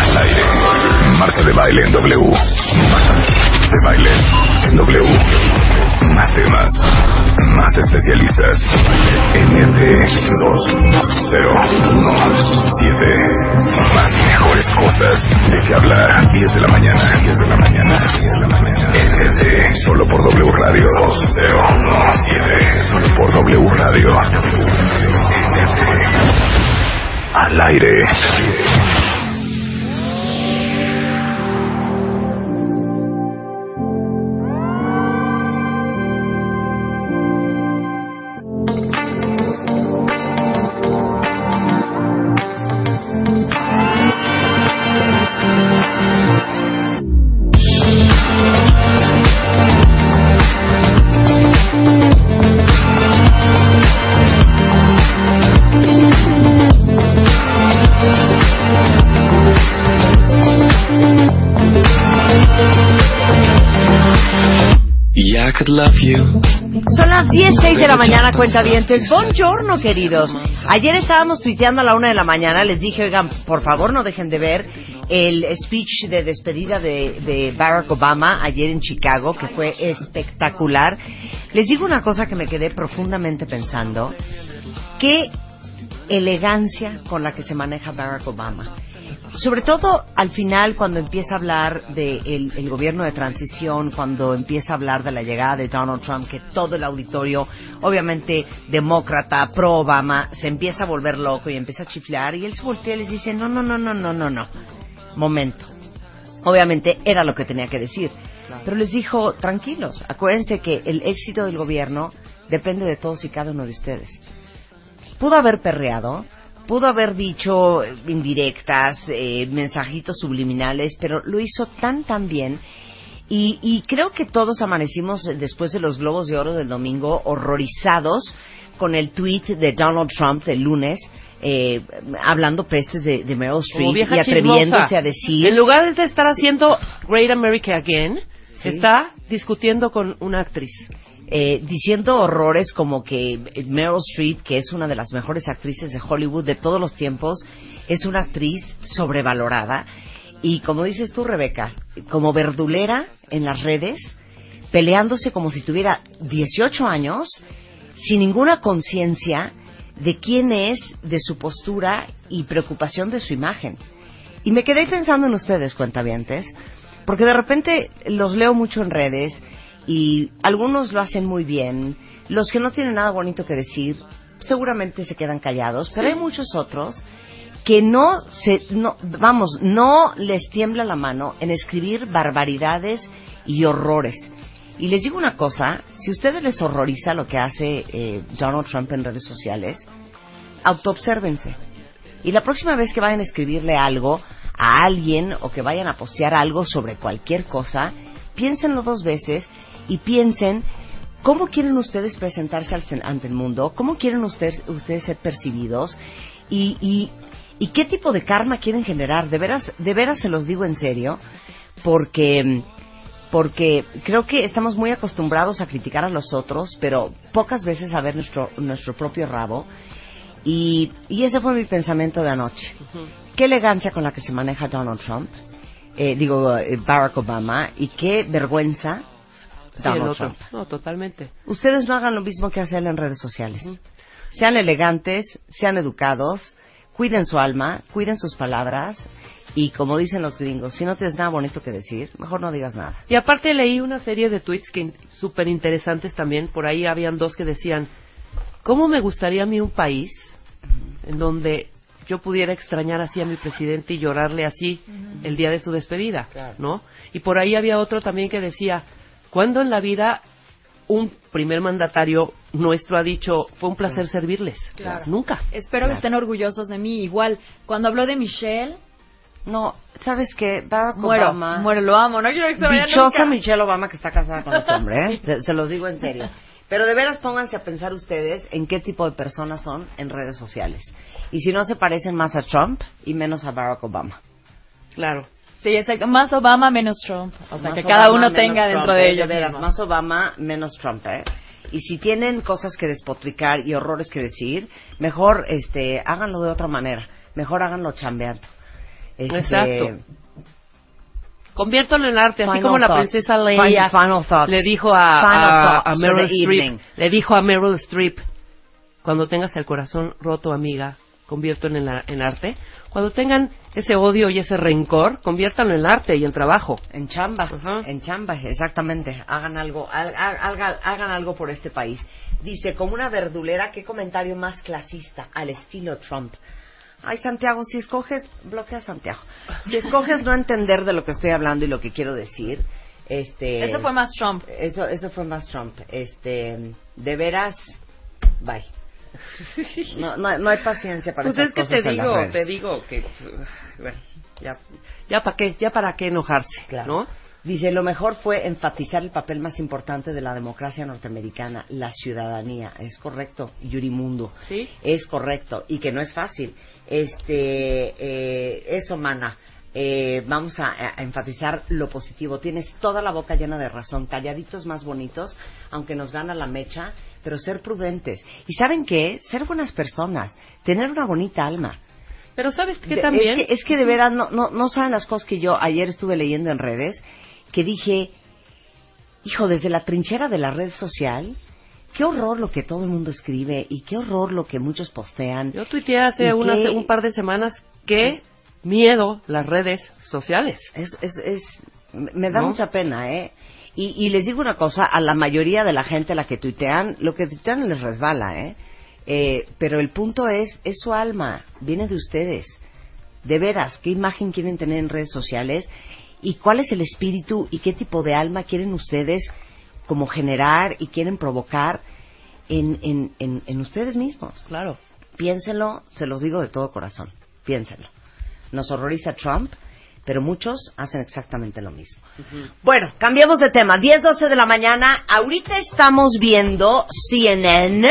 Al aire. Marta de baile en W. de baile en W. Más temas, más especialistas. MD20117. Más mejores cosas de que hablar. 10 de la mañana, 10 de la mañana, 10 de la mañana. MD, solo por W Radio 2017. Solo por W Radio. Al aire. 10, 6 de la mañana, cuentavientes. Buongiorno, queridos. Ayer estábamos tuiteando a la una de la mañana. Les dije, oigan, por favor no dejen de ver el speech de despedida de, de Barack Obama ayer en Chicago, que fue espectacular. Les digo una cosa que me quedé profundamente pensando. Qué elegancia con la que se maneja Barack Obama sobre todo al final cuando empieza a hablar del el gobierno de transición, cuando empieza a hablar de la llegada de Donald Trump, que todo el auditorio, obviamente demócrata, pro Obama, se empieza a volver loco y empieza a chiflear y él se voltea y les dice, no, no, no, no, no, no, no, momento. Obviamente era lo que tenía que decir, pero les dijo, tranquilos, acuérdense que el éxito del gobierno depende de todos y cada uno de ustedes. Pudo haber perreado, pudo haber dicho indirectas, eh, mensajitos subliminales, pero lo hizo tan, tan bien. Y, creo que todos amanecimos después de los Globos de Oro del domingo horrorizados con el tweet de Donald Trump del lunes, eh, hablando pestes de, Meryl Streep y atreviéndose a decir... En lugar de estar haciendo Great America Again, está discutiendo con una actriz. Eh, diciendo horrores como que Meryl Streep, que es una de las mejores actrices de Hollywood de todos los tiempos, es una actriz sobrevalorada. Y como dices tú, Rebeca, como verdulera en las redes, peleándose como si tuviera 18 años, sin ninguna conciencia de quién es, de su postura y preocupación de su imagen. Y me quedé pensando en ustedes, cuentavientes, porque de repente los leo mucho en redes y algunos lo hacen muy bien. Los que no tienen nada bonito que decir seguramente se quedan callados, pero hay muchos otros que no se no vamos, no les tiembla la mano en escribir barbaridades y horrores. Y les digo una cosa, si a ustedes les horroriza lo que hace eh, Donald Trump en redes sociales, autoobsérvense. Y la próxima vez que vayan a escribirle algo a alguien o que vayan a postear algo sobre cualquier cosa, piénsenlo dos veces y piensen cómo quieren ustedes presentarse ante el mundo, cómo quieren ustedes, ustedes ser percibidos y, y, y, qué tipo de karma quieren generar. De veras, de veras se los digo en serio, porque, porque creo que estamos muy acostumbrados a criticar a los otros, pero pocas veces a ver nuestro, nuestro propio rabo. Y, y ese fue mi pensamiento de anoche. Qué elegancia con la que se maneja Donald Trump, eh, digo eh, Barack Obama, y qué vergüenza no, totalmente. Ustedes no hagan lo mismo que hacen en redes sociales. Sean elegantes, sean educados, cuiden su alma, cuiden sus palabras y como dicen los gringos, si no tienes nada bonito que decir, mejor no digas nada. Y aparte leí una serie de tweets que súper interesantes también. Por ahí habían dos que decían, ¿cómo me gustaría a mí un país en donde yo pudiera extrañar así a mi presidente y llorarle así el día de su despedida, ¿no? Y por ahí había otro también que decía, ¿Cuándo en la vida un primer mandatario nuestro ha dicho, fue un placer servirles. Claro. Nunca. Espero que estén orgullosos de mí. Igual, cuando habló de Michelle, No, ¿sabes qué? Barack muero, Obama... muero, lo amo. No quiero que se vaya Dichosa nunca. Michelle Obama que está casada con este hombre, ¿eh? Se, se los digo en serio. Pero de veras pónganse a pensar ustedes en qué tipo de personas son en redes sociales. Y si no se parecen más a Trump y menos a Barack Obama. Claro. Sí, exacto. Más Obama, menos Trump. O sea, Más que cada Obama, uno tenga dentro de ellos. veras, más Obama, menos Trump, ¿eh? Y si tienen cosas que despotricar y horrores que decir, mejor este, háganlo de otra manera. Mejor háganlo chambeando. Este, Exacto. Conviértalo en arte, así Final como la princesa Leia final le dijo a, a- a Meryl Streep, le dijo a Meryl Streep, cuando tengas el corazón roto, amiga, conviértelo en, en arte. Cuando tengan ese odio y ese rencor, conviértanlo en arte y en trabajo. En chamba, en chamba, exactamente. Hagan algo, ha- ha- hagan, hagan algo por este país. Dice, como una verdulera, qué comentario más clasista, al estilo Trump. Ay, Santiago, si escoges, bloquea a Santiago. Si escoges no entender de lo que estoy hablando y lo que quiero decir, este... Eso fue más Trump. Eso, eso fue más Trump. Este, de veras, bye. No, no, no hay paciencia para Pues es que te digo, te digo que, bueno, ya, ya para qué, ya para qué enojarse, Claro. ¿no? Dice, lo mejor fue enfatizar el papel más importante de la democracia norteamericana, la ciudadanía. Es correcto, Yurimundo. Sí. Es correcto. Y que no es fácil. Este, eh, eso, mana. Eh, vamos a, a enfatizar lo positivo. Tienes toda la boca llena de razón. Calladitos más bonitos, aunque nos gana la mecha, pero ser prudentes. ¿Y saben qué? Ser buenas personas. Tener una bonita alma. Pero sabes que De- también, Es que, es que de veras no, no, no saben las cosas que yo ayer estuve leyendo en redes, que dije, hijo, desde la trinchera de la red social, qué horror lo que todo el mundo escribe y qué horror lo que muchos postean. yo tuiteé hace ¿Y unas- qué? un par de semanas que miedo las redes sociales. Es, es, es, me da ¿No? mucha pena, ¿eh? Y, y les digo una cosa, a la mayoría de la gente a la que tuitean, lo que tuitean les resbala, ¿eh? Eh, pero el punto es, es su alma, viene de ustedes. De veras, ¿qué imagen quieren tener en redes sociales? ¿Y cuál es el espíritu y qué tipo de alma quieren ustedes como generar y quieren provocar en, en, en, en ustedes mismos? Claro. Piénsenlo, se los digo de todo corazón, piénsenlo. Nos horroriza Trump, pero muchos hacen exactamente lo mismo. Bueno, cambiamos de tema. 10, 12 de la mañana. Ahorita estamos viendo CNN,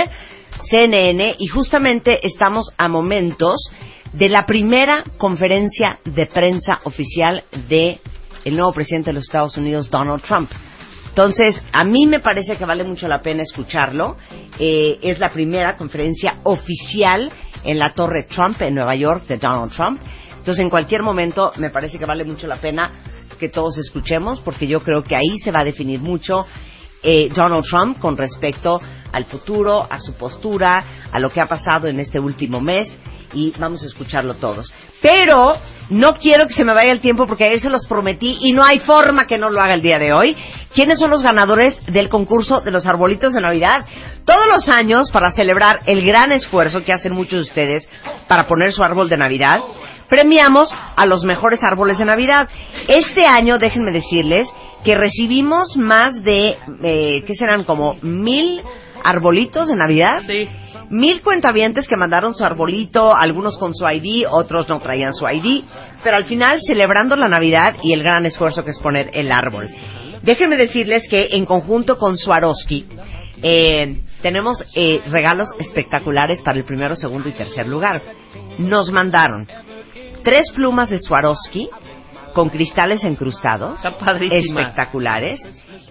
CNN, y justamente estamos a momentos de la primera conferencia de prensa oficial de el nuevo presidente de los Estados Unidos, Donald Trump. Entonces, a mí me parece que vale mucho la pena escucharlo. Eh, es la primera conferencia oficial en la Torre Trump en Nueva York de Donald Trump. Entonces, en cualquier momento, me parece que vale mucho la pena que todos escuchemos, porque yo creo que ahí se va a definir mucho eh, Donald Trump con respecto al futuro, a su postura, a lo que ha pasado en este último mes y vamos a escucharlo todos. Pero no quiero que se me vaya el tiempo porque ayer se los prometí y no hay forma que no lo haga el día de hoy. ¿Quiénes son los ganadores del concurso de los arbolitos de Navidad? Todos los años, para celebrar el gran esfuerzo que hacen muchos de ustedes para poner su árbol de Navidad, premiamos a los mejores árboles de Navidad. Este año, déjenme decirles, que recibimos más de, eh, ¿qué serán? Como mil arbolitos de Navidad. Sí. Mil cuentavientes que mandaron su arbolito, algunos con su ID, otros no traían su ID, pero al final celebrando la Navidad y el gran esfuerzo que es poner el árbol. Déjenme decirles que en conjunto con Swarovski eh, tenemos eh, regalos espectaculares para el primero, segundo y tercer lugar. Nos mandaron tres plumas de Swarovski con cristales encrustados, Está padrísima. espectaculares.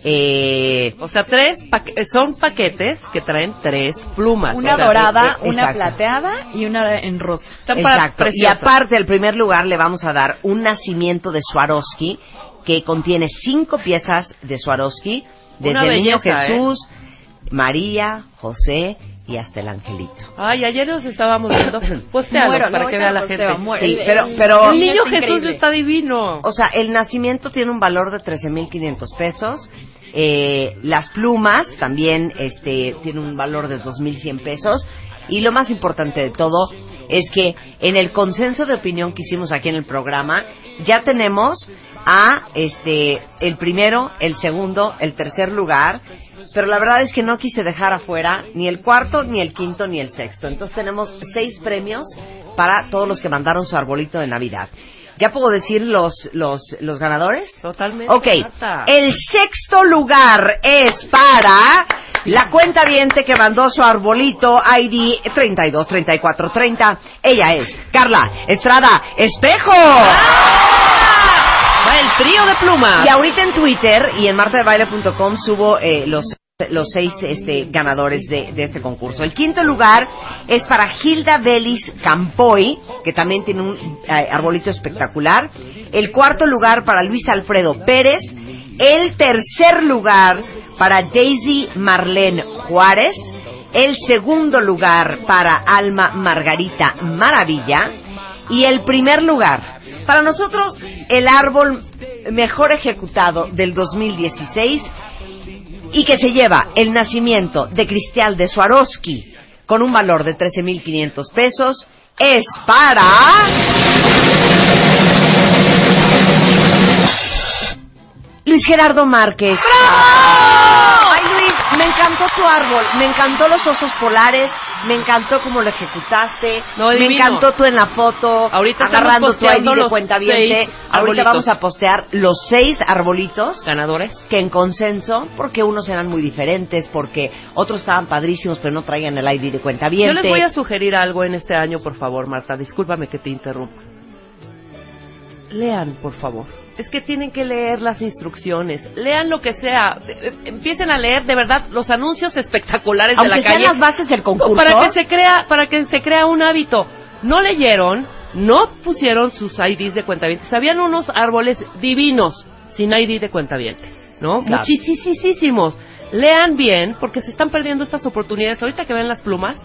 Eh, O sea, tres eh, son paquetes que traen tres plumas. Una O sea, dorada, eh, una plateada y una en rosa. Están Exacto. Y aparte, al primer lugar le vamos a dar un nacimiento de Swarovski que contiene cinco piezas de Swarovski, desde el niño ¿eh? Jesús, María, José y hasta el angelito. Ay, ayer nos estábamos viendo. Postealo Muero, para no, que vea la gente. muero. Sí, El- pero- el- pero- El niño es Jesús increíble. está divino. O sea, el nacimiento tiene un valor de 13.500 pesos. Eh, las plumas también este, tienen un valor de 2.100 pesos. Y lo más importante de todo es que en el consenso de opinión que hicimos aquí en el programa, ya tenemos a este el primero, el segundo, el tercer lugar, pero la verdad es que no quise dejar afuera ni el cuarto, ni el quinto, ni el sexto. Entonces tenemos seis premios para todos los que mandaron su arbolito de Navidad. ¿Ya puedo decir los, los, los ganadores? Totalmente. Ok, Marta. el sexto lugar es para la cuenta viente que mandó su arbolito ID 323430. Ella es Carla Estrada Espejo. El trío de plumas. Y ahorita en Twitter y en martadebaile.com subo eh, los los seis este, ganadores de, de este concurso. El quinto lugar es para Hilda Belis Campoy, que también tiene un eh, arbolito espectacular. El cuarto lugar para Luis Alfredo Pérez. El tercer lugar para Daisy Marlene Juárez. El segundo lugar para Alma Margarita Maravilla. Y el primer lugar, para nosotros, el árbol mejor ejecutado del 2016 y que se lleva el nacimiento de Cristial de Swarovski con un valor de 13.500 pesos es para... Luis Gerardo Márquez. Ay, Luis, me encantó tu árbol, me encantó los osos polares, me encantó cómo lo ejecutaste, No, me encantó tú en la foto, Ahorita agarrando tu ID de cuenta seis Ahorita vamos a postear los seis arbolitos Ganadores. que en consenso, porque unos eran muy diferentes, porque otros estaban padrísimos, pero no traían el ID de cuenta Yo bien. les voy a sugerir algo en este año, por favor, Marta. Discúlpame que te interrumpa. Lean, por favor. Es que tienen que leer las instrucciones. Lean lo que sea. Empiecen a leer de verdad los anuncios espectaculares de Aunque la sean calle. las bases del concurso. Para que se crea, para que se crea un hábito. No leyeron, no pusieron sus IDs de cuentavientes. Habían unos árboles divinos sin ID de cuentavientes, ¿no? Claro. Muchísimos. Lean bien, porque se están perdiendo estas oportunidades. Ahorita que ven las plumas,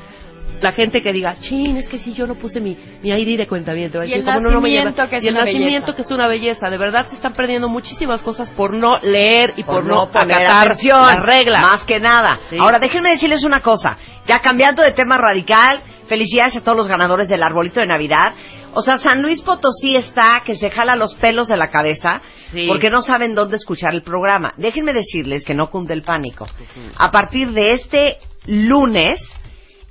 la gente que diga, chin, es que si yo no puse mi, mi ID de cuentaviente. Va a Y decir, el "¿Cómo no, no me lleva?". nacimiento, que es y el una nacimiento, belleza. que es una belleza. De verdad se están perdiendo muchísimas cosas por no leer y por, no, acatar atención, las reglas. Más que nada. Sí. Ahora, déjenme decirles una cosa. Ya cambiando de tema radical, felicidades a todos los ganadores del arbolito de Navidad. O sea, San Luis Potosí está que se jala los pelos de la cabeza Sí. porque no saben dónde escuchar el programa. Déjenme decirles que no cunde el pánico. A partir de este lunes,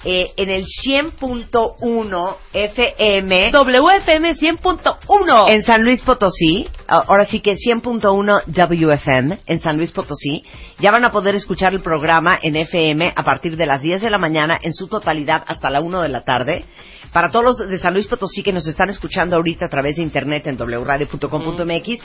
eh, en el 100.1 FM, WFM 100.1. en San Luis Potosí, ahora sí que 100.1 WFM en San Luis Potosí, ya van a poder escuchar el programa en FM a partir de las 10 de la mañana en su totalidad hasta la 1 de la tarde. Para todos los de San Luis Potosí que nos están escuchando ahorita a través de internet en wradio.com.mx,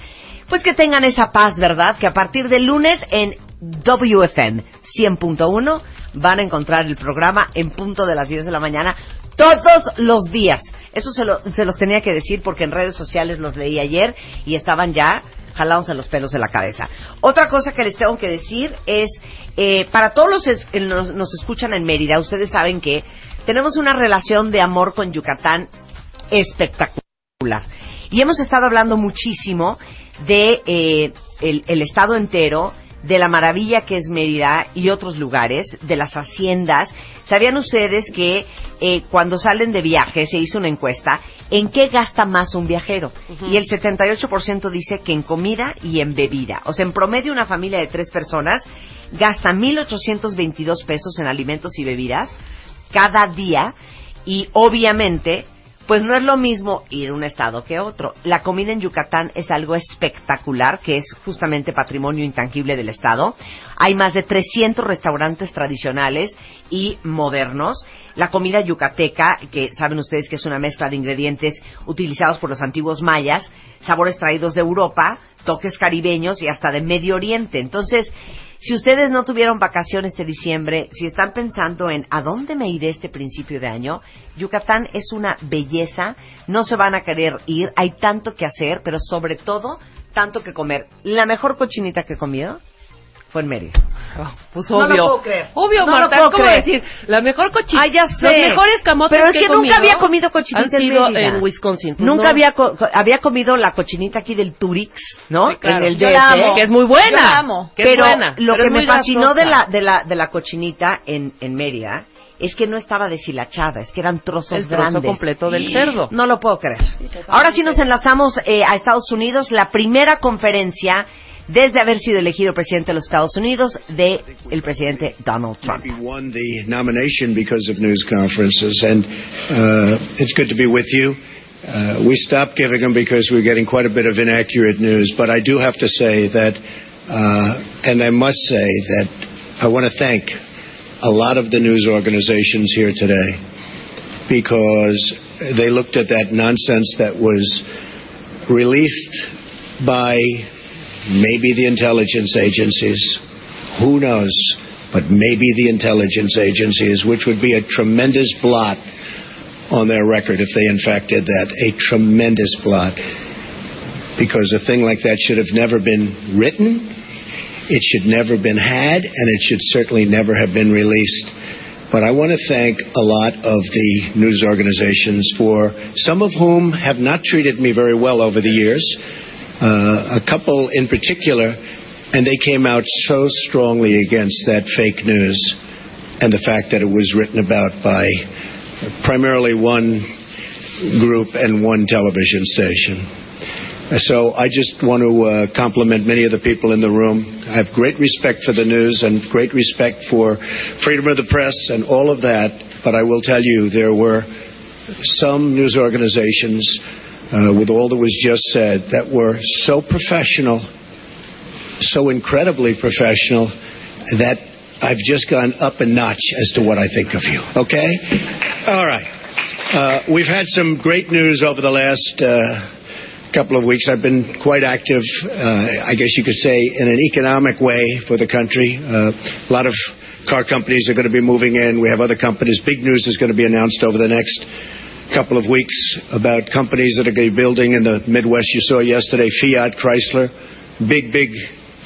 pues que tengan esa paz, ¿verdad? Que a partir del lunes en WFM 100.1 van a encontrar el programa en punto de las 10 de la mañana todos los días. Eso se, lo- se los tenía que decir porque en redes sociales los leí ayer y estaban ya jalándose los pelos de la cabeza. Otra cosa que les tengo que decir es, eh, para todos los que nos, nos escuchan en Mérida, ustedes saben que tenemos una relación de amor con Yucatán espectacular. Y hemos estado hablando muchísimo de eh, el estado entero, de la maravilla que es Mérida y otros lugares, de las haciendas. ¿Sabían ustedes que eh, cuando salen de viaje se hizo una encuesta en qué gasta más un viajero? Y el 78% dice que en comida y en bebida. O sea, en promedio una familia de tres personas gasta 1.822 pesos en alimentos y bebidas cada día y obviamente pues no es lo mismo ir a un estado que otro. La comida en Yucatán es algo espectacular, que es justamente patrimonio intangible del estado. Hay más de 300 restaurantes tradicionales y modernos. La comida yucateca, que saben ustedes que es una mezcla de ingredientes utilizados por los antiguos mayas, sabores traídos de Europa, toques caribeños y hasta de Medio Oriente. Entonces, si ustedes no tuvieron vacaciones este diciembre, si están pensando en a dónde me iré este principio de año, Yucatán es una belleza, no se van a querer ir, hay tanto que hacer, pero sobre todo, tanto que comer. La mejor cochinita que he comido fue en Mérida. Pues No lo puedo creer. Obvio, No lo Marta, puedo es como creer. decir, la mejor cochinita. Ay, ya sé. Los mejores camotes Pero es que, he nunca comido había comido cochinita han en Mérida. en Wisconsin. Pues nunca no. había co- había comido la cochinita aquí del Turix, ¿no? Sí, claro. En el Yo DF. la amo. Que es muy buena. Yo la amo. Que es pero buena, lo pero que es me fascinó de la, de la de la cochinita en, en Mérida es que no estaba deshilachada, es que eran trozos El trozo grandes. completo del cerdo. No lo puedo creer. Ahora sí nos enlazamos eh, a Estados Unidos, la primera conferencia desde haber sido elegido presidente de los Estados Unidos de el presidente Donald Trump. Uh, we stopped giving them because we were getting quite a bit of inaccurate news, but I do have to say that, uh, and I must say that I want to thank a lot of the news organizations here today because they looked at that nonsense that was released by maybe the intelligence agencies. Who knows? But maybe the intelligence agencies, which would be a tremendous blot on their record if they in fact did that. A tremendous blot. Because a thing like that should have never been written, it should never have been had, and it should certainly never have been released. But I want to thank a lot of the news organizations for some of whom have not treated me very well over the years. Uh, a couple in particular, and they came out so strongly against that fake news and the fact that it was written about by primarily one group and one television station. So I just want to uh, compliment many of the people in the room. I have great respect for the news and great respect for freedom of the press and all of that. But I will tell you, there were some news organizations, uh, with all that was just said, that were so professional, so incredibly professional, that I've just gone up a notch as to what I think of you. Okay? All right. Uh, we've had some great news over the last uh, couple of weeks. I've been quite active, uh, I guess you could say, in an economic way for the country. Uh, a lot of car companies are going to be moving in. We have other companies. Big news is going to be announced over the next couple of weeks about companies that are going to be building in the Midwest. You saw yesterday Fiat, Chrysler, big, big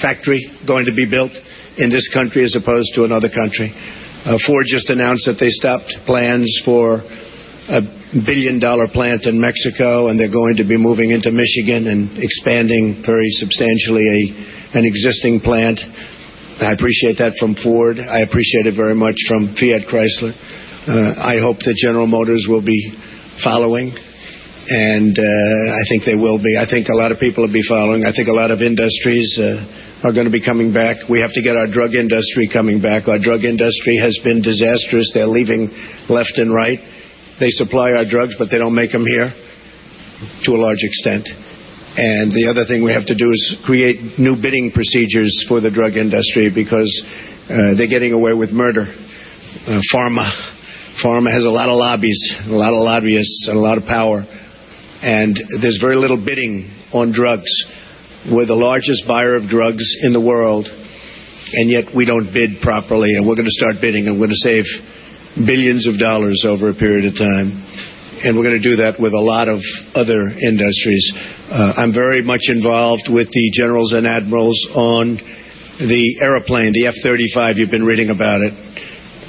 factory going to be built in this country as opposed to another country. Uh, Ford just announced that they stopped plans for a billion dollar plant in Mexico and they're going to be moving into Michigan and expanding very substantially an existing plant. I appreciate that from Ford. I appreciate it very much from Fiat Chrysler. Uh, I hope that General Motors will be following, and uh, I think they will be. I think a lot of people will be following. I think a lot of industries uh, are going to be coming back. We have to get our drug industry coming back. Our drug industry has been disastrous. They're leaving left and right. They supply our drugs, but they don't make them here to a large extent. And the other thing we have to do is create new bidding procedures for the drug industry because uh, they're getting away with murder. Uh, pharma. Pharma has a lot of lobbies, a lot of lobbyists, and a lot of power. And there's very little bidding on drugs. We're the largest buyer of drugs in the world, and yet we don't bid properly. And we're going to start bidding, and we're going to save billions of dollars over a period of time. And we're going to do that with a lot of other industries. Uh, I'm very much involved with the generals and admirals on the aeroplane, the F 35. You've been reading about it.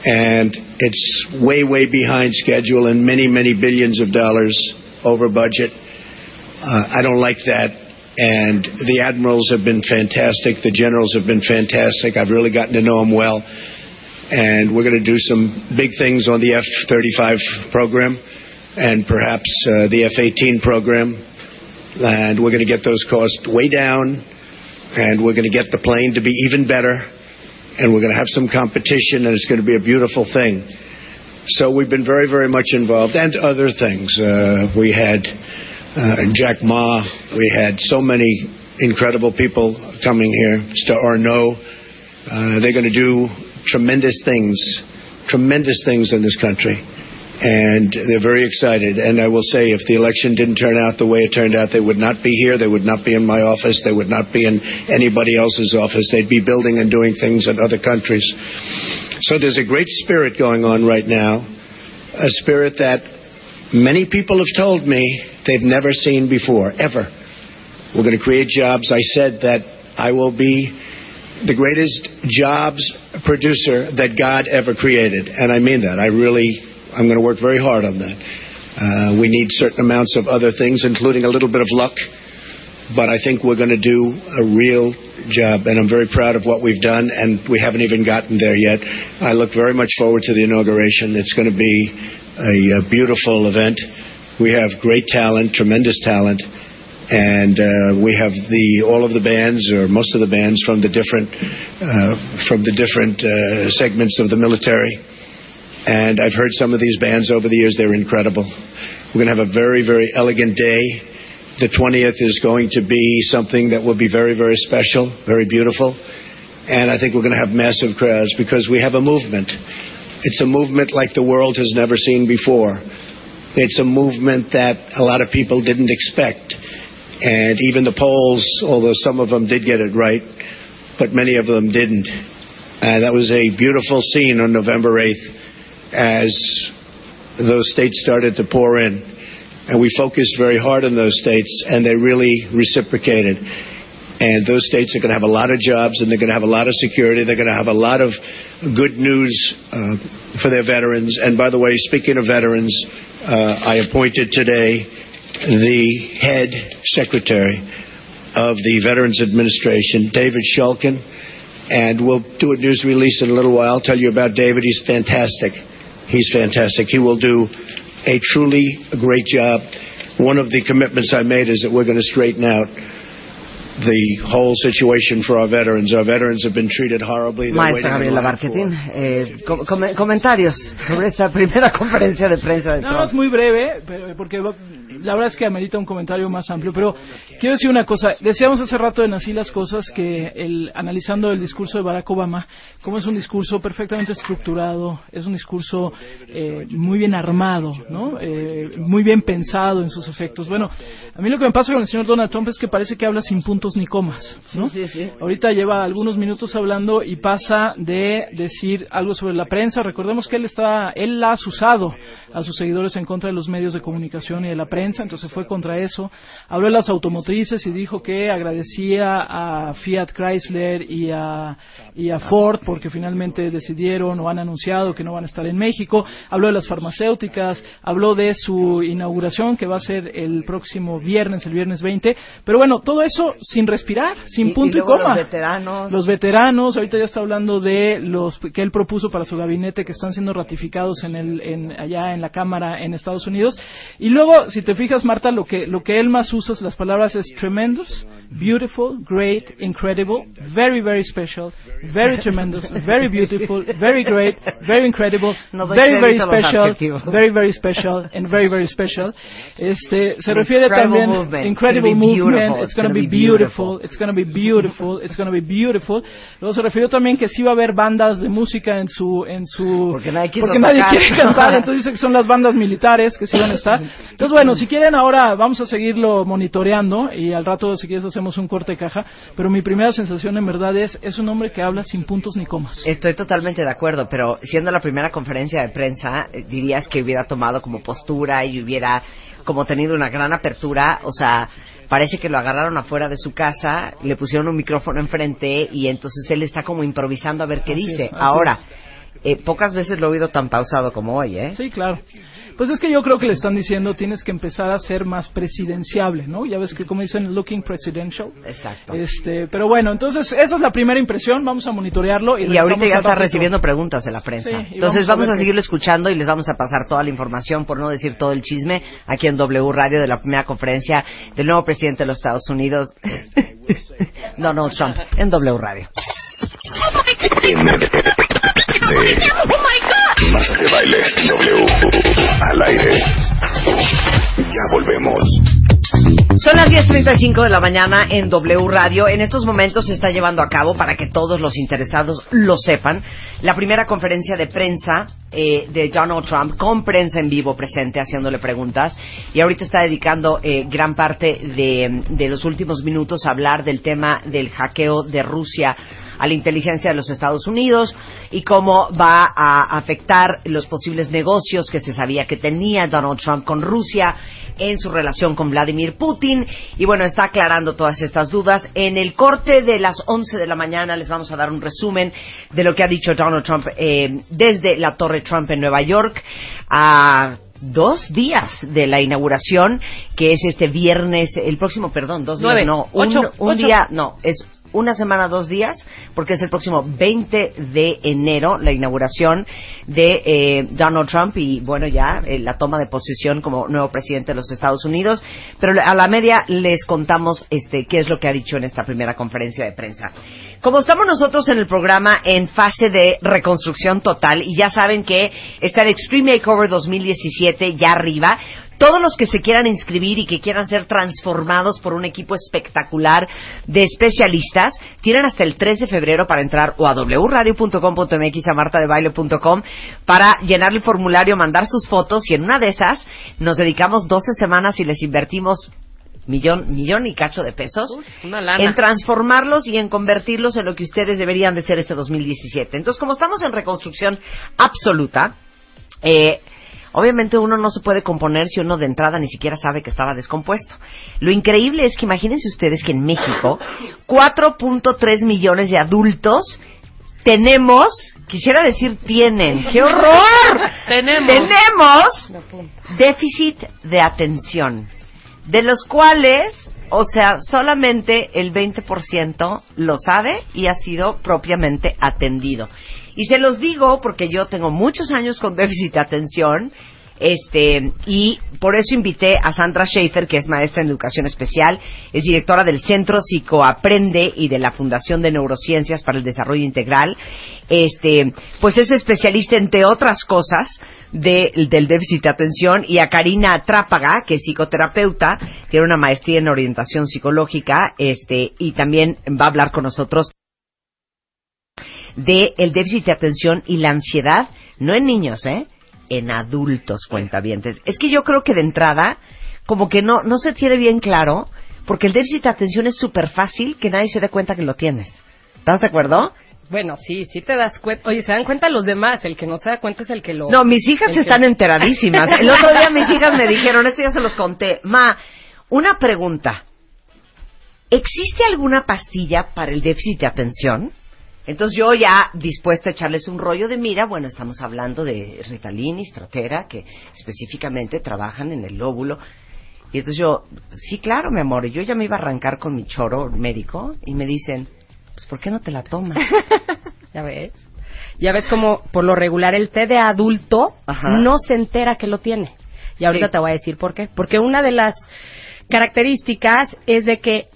And it's way, way behind schedule and many, many billions of dollars over budget. Uh, I don't like that. And the admirals have been fantastic. The generals have been fantastic. I've really gotten to know them well. And we're going to do some big things on the F 35 program and perhaps uh, the F 18 program. And we're going to get those costs way down. And we're going to get the plane to be even better. And we're going to have some competition, and it's going to be a beautiful thing. So we've been very, very much involved, and other things. Uh, we had uh, Jack Ma. We had so many incredible people coming here. Mr. Arnaud. Uh, they're going to do tremendous things, tremendous things in this country. And they're very excited. And I will say, if the election didn't turn out the way it turned out, they would not be here. They would not be in my office. They would not be in anybody else's office. They'd be building and doing things in other countries. So there's a great spirit going on right now, a spirit that many people have told me they've never seen before, ever. We're going to create jobs. I said that I will be the greatest jobs producer that God ever created. And I mean that. I really, I'm going to work very hard on that. Uh, we need certain amounts of other things, including a little bit of luck. But I think we're going to do a real job, and I'm very proud of what we've done, and we haven't even gotten there yet. I look very much forward to the inauguration. It's going to be a, a beautiful event. We have great talent, tremendous talent, and uh, we have the all of the bands or most of the bands from the different uh, from the different uh, segments of the military. And I've heard some of these bands over the years; they're incredible. We're going to have a very, very elegant day. The 20th is going to be something that will be very, very special, very beautiful. And I think we're going to have massive crowds because we have a movement. It's a movement like the world has never seen before. It's a movement that a lot of people didn't expect. And even the polls, although some of them did get it right, but many of them didn't. And that was a beautiful scene on November 8th as those states started to pour in. And we focused very hard on those states, and they really reciprocated. And those states are going to have a lot of jobs, and they're going to have a lot of security. They're going to have a lot of good news uh, for their veterans. And by the way, speaking of veterans, uh, I appointed today the head secretary of the Veterans Administration, David Shulkin. And we'll do a news release in a little while. I'll tell you about David. He's fantastic. He's fantastic. He will do a truly great job. One of the commitments I made is that we're going to straighten out the whole situation for our veterans. Our veterans have been treated horribly. They're Maestra Gabriela line eh, com- comentarios sobre esta primera conferencia de prensa de Nada más Trump. muy breve, pero- porque va- la verdad es que amerita un comentario más amplio, pero quiero decir una cosa. Decíamos hace rato en así las cosas que el, analizando el discurso de Barack Obama, como es un discurso perfectamente estructurado, es un discurso eh, muy bien armado, ¿no? Eh, muy bien pensado en sus efectos. Bueno, a mí lo que me pasa con el señor Donald Trump es que parece que habla sin puntos ni comas, ¿no? Sí, sí, sí. Ahorita lleva algunos minutos hablando y pasa de decir algo sobre la prensa. Recordemos que él está, él ha asusado a sus seguidores en contra de los medios de comunicación y de la prensa, entonces fue contra eso. Habló de las automotrices y dijo que agradecía a Fiat Chrysler y a, y a Ford porque finalmente decidieron o han anunciado que no van a estar en México. Habló de las farmacéuticas, habló de su inauguración que va a ser el próximo viernes, el viernes 20. Pero bueno, todo eso sin respirar, sin Y- punto y coma. los veteranos. Los veteranos, ahorita ya está hablando de los que él propuso para su gabinete que están siendo ratificados en el, en, allá en la Cámara en Estados Unidos. Y luego, si te fijas, Marta, lo que, lo que él más usa las palabras es tremendous, beautiful, great, incredible, very, very special, very tremendous, very beautiful, very great, very incredible, No very, very special, very, very special, and very, very special. Este, se refiere también movement. incredible It's gonna be movement, beautiful. it's going to be beautiful, it's going to be beautiful, it's going to be beautiful. Luego se refirió también que sí va a haber bandas de música en su en su Porque nadie porque nadie quiere cantar, entonces dice que son las bandas militares que sí van a estar. Entonces bueno, si quieren ahora vamos a seguirlo monitoreando y al rato si quieres hacemos un corte de caja, pero mi primera sensación en verdad es es un hombre que habla sin puntos ni comas. Estoy totalmente de acuerdo, pero siendo la primera conferencia de prensa, eh, dirías que hubiera tomado como postura y hubiera como tenido una gran apertura, o sea, parece que lo agarraron afuera de su casa, le pusieron un micrófono enfrente y entonces él está como improvisando a ver qué Así dice. es, Ahora, eh, pocas veces lo he oído tan pausado como hoy, ¿eh? Sí, claro. Pues es que yo creo que le están diciendo tienes que empezar a ser más presidenciable, ¿no? Ya ves que como dicen looking presidential. Exacto. Este, pero bueno, entonces esa es la primera impresión, vamos a monitorearlo y, Y ahorita ya está recibiendo preguntas de la prensa. Sí, Entonces vamos a vamos a, seguirlo escuchando y les vamos a pasar toda la información, por no decir todo el chisme, aquí en W Radio de la primera conferencia del nuevo presidente de los Estados Unidos, Donald Trump, en W Radio. Más de baile W al aire. Ya volvemos. Son las 10.35 de la mañana en W Radio. En estos momentos se está llevando a cabo, para que todos los interesados lo sepan, la primera conferencia de prensa eh, de Donald Trump, con prensa en vivo presente, haciéndole preguntas. Y ahorita está dedicando eh, gran parte de, de los últimos minutos a hablar del tema del hackeo de Rusia a la inteligencia de los Estados Unidos y cómo va a afectar los posibles negocios que se sabía que tenía Donald Trump con Rusia en su relación con Vladimir Putin. Y bueno, está aclarando todas estas dudas. En el corte de las 11 de la mañana les vamos a dar un resumen de lo que ha dicho Donald Trump eh, desde la Torre Trump en Nueva York a dos días de la inauguración, que es este viernes, el próximo, perdón, dos días, Nueve. no, un, Ocho. un Ocho. día, no, es una semana, dos días, porque es el próximo 20 de enero la inauguración de eh, Donald Trump y, bueno, ya eh, la toma de posesión como nuevo presidente de los Estados Unidos. Pero a la media les contamos este, qué es lo que ha dicho en esta primera conferencia de prensa. Como estamos nosotros en el programa en fase de reconstrucción total, y ya saben que está el Extreme Makeover 2017 ya arriba, todos los que se quieran inscribir y que quieran ser transformados por un equipo espectacular de especialistas, tienen hasta el 3 de febrero para entrar o a wradio.com.mx a martadebaile.com para llenar el formulario, mandar sus fotos y en una de esas nos dedicamos 12 semanas y les invertimos millón, millón y cacho de pesos una lana. en transformarlos y en convertirlos en lo que ustedes deberían de ser este 2017. Entonces, como estamos en reconstrucción absoluta, eh, obviamente uno no se puede componer si uno de entrada ni siquiera sabe que estaba descompuesto. Lo increíble es que imagínense ustedes que en México 4.3 millones de adultos tenemos, quisiera decir tienen, ¡qué horror! Tenemos. Tenemos déficit de atención, de los cuales, o sea, solamente el 20% lo sabe y ha sido propiamente atendido. Y se los digo porque yo tengo muchos años con déficit de atención. Este, y por eso invité a Sandra Schaefer, que es maestra en educación especial, es directora del Centro Psicoaprende y de la Fundación de Neurociencias para el Desarrollo Integral. Este, pues es especialista, entre otras cosas, de- del déficit de atención y a Karina Trápaga, que es psicoterapeuta, tiene una maestría en orientación psicológica, este, y también va a hablar con nosotros de el déficit de atención y la ansiedad, no en niños, ¿eh? En adultos cuentavientes. Es que yo creo que de entrada, como que no, no se tiene bien claro, porque el déficit de atención es súper fácil que nadie se dé cuenta que lo tienes. ¿Estás de acuerdo? Bueno, sí, sí te das cuenta. Oye, se dan cuenta los demás. El que no se da cuenta es el que lo. No, mis hijas que- están enteradísimas. El otro día mis hijas me dijeron, esto ya se los conté. Ma, una pregunta. ¿Existe alguna pastilla para el déficit de atención? Entonces yo ya dispuesta a echarles un rollo de mira, bueno, estamos hablando de Ritalin y Stratera, que específicamente trabajan en el lóbulo. Y entonces yo, sí, claro, mi amor, y yo ya me iba a arrancar con mi choro médico y me dicen, pues ¿por qué no te la tomas? Ya ves. Ya ves como por lo regular el té de adulto Ajá. no se entera que lo tiene. Y ahorita Sí. te voy a decir por qué. Porque una de las características es de que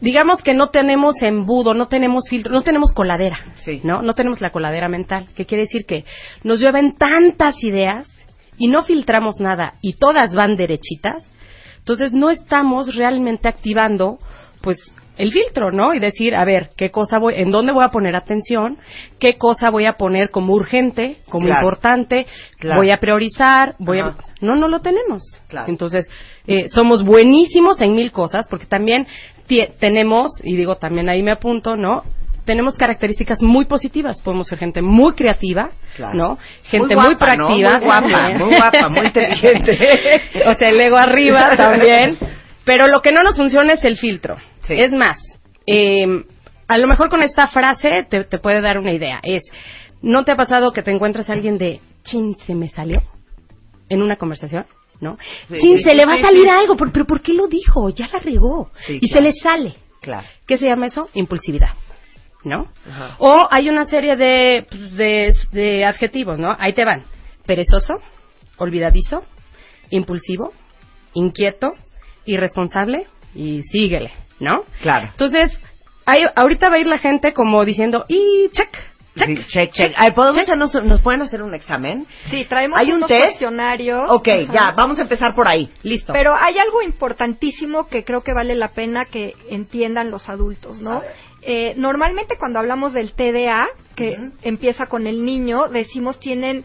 digamos que no tenemos embudo, no tenemos filtro, no tenemos coladera, Sí. ¿no? No tenemos la coladera mental, que quiere decir que nos llueven tantas ideas y no filtramos nada y todas van derechitas, entonces no estamos realmente activando, pues, el filtro, ¿no? Y decir, a ver, qué cosa voy, en dónde voy a poner atención, qué cosa voy a poner como urgente, como Claro. importante, Claro. voy a priorizar, voy a, no, no lo tenemos. Claro. Entonces, eh, somos buenísimos en mil cosas, porque también tenemos, y digo también ahí me apunto, ¿no? Tenemos características muy positivas. Podemos ser gente muy creativa, Claro. ¿no? Gente muy, guapa, ¿no? proactiva. Muy guapa, muy guapa, muy inteligente. o sea, el ego arriba también. Pero lo que no nos funciona es el filtro. Sí. Es más, eh, a lo mejor con esta frase te, te puede dar una idea. Es, ¿no te ha pasado que te encuentras a alguien de, chin, se me salió? En una conversación, ¿no? Sí, se le va a salir algo, ¿por- pero ¿por qué lo dijo? Ya la regó. Y claro. se le sale. Claro. ¿Qué se llama eso? Impulsividad. ¿No? Ajá. O hay una serie de, de, de adjetivos, ¿no? Ahí te van. Perezoso, olvidadizo, impulsivo, inquieto, irresponsable y síguele, ¿no? Claro. Entonces, ahí, ahorita va a ir la gente como diciendo, y check, check. Sí, check, check. Ay, ¿podemos hacernos, ¿Nos pueden hacer un examen? Sí, traemos ¿Hay un unos test? cuestionarios. Ok, Ajá. ya, vamos a empezar por ahí. Listo. Pero hay algo importantísimo que creo que vale la pena que entiendan los adultos, ¿no? Eh, normalmente cuando hablamos del TDA, que empieza con el niño, decimos tienen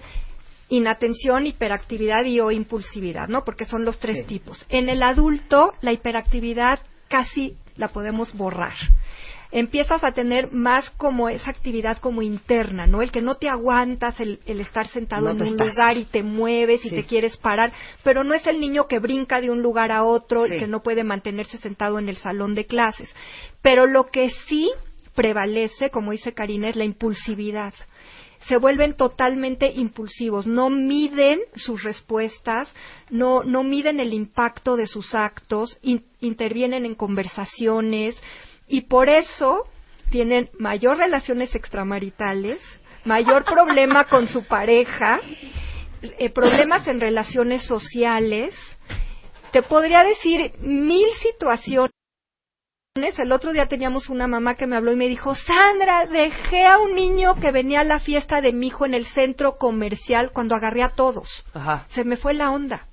inatención, hiperactividad y o impulsividad, ¿no? Porque son los tres Sí. tipos. En el adulto, la hiperactividad casi la podemos borrar. Empiezas a tener más como esa actividad como interna, ¿no? El que no te aguantas, el, el estar sentado No en un estás. lugar y te mueves y te quieres parar, pero no es el niño que brinca de un lugar a otro Sí. y que no puede mantenerse sentado en el salón de clases. Pero lo que sí prevalece, como dice Karina, es la impulsividad. Se vuelven totalmente impulsivos, no miden sus respuestas, no, no miden el impacto de sus actos, in- intervienen en conversaciones y por eso tienen mayor relaciones extramaritales, mayor problema con su pareja, eh, problemas en relaciones sociales. Te podría decir mil situaciones. El otro día teníamos una mamá que me habló y me dijo, Sandra, dejé a un niño que venía a la fiesta de mi hijo en el centro comercial cuando agarré a todos. Ajá. Se me fue la onda.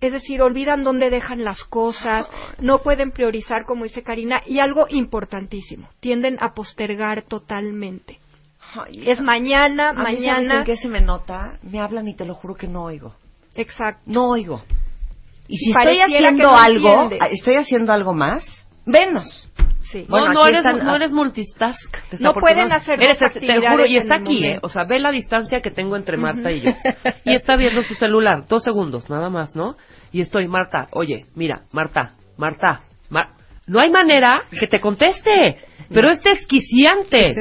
Es decir, olvidan dónde dejan las cosas, no pueden priorizar, como dice Karina, y algo importantísimo, tienden a postergar totalmente. es mañana, A mí, ¿sabes mañana. qué se me nota? Me hablan y te lo juro que no oigo. Exacto. No oigo. Y si estoy Pareciera que haciendo no algo, entiende. estoy haciendo algo más, venos. Sí. Bueno, no, no eres, están- no eres multitask. No pueden hacer Eres, Te juro, y está aquí, ¿eh? O sea, ve la distancia que tengo entre Marta y yo. Y está viendo su celular, dos segundos, nada más, ¿no? Y estoy, Marta, oye, mira, Marta, Marta, Mar- no hay manera que te conteste, pero es desquiciante,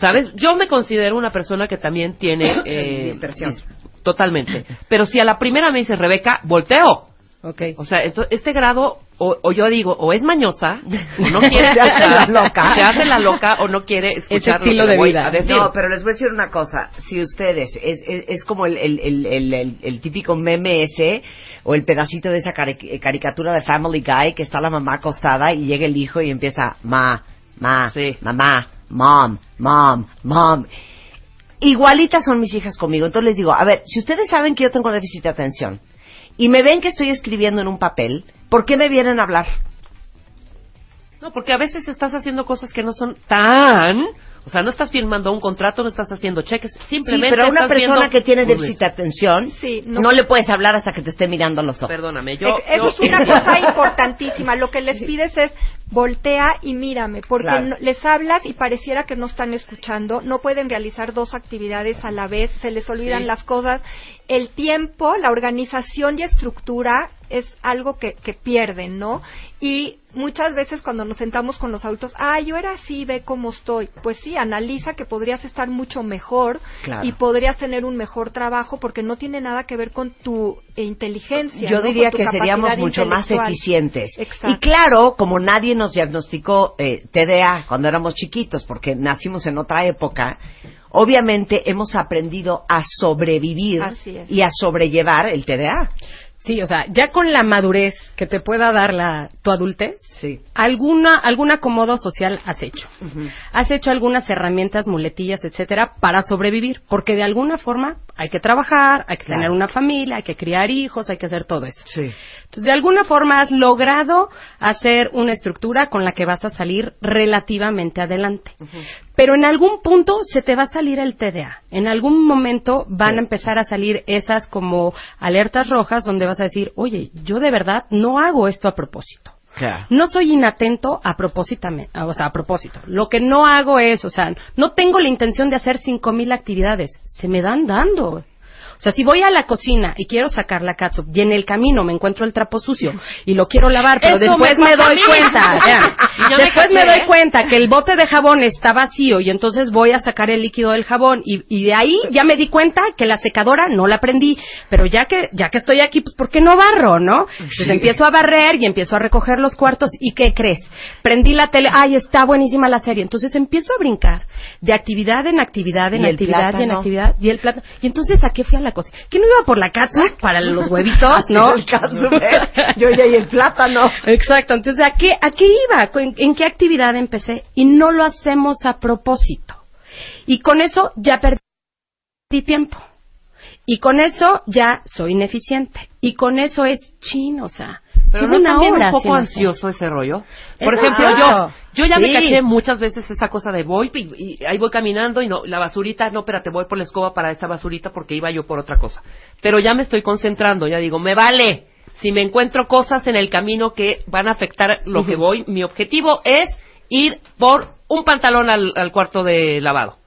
¿sabes? Yo me considero una persona que también tiene... Eh, Dispersión. dis- Totalmente. Pero si a la primera me dice Rebeca, volteo. Ok. O sea, este grado, o, o yo digo, o es mañosa, o no quiere Se hace la loca. se hace la loca, o no quiere escuchar lo estilo que le de voy vida. a decir. No, pero les voy a decir una cosa. Si ustedes, es, es, es como el, el, el, el, el- el típico meme ese, o el pedacito de esa cari- caricatura de Family Guy, que está la mamá acostada y llega el hijo y empieza, ma, ma, Sí. mamá, mom, mom, mom. Igualitas son mis hijas conmigo. Entonces les digo, a ver, si ustedes saben que yo tengo déficit de atención y me ven que estoy escribiendo en un papel, ¿por qué me vienen a hablar? No, porque a veces estás haciendo cosas que no son tan... O sea, no estás firmando un contrato, no estás haciendo cheques, simplemente sí, pero a una estás persona viendo que tiene déficit de atención, Sí, no, no- le puedes hablar hasta que te esté mirando a los ojos. Perdóname, yo... Eso yo- es una cosa importantísima. Lo que les pides es voltea y mírame, porque Claro. no- les hablas y pareciera que no están escuchando, no pueden realizar dos actividades a la vez, se les olvidan Sí. las cosas. El tiempo, la organización y estructura es algo que, que pierden, ¿no? Y muchas veces cuando nos sentamos con los adultos, ah, yo era así, ve cómo estoy. Pues sí, analiza que podrías estar mucho mejor Claro. y podrías tener un mejor trabajo porque no tiene nada que ver con tu inteligencia. Yo ¿no? diría que seríamos mucho más eficientes. Exacto. Y claro, como nadie nos diagnosticó eh, TDA cuando éramos chiquitos, porque nacimos en otra época, obviamente hemos aprendido a sobrevivir y a sobrellevar el TDA. Sí, o sea, ya con la madurez que te pueda dar la, tu adultez, Sí. alguna, algún acomodo social has hecho. Has hecho algunas herramientas, muletillas, etcétera, para sobrevivir, porque de alguna forma hay que trabajar, hay que Claro. tener una familia, hay que criar hijos, hay que hacer todo eso. Sí. Entonces, de alguna forma has logrado hacer una estructura con la que vas a salir relativamente adelante. Pero en algún punto se te va a salir el TDA. En algún momento van Sí. a empezar a salir esas como alertas rojas donde vas a decir, oye, yo de verdad no hago esto a propósito. No soy inatento a propósito, o sea, a propósito. Lo que no hago es, o sea, no tengo la intención de hacer cinco mil actividades. Se me dan dando. O sea, si voy a la cocina y quiero sacar la catsup y en el camino me encuentro el trapo sucio y lo quiero lavar, pero Eso después me doy cuenta, ya. Me después me, doy ¿eh? cuenta que el bote de jabón está vacío y entonces voy a sacar el líquido del jabón y, y de ahí ya me di cuenta que la secadora no la prendí, pero ya que ya que estoy aquí, pues ¿por qué no barro, no? Entonces empiezo a barrer y empiezo a recoger los cuartos y ¿qué crees? Prendí la tele, ay, está buenísima la serie, entonces empiezo a brincar de actividad en actividad en Y actividad y en actividad y el plátano. Y entonces a qué fui a la cocina? ¿Que no iba por la catsup para los huevitos, no? El catsup, ¿eh? Yo ya y el plátano. Exacto, entonces ¿a qué, a qué iba? ¿En, en qué actividad empecé? Y no lo hacemos a propósito. Y con eso ya perdí tiempo. Y con eso ya soy ineficiente. Y con eso es chino, o sea. Pero no una también hora un poco ansioso ese rollo. Por Exacto. ejemplo, yo yo ya me caché muchas veces esa cosa de voy y, y ahí voy caminando y no la basurita, no, espérate, voy por la escoba para esa basurita porque iba yo por otra cosa. Pero ya me estoy concentrando, ya digo, me vale. Si me encuentro cosas en el camino que van a afectar lo que voy, mi objetivo es ir por un pantalón al, al cuarto de lavado.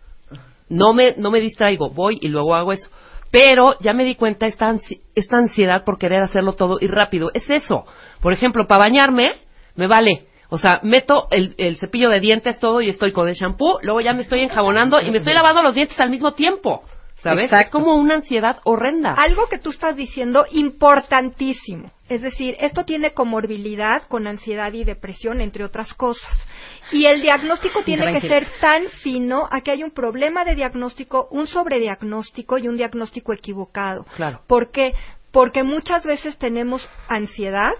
No me, no me distraigo, voy y luego hago eso. Pero ya me di cuenta esta, ansi- esta ansiedad por querer hacerlo todo y rápido. Es eso. Por ejemplo, para bañarme, me vale. O sea, meto el, el cepillo de dientes todo y estoy con el shampoo, luego ya me estoy enjabonando y me estoy lavando los dientes al mismo tiempo. ¿Sabes? Exacto. Es como una ansiedad horrenda. Algo que tú estás diciendo importantísimo. Es decir, esto tiene comorbilidad con ansiedad y depresión, entre otras cosas. Y el diagnóstico tiene que ser tan fino a que hay un problema de diagnóstico, un sobrediagnóstico y un diagnóstico equivocado. Claro. ¿Por qué? Porque muchas veces tenemos ansiedad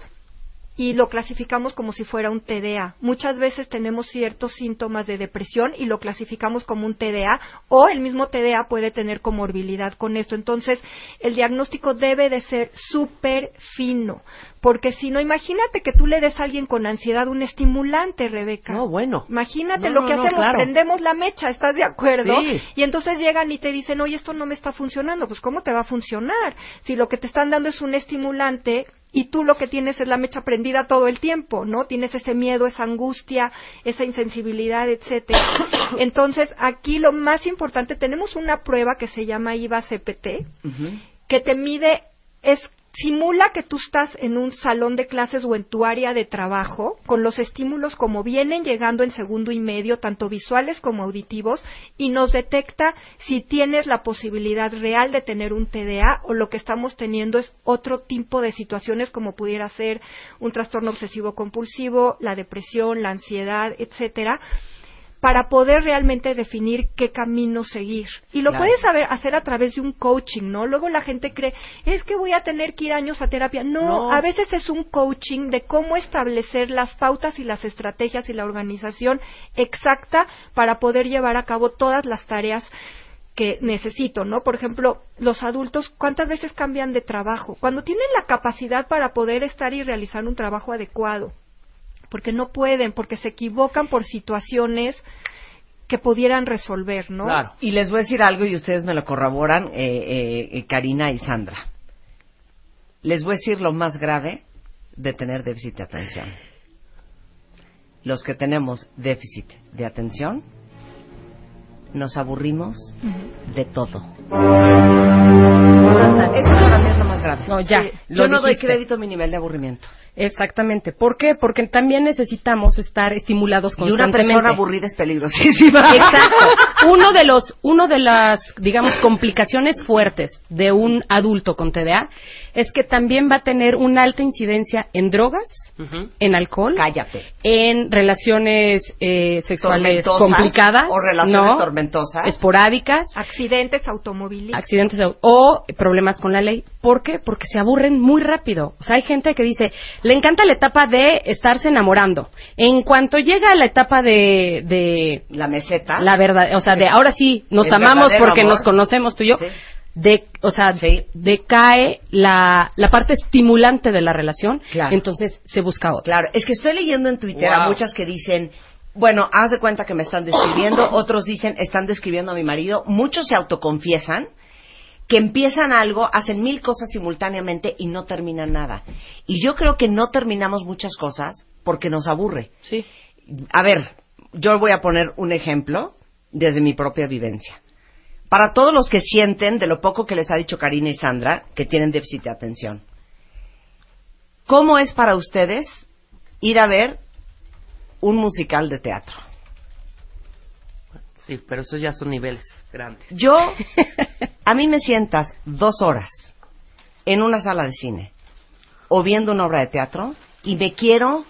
y lo clasificamos como si fuera un TDA. Muchas veces tenemos ciertos síntomas de depresión y lo clasificamos como un TDA o el mismo TDA puede tener comorbilidad con esto. Entonces, el diagnóstico debe de ser súper fino, porque si no, imagínate que tú le des a alguien con ansiedad un estimulante, Rebeca. No, bueno. Imagínate No, lo que no, hacemos, claro. prendemos la mecha, ¿estás de acuerdo? Sí. Y entonces llegan y te dicen, oye, esto no me está funcionando. Pues, ¿cómo te va a funcionar? Si lo que te están dando es un estimulante y tú lo que tienes es la mecha prendida todo el tiempo, ¿no? Tienes ese miedo, esa angustia, esa insensibilidad, etcétera. Entonces, aquí lo más importante, tenemos una prueba que se llama IVA-CPT, que te mide, es simula que tú estás en un salón de clases o en tu área de trabajo, con los estímulos como vienen llegando en segundo y medio, tanto visuales como auditivos, y nos detecta si tienes la posibilidad real de tener un TDA o lo que estamos teniendo es otro tipo de situaciones como pudiera ser un trastorno obsesivo compulsivo, la depresión, la ansiedad, etcétera para poder realmente definir qué camino seguir. Y lo Claro. puedes saber, hacer a través de un coaching, ¿no? Luego la gente cree, es que voy a tener que ir años a terapia. No, No. a veces es un coaching de cómo establecer las pautas y las estrategias y la organización exacta para poder llevar a cabo todas las tareas que necesito, ¿no? Por ejemplo, los adultos, ¿cuántas veces cambian de trabajo? Cuando tienen la capacidad para poder estar y realizar un trabajo adecuado, porque no pueden, porque se equivocan por situaciones que pudieran resolver, ¿no? Claro. Y les voy a decir algo y ustedes me lo corroboran, eh, eh, Karina y Sandra. Les voy a decir lo más grave de tener déficit de atención. Los que tenemos déficit de atención nos aburrimos de todo. Eso para mí es lo más grave. No, ya, Sí. lo Yo no doy crédito a mi nivel de aburrimiento. Exactamente. ¿Por qué? Porque también necesitamos estar estimulados Y una constantemente. persona aburrida es peligrosísima. Exacto. Uno de los, uno de las, digamos, complicaciones fuertes de un adulto con TDA es que también va a tener una alta incidencia en drogas, en alcohol, Cállate. en relaciones eh, sexuales Tormentosas complicadas, o relaciones ¿no? tormentosas. esporádicas, Accidentes automovilísticos. accidentes o problemas con la ley. ¿Por qué? Porque se aburren muy rápido. O sea, hay gente que dice, le encanta la etapa de estarse enamorando. En cuanto llega a la etapa de, de La meseta. la verdad, o sea, de ahora sí nos amamos porque amor. nos conocemos tú y yo. Sí. De, o sea, Sí. decae la, la parte estimulante de la relación, Claro. entonces se busca otra. Claro, es que estoy leyendo en Twitter a muchas que dicen, bueno, haz de cuenta que me están describiendo, otros dicen, están describiendo a mi marido, muchos se autoconfiesan que empiezan algo, hacen mil cosas simultáneamente y no terminan nada. Y yo creo que no terminamos muchas cosas porque nos aburre. Sí. A ver, yo voy a poner un ejemplo desde mi propia vivencia. Para todos los que sienten de lo poco que les ha dicho Karina y Sandra, que tienen déficit de atención, ¿cómo es para ustedes ir a ver un musical de teatro? Sí, pero esos ya son niveles grandes. Yo, a mí me sientas dos horas en una sala de cine o viendo una obra de teatro y me quiero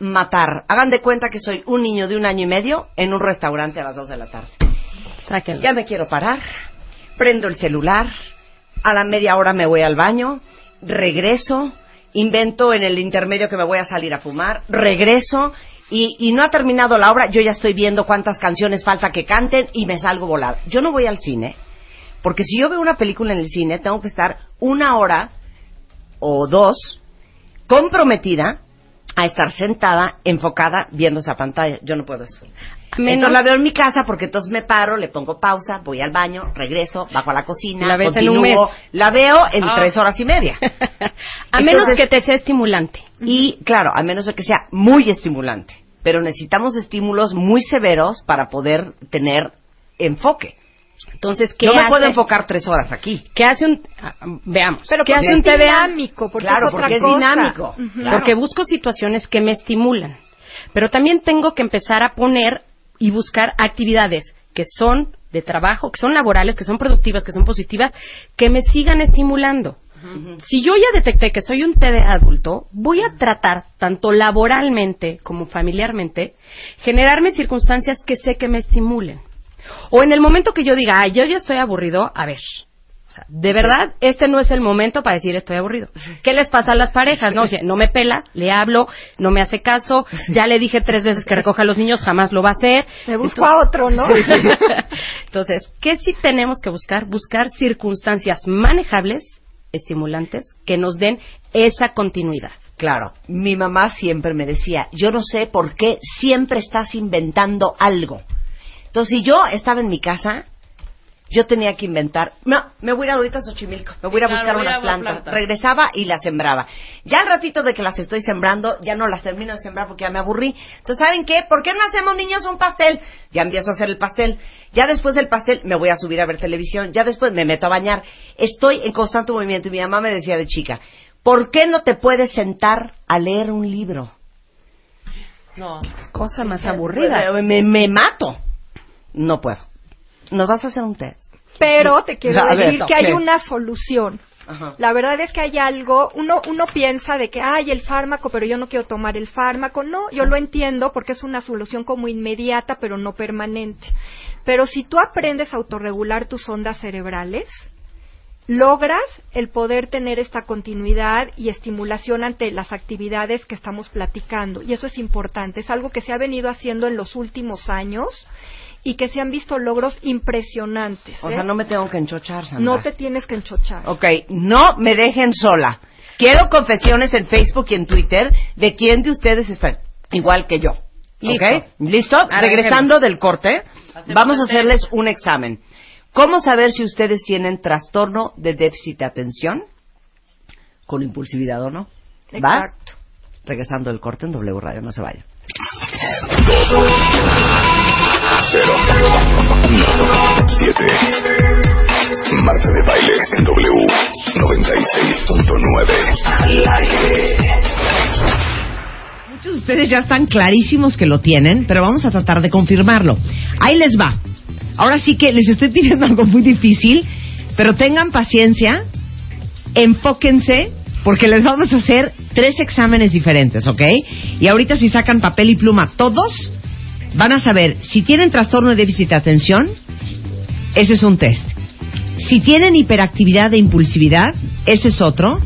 matar. Hagan de cuenta que soy un niño de un año y medio en un restaurante a las dos de la tarde. Sáquenlo. Ya me quiero parar, prendo el celular, a la media hora me voy al baño, regreso, invento en el intermedio que me voy a salir a fumar, regreso y, y no ha terminado la obra, yo ya estoy viendo cuántas canciones falta que canten y me salgo volar. Yo no voy al cine, porque si yo veo una película en el cine, tengo que estar una hora o dos comprometida a estar sentada, enfocada, viendo esa pantalla. Yo no puedo eso. Menos- Entonces la veo en mi casa porque entonces me paro, le pongo pausa, voy al baño, regreso, bajo a la cocina, La continúo, la veo en Ah. tres horas y media. a menos que te sea estimulante. Y claro, a menos de que sea muy estimulante. Pero necesitamos estímulos muy severos para poder tener enfoque. Entonces, ¿qué Yo me hace? puedo enfocar tres horas aquí. ¿Qué hace un ah, veamos? Pero ¿Qué hace un es TDA? dinámico, porque Claro, es otra porque es dinámico. Ujú. Claro. Porque busco situaciones que me estimulan. Pero también tengo que empezar a poner y buscar actividades que son de trabajo, que son laborales, que son productivas, que son positivas, que me sigan estimulando. Si yo ya detecté que soy un TDA adulto, voy a tratar, tanto laboralmente como familiarmente, generarme circunstancias que sé que me estimulen. O en el momento que yo diga, ay, yo ya estoy aburrido, a ver. O sea, de verdad, este no es el momento para decir estoy aburrido. ¿Qué les pasa a las parejas? No, O sea, no me pela, le hablo, no me hace caso, ya le dije tres veces que recoja a los niños, jamás lo va a hacer. Me busco a otro, ¿no? Entonces, ¿qué sí tenemos que buscar? Buscar circunstancias manejables, estimulantes, que nos den esa continuidad. Claro, mi mamá siempre me decía, yo no sé por qué siempre estás inventando algo. Entonces, si yo estaba en mi casa, yo tenía que inventar, no, me voy a ir ahorita a Xochimilco, me voy a ir a Claro, buscar unas plantas. plantas. Regresaba y las sembraba. Ya al ratito de que las estoy sembrando, ya no las termino de sembrar porque ya me aburrí. Entonces, ¿saben qué? ¿Por qué no hacemos niños un pastel? Ya empiezo a hacer el pastel. Ya después del pastel me voy a subir a ver televisión. Ya después me meto a bañar. Estoy en constante movimiento. Y mi mamá me decía de chica, ¿por qué no te puedes sentar a leer un libro? No. Cosa más aburrida. Me, me- me mato. No puedo. ¿Nos vas a hacer un test? Pero te quiero A ver, decir que hay una solución. Ajá. La verdad es que hay algo, uno, uno piensa de que hay el fármaco, pero yo no quiero tomar el fármaco. No, yo lo entiendo porque es una solución como inmediata, pero no permanente. Pero si tú aprendes a autorregular tus ondas cerebrales, logras el poder tener esta continuidad y estimulación ante las actividades que estamos platicando. Y eso es importante. Es algo que se ha venido haciendo en los últimos años y que se han visto logros impresionantes. O ¿eh? sea, no me tengo que enchochar, Sandra. No te tienes que enchochar. Ok, no me dejen sola. Quiero confesiones en Facebook y en Twitter de quién de ustedes está igual que yo. Listo. ¿Ok? ¿Listo? Regresando del corte, Hacemos vamos a el test. hacerles un examen. ¿Cómo saber si ustedes tienen trastorno de déficit de atención? Con impulsividad o no. ¿Va? Exacto. Regresando del corte en W Radio, no se vayan. Cero. Uno. Siete. Marta de baile en W 96.9. Al aire. Muchos de ustedes ya están clarísimos que lo tienen, pero vamos a tratar de confirmarlo. Ahí les va. Ahora sí que les estoy pidiendo algo muy difícil, pero tengan paciencia, enfóquense, porque les vamos a hacer tres exámenes diferentes, ¿ok? Y ahorita si sacan papel y pluma todos, van a saber si tienen trastorno de déficit de atención, ese es un test. Si tienen hiperactividad e impulsividad, ese es otro.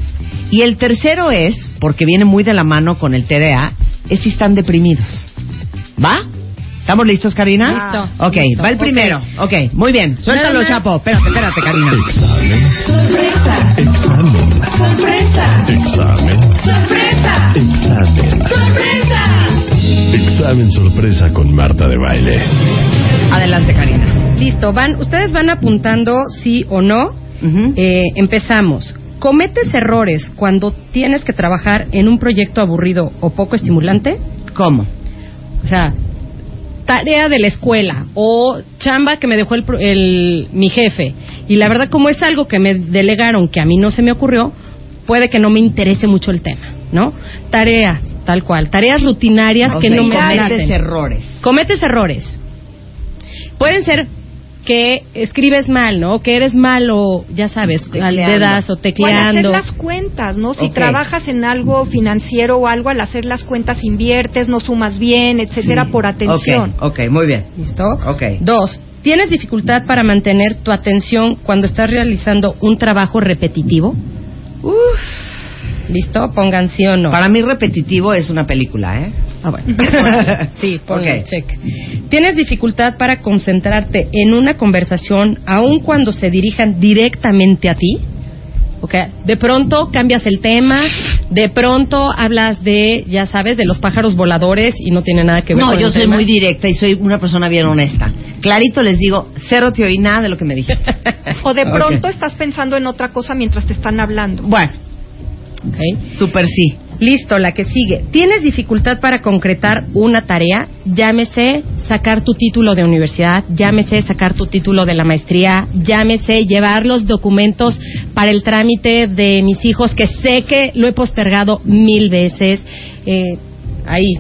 Y el tercero es, porque viene muy de la mano con el TDA, es si están deprimidos. ¿Va? ¿Estamos listos, Karina? Listo. Ok, Listo. va el primero. Ok, muy bien. Suéltalo, Nada. Chapo. Espérate, espérate, Karina. Examen. Examen. Examen. Examen. Examen sorpresa con Marta de baile. Adelante, Karina. Listo, van, ustedes van apuntando sí o no. Eh, empezamos. ¿Cometes errores cuando tienes que trabajar en un proyecto aburrido o poco estimulante? ¿Cómo? O sea, tarea de la escuela o chamba que me dejó el, pro- el- mi jefe. Y la verdad, como es algo que me delegaron que a mí no se me ocurrió, puede que no me interese mucho el tema, ¿no? Tareas, tal cual. Tareas rutinarias O que sea, no me cometes errores. Cometes errores. Pueden ser que escribes mal, ¿no? Que eres malo, ya sabes, al Tecleando. dedazo, O al hacer tecleando. las cuentas, ¿no? Si Ok. trabajas en algo financiero o algo, al hacer las cuentas inviertes, no sumas bien, etcétera, por atención. Ok, ok, muy bien. ¿Listo? Ok. Dos, ¿tienes dificultad para mantener tu atención cuando estás realizando un trabajo repetitivo? ¿Listo? Pongan sí o no. Para mí repetitivo es una película, ¿eh? Ah, bueno. sí, ponle Ok. check. ¿Tienes dificultad para concentrarte en una conversación aun cuando se dirijan directamente a ti? Ok, de pronto cambias el tema, de pronto hablas de, ya sabes, de los pájaros voladores y no tiene nada que ver No, con yo el soy tema. muy directa y soy una persona bien honesta. Clarito les digo, cero te oí nada de lo que me dijiste. O de pronto estás pensando en otra cosa mientras te están hablando. Bueno, Ok. super sí. Listo, la que sigue. ¿Tienes dificultad para concretar una tarea? Llámese sacar tu título de universidad, llámese sacar tu título de la maestría, llámese llevar los documentos para el trámite de mis hijos, que sé que lo he postergado mil veces. Eh, ahí.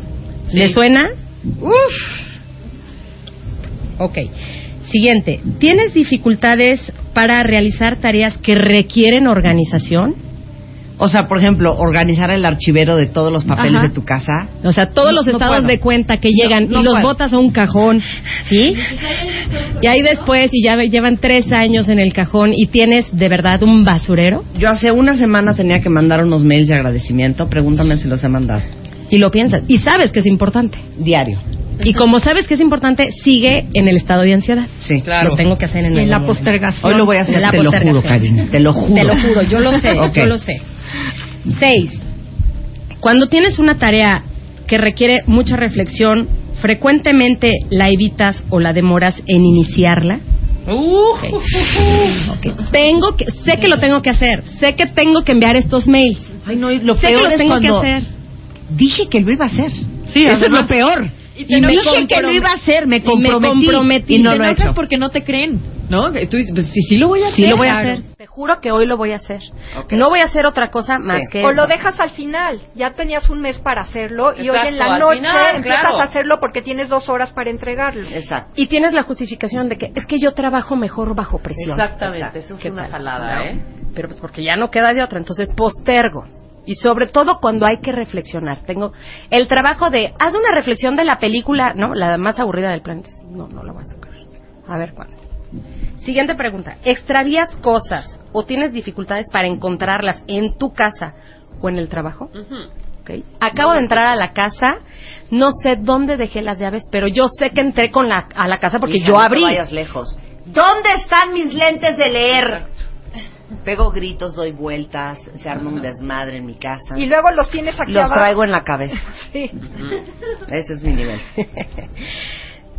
¿Le suena? Uf. Ok. Siguiente, ¿tienes dificultades para realizar tareas que requieren organización? O sea, por ejemplo, organizar el archivero de todos los papeles Ajá. de tu casa. O sea, todos No, los estados de cuenta que llegan no y los puedo. botas a un cajón, ¿sí? Y ahí después, y ya llevan tres años en el cajón y tienes de verdad un basurero Yo hace una semana tenía que mandar unos mails de agradecimiento. Pregúntame si los he mandado. y lo piensas y sabes que es importante. Diario. Y como sabes que es importante, sigue en el estado de ansiedad. Sí. Lo tengo que hacer en, la momento. postergación. Hoy lo voy a hacer, La te lo juro. Karina. Te lo juro. Te lo juro, yo lo sé, Ok. yo lo sé. Seis. Cuando tienes una tarea que requiere mucha reflexión, frecuentemente la evitas o la demoras en iniciarla. Ok. Ok. Tengo que, sé que lo tengo que hacer, sé que tengo que enviar estos mails. Ay, no, lo sé que peor es tengo que cuando hacer. dije que lo iba a hacer. Sí, Eso es lo peor. Y Y, me dije que lo iba a hacer, me y me comprometí, y no te lo he hecho. porque no te creen, ¿no? Tú pues, sí, sí lo voy a hacer. Sí, lo voy a hacer. Te juro que hoy lo voy a hacer. No voy a hacer otra cosa más Sí. que O lo dejas al final. Ya tenías un mes para hacerlo y hoy Exacto, en la noche final, empiezas claro. a hacerlo porque tienes dos horas para entregarlo. Exacto. Y tienes la justificación de que es que yo trabajo mejor bajo presión. Exactamente, eso es ¿Qué una tal? jalada, ¿No? ¿eh? Pero pues porque ya no queda de otra, entonces postergo. Y sobre todo cuando hay que reflexionar. Tengo el trabajo de, haz una reflexión de la película, ¿no? La más aburrida del planeta. No, no la voy a sacar. A ver cuándo. Siguiente pregunta. ¿Extravías cosas o tienes dificultades para encontrarlas en tu casa o en el trabajo? Ok. Acabo de entrar a la casa, no sé dónde dejé las llaves, pero yo sé que entré con la, a la casa porque Hija, yo no abrí. vayas lejos. ¿Dónde están mis lentes de leer? Pego gritos, doy vueltas, se arma un desmadre en mi casa. Y luego los tienes aquí Los abajo. traigo en la cabeza. Sí. Ese es mi nivel.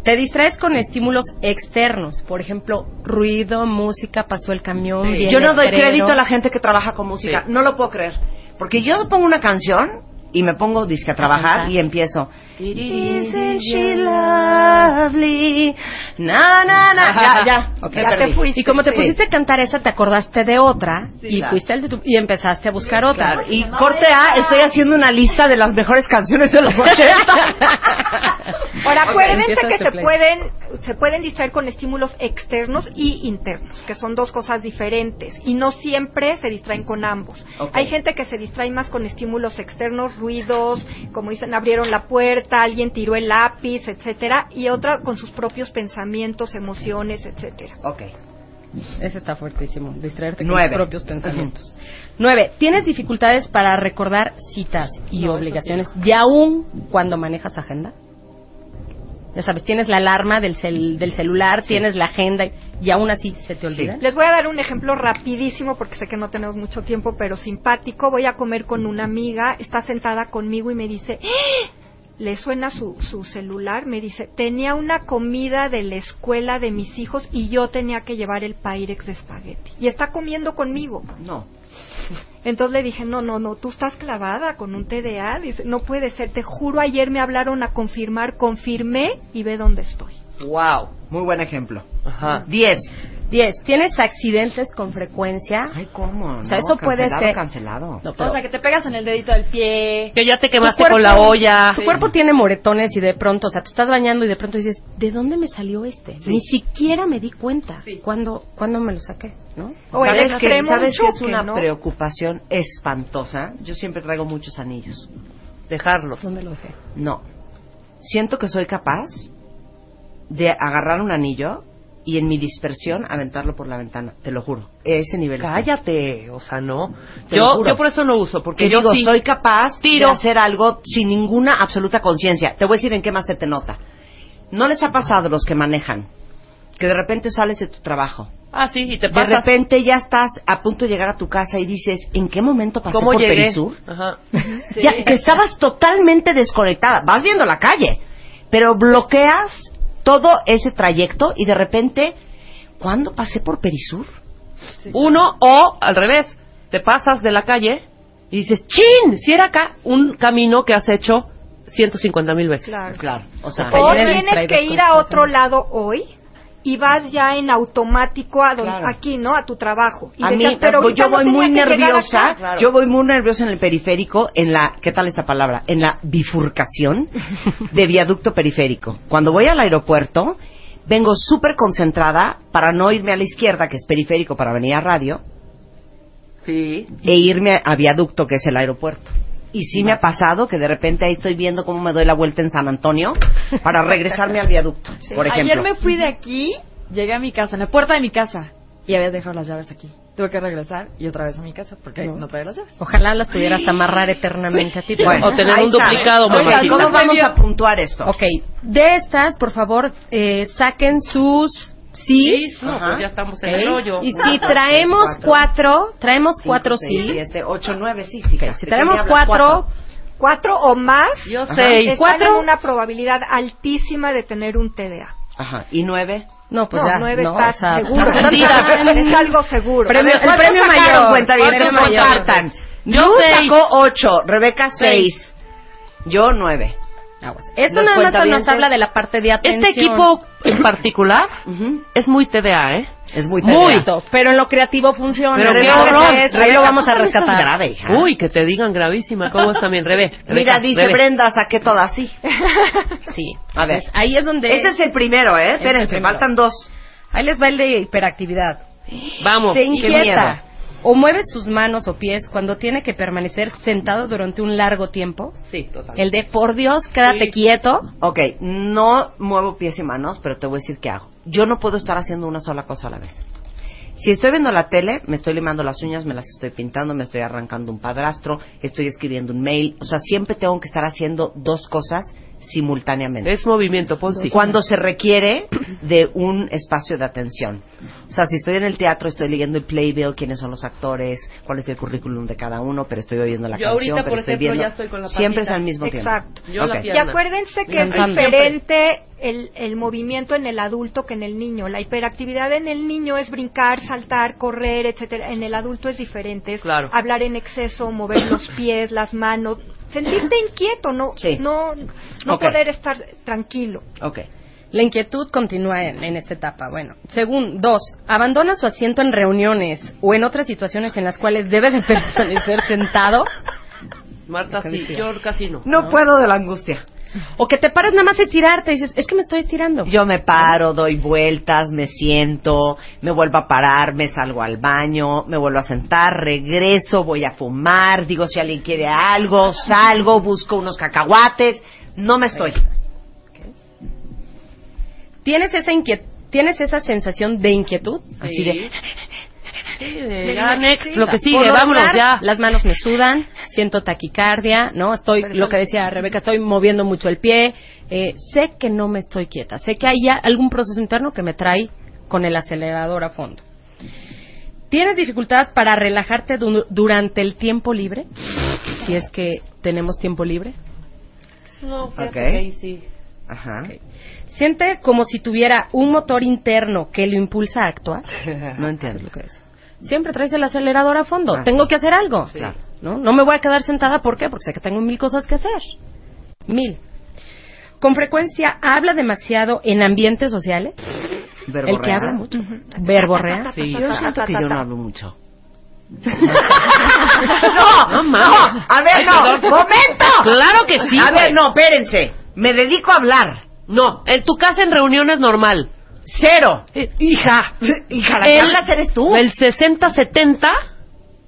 Te distraes con estímulos externos, por ejemplo, ruido, música, pasó el camión. Sí. Yo no doy crédito a la gente que trabaja con música. Sí. No lo puedo creer. Porque yo pongo una canción y me pongo disque a trabajar y empiezo. Isn't she lovely? Na, na, na. Ya, ya. Ok. me Ya te perdí. fuiste. Y como te Sí. pusiste a cantar esa, te acordaste de otra y claro. fuiste al de tu- y empezaste a buscar otra. Claro, y corte A, estoy haciendo una lista de las mejores canciones de los 80. Ahora acuérdense empieza que se play. pueden se pueden distraer con estímulos externos y internos, que son dos cosas diferentes y no siempre se distraen con ambos. Hay gente que se distrae más con estímulos externos, ruidos, como dicen, abrieron la puerta, alguien tiró el lápiz, etcétera, y otra con sus propios pensamientos, emociones, etcétera. ok. Ese está fuertísimo, distraerte Nueve. con tus propios pensamientos. Nueve, ¿tienes dificultades para recordar citas y No, obligaciones, y aún cuando manejas agenda? Ya sabes, tienes la alarma del, cel- del celular, tienes la agenda, y aún así se te olvida. Les voy a dar un ejemplo rapidísimo porque sé que no tenemos mucho tiempo, pero simpático. Voy a comer con una amiga, está sentada conmigo y me dice, ¡Ah! le suena su, su celular, me dice, tenía una comida de la escuela de mis hijos y yo tenía que llevar el Pyrex de espagueti. Y está comiendo conmigo. No. Entonces le dije, no, no, no, tú estás clavada con un TDA. Dice, no puede ser, te juro, ayer me hablaron a confirmar, confirmé y ve dónde estoy. Wow. Muy buen ejemplo. Ajá. 10. Diez, ¿tienes accidentes con frecuencia? Ay, ¿cómo? O sea, No, eso puede cancelado, ser- cancelado. No, pero- O sea, que te pegas en el dedito del pie. Que ya te Tu quemaste cuerpo- con la olla. Tu cuerpo tiene moretones y de pronto, o sea, te estás bañando y de pronto dices, ¿de dónde me salió este? Ni siquiera me di cuenta Sí. cuándo, cuándo me lo saqué, ¿no? O el ¿Sabes que, ¿sabes que es una ¿no? preocupación espantosa? Yo siempre traigo muchos anillos. Dejarlos. ¿Dónde lo dejé? No. Siento que soy capaz de agarrar un anillo y en mi dispersión aventarlo por la ventana. Te lo juro. Ese nivel. Cállate, o sea, no. Te lo Yo, juro. yo por eso no uso, porque Que yo digo, sí. soy capaz Tiro. de hacer algo sin ninguna absoluta conciencia. Te voy a decir en qué más se te nota. ¿No les ha pasado a los que manejan? Que de repente sales de tu trabajo. Ah, sí, y te De pasas. repente ya estás a punto de llegar a tu casa y dices, ¿en qué momento pasé ¿Cómo por llegué? Perisur? Ajá. Ya, que estabas totalmente desconectada. Vas viendo la calle, pero bloqueas todo ese trayecto y de repente, ¿cuándo pasé por Perisur? Uno, o al revés, te pasas de la calle y dices, ¡chin! Si era acá un camino que has hecho 150 mil veces. Claro. Claro, o sea, O tienes que ir a otro lado hoy y vas ya en automático a donde, Claro. aquí, ¿no? A tu trabajo. Y a mí, pero pues, yo voy muy nerviosa, yo voy muy nerviosa en el periférico, en la, ¿qué tal esta palabra? En la bifurcación de viaducto periférico. Cuando voy al aeropuerto, vengo súper concentrada para no irme a la izquierda, que es periférico para venir a radio, Sí. e irme a viaducto, que es el aeropuerto. Y sí me ha pasado que de repente ahí estoy viendo cómo me doy la vuelta en San Antonio para regresarme al viaducto, por ejemplo. Ayer me fui de aquí, llegué a mi casa, en la puerta de mi casa, y había dejado las llaves aquí. Tuve que regresar y otra vez a mi casa porque no, traía las llaves. Ojalá las pudieras amarrar eternamente a ti. Bueno, O tener un está. duplicado, mamacita. ¿cómo vamos a puntuar esto? Ok, de estas, por favor, eh, saquen sus sí. Sí, no, pues ya estamos en el hoyo. Y si traemos cuatro, traemos cuatro sí. 7, 8, 9, sí, sí. Si traemos cuatro, Cuatro o más Yo seis. ¿Cuatro? en una probabilidad altísima de tener un TDA. Ajá. ¿Y 9? no, pues no, ya. nueve no, está o sea, seguro. está- es algo seguro. Premio- el premio ¿cuántos sacaron, mayor. cuentavientes? Premio mayor. compartan. Yo Luz seis. sacó 8, Rebeca 6, yo 9. Esto Los nada más nos habla de la parte de atención. Este equipo en particular es muy TDA, ¿eh? Es muy Muy, TDA. pero en lo creativo funciona. Pero qué horror. ahí lo vamos a rescatar. grave, hija. Uy, que te digan gravísima. ¿Cómo es también, Rebe? Mira, dice Rebe. Brenda, saqué todas así. Sí. A ver. Entonces, ahí es donde. Ese es el primero, ¿eh? Espérense, faltan dos. Ahí les va el de hiperactividad. Vamos. Se qué miedo. inquieta o mueve sus manos o pies cuando tiene que permanecer sentado durante un largo tiempo. Sí, total. El de por Dios, quédate Sí. quieto. Ok, no muevo pies y manos, pero te voy a decir qué hago. Yo no puedo estar haciendo una sola cosa a la vez. Si estoy viendo la tele, me estoy limando las uñas, me las estoy pintando, me estoy arrancando un padrastro, estoy escribiendo un mail. O sea, siempre tengo que estar haciendo dos cosas simultáneamente. Es movimiento, Ponzi. Cuando se requiere de un espacio de atención. O sea, si estoy en el teatro, estoy leyendo el playbill, quiénes son los actores, cuál es el currículum de cada uno, pero estoy oyendo la Yo canción, ahorita, pero por estoy ejemplo, viendo... ya estoy con la Siempre es al mismo tiempo. Exacto. Yo la Ok. Y acuérdense que es diferente el, el movimiento en el adulto que en el niño. La hiperactividad en el niño es brincar, saltar, correr, etcétera. En el adulto es diferente. Es Claro. hablar en exceso, mover los pies, las manos, sentirte inquieto, no, Sí. no, no poder estar tranquilo. Ok. La inquietud continúa en, en esta etapa. Bueno, según dos, abandona su asiento en reuniones o en otras situaciones en las cuales debe de permanecer sentado Marta, sí. Yo casi no. No, puedo de la angustia. O que te pares nada más a estirarte y dices, es que me estoy estirando. Yo me paro, doy vueltas, me siento, me vuelvo a parar, me salgo al baño, me vuelvo a sentar, regreso, voy a fumar, digo si alguien quiere algo, salgo, busco unos cacahuates, no me estoy. ¿Tienes esa inquiet ¿Tienes esa sensación de inquietud? Así de, Sí, de- ya, next, lo que sigue, vámonos ya. Las manos me sudan, siento taquicardia, ¿no? Estoy, lo que decía Rebeca, estoy moviendo mucho el pie. eh, sé que no me estoy quieta. Sé que hay ya algún proceso interno que me trae con el acelerador a fondo. ¿Tienes dificultad para relajarte du- durante el tiempo libre? Si es que tenemos tiempo libre. No, fíjate Ok. que ahí sí. ajá. Siente como si tuviera un motor interno que lo impulsa a actuar. No entiendo lo que es. Siempre traes el acelerador a fondo. Ah. Tengo que hacer algo. Sí. Claro. ¿no? no me voy a quedar sentada. ¿Por qué? Porque sé que tengo mil cosas que hacer. Mil. Con frecuencia habla demasiado en ambientes sociales. El que habla mucho. Verborrea. Sí. Yo siento que yo no hablo mucho. No, no mames. A ver, no, momento. Claro que sí, A ver, no, espérense. Me dedico a hablar. No, en tu casa en reuniones normal. Cero. Eh, hija. Hija, la que hablas eres tú. El 60-70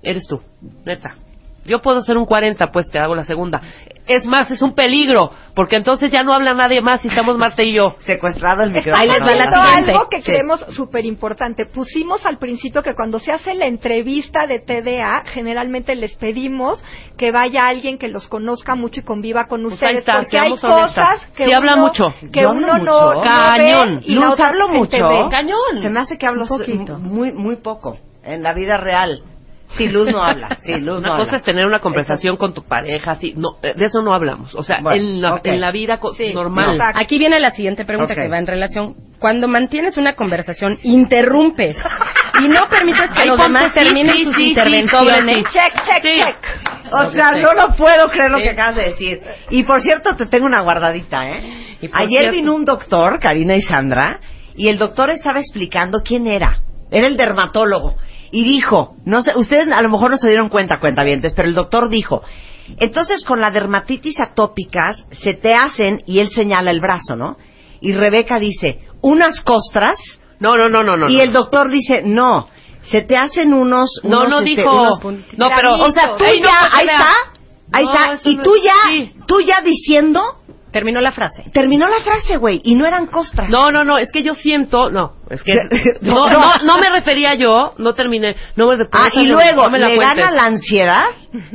eres tú, neta. Yo puedo ser un 40, pues te hago la segunda. Es más, es un peligro, porque entonces ya no habla nadie más y estamos Marta y yo. Secuestrado el micrófono. Ahí les va la Esto siguiente. algo que Sí. creemos súper importante. Pusimos al principio que cuando se hace la entrevista de TDA, generalmente les pedimos que vaya alguien que los conozca mucho y conviva con Pues ustedes, ahí está, porque hay honestas. cosas que Sí habla uno, mucho. que Yo uno no, mucho. no Cañón. ve y la Luz, hablo mucho. ve. Cañón. Se me hace que hablo Un poquito. muy, muy poco. En la vida real. Sí, Luz no habla. Sí, Luz Una no cosa habla. es tener una conversación con tu pareja, así, no, eh, de eso no hablamos. O sea, Bueno, en, la, ok. en la vida co- Sí, normal. Aquí viene la siguiente pregunta Ok. que va en relación. Cuando mantienes una conversación, interrumpes y no permites que Ahí los demás sí, terminen sí, sus intervenciones. Check, check, Sí. check. O sea, no lo puedo creer lo Sí. que acabas de decir. Y por cierto, te tengo una guardadita, ¿eh? Ayer cierto- vino un doctor, Karina y Sandra, y el doctor estaba explicando quién era. Era el dermatólogo. Y dijo, no sé, ustedes a lo mejor no se dieron cuenta, cuentavientes, pero el doctor dijo, entonces con la dermatitis atópicas se te hacen, y él señala el brazo, ¿no? Y Rebeca dice, unas costras No, no, no, no, no. y el doctor dice, no, se te hacen unos... No, unos, no este, dijo. unos- No, pero. o sea, tú Ey, ya, ahí está, ahí No, está, y tú ya, sí. tú ya diciendo, Terminó la frase. terminó la frase, güey, y no eran costras. No, no, no, es que yo siento, no, es que No, no, no. me refería yo, no terminé, no me Ah, y no- luego no me la le cuentes. gana la ansiedad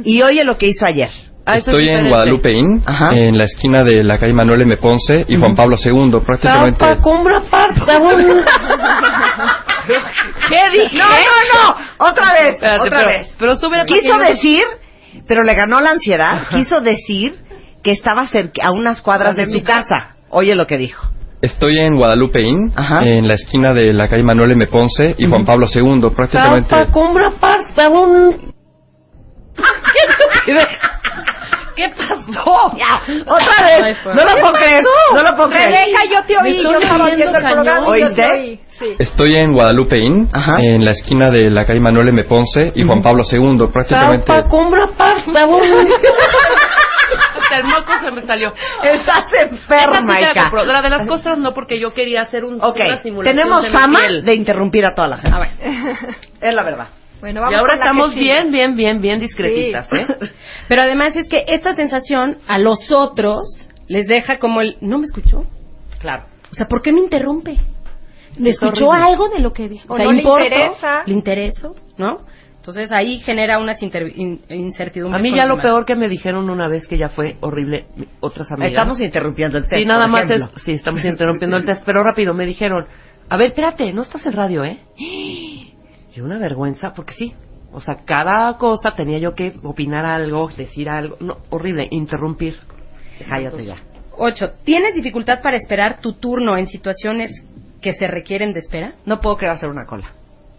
y oye lo que hizo ayer. Ah, eso es Estoy en diferente. Guadalupe Inn, Ajá. en la esquina de la calle Manuel M. Ponce y Juan Pablo II, prácticamente. Tapa, parta. ¿Qué dije? No, no, no, otra vez, Espérate, otra pero- vez. pero estuve Quiso decir, pero le ganó la ansiedad, quiso decir que estaba cerca, a unas cuadras de su casa. Oye lo que dijo. Estoy en Guadalupe Inn, Ajá. en la esquina de la calle Manuel M. Ponce y Juan Pablo II, prácticamente. Tapa, cumbra, parta, bueno. ¿Qué estupidez? ¿Qué pasó? Ya, otra vez. No lo puedo creer. No lo puedo creer. Rebeca, yo te oí, yo estoy estaba oyendo viendo el cañón. programa y yo te ¿Oíste? oí. Sí. Estoy en Guadalupe Inn, Ajá. en la esquina de la calle Manuel M. Ponce y Juan Pablo II, prácticamente. Tapa, cumbra, parta, bueno. Hasta el moco se me salió. Estás Esa enferma, sí te la hija. compro. La de las costras no, porque yo quería hacer un, Ok, una simulación tenemos de fama piel. de interrumpir a toda la gente. Es la verdad. Bueno, Y vamos ahora la que estamos bien, bien, bien, bien discretitas, ¿eh? Pero además es que esta sensación a los otros les deja como el... ¿No me escuchó? Claro. O sea, ¿por qué me interrumpe? ¿Le Es escuchó horrible. algo de lo que dije? O sea, no le ¿importo? interesa. ¿Le intereso? ¿No? Entonces ahí genera unas in- A incertidumbres. mí con ya lo demás. peor que me dijeron una vez que ya fue horrible, otras amigas. Estamos interrumpiendo el test. Sí, nada por más es, sí, estamos interrumpiendo el test, pero rápido, me dijeron, a ver, espérate, no estás en radio, ¿eh? Y una vergüenza, porque sí, o sea, cada cosa tenía yo que opinar algo, decir algo, no, horrible, interrumpir. Cállate ya. Ocho, ¿tienes dificultad para esperar tu turno en situaciones que se requieren de espera? No puedo creer hacer una cola.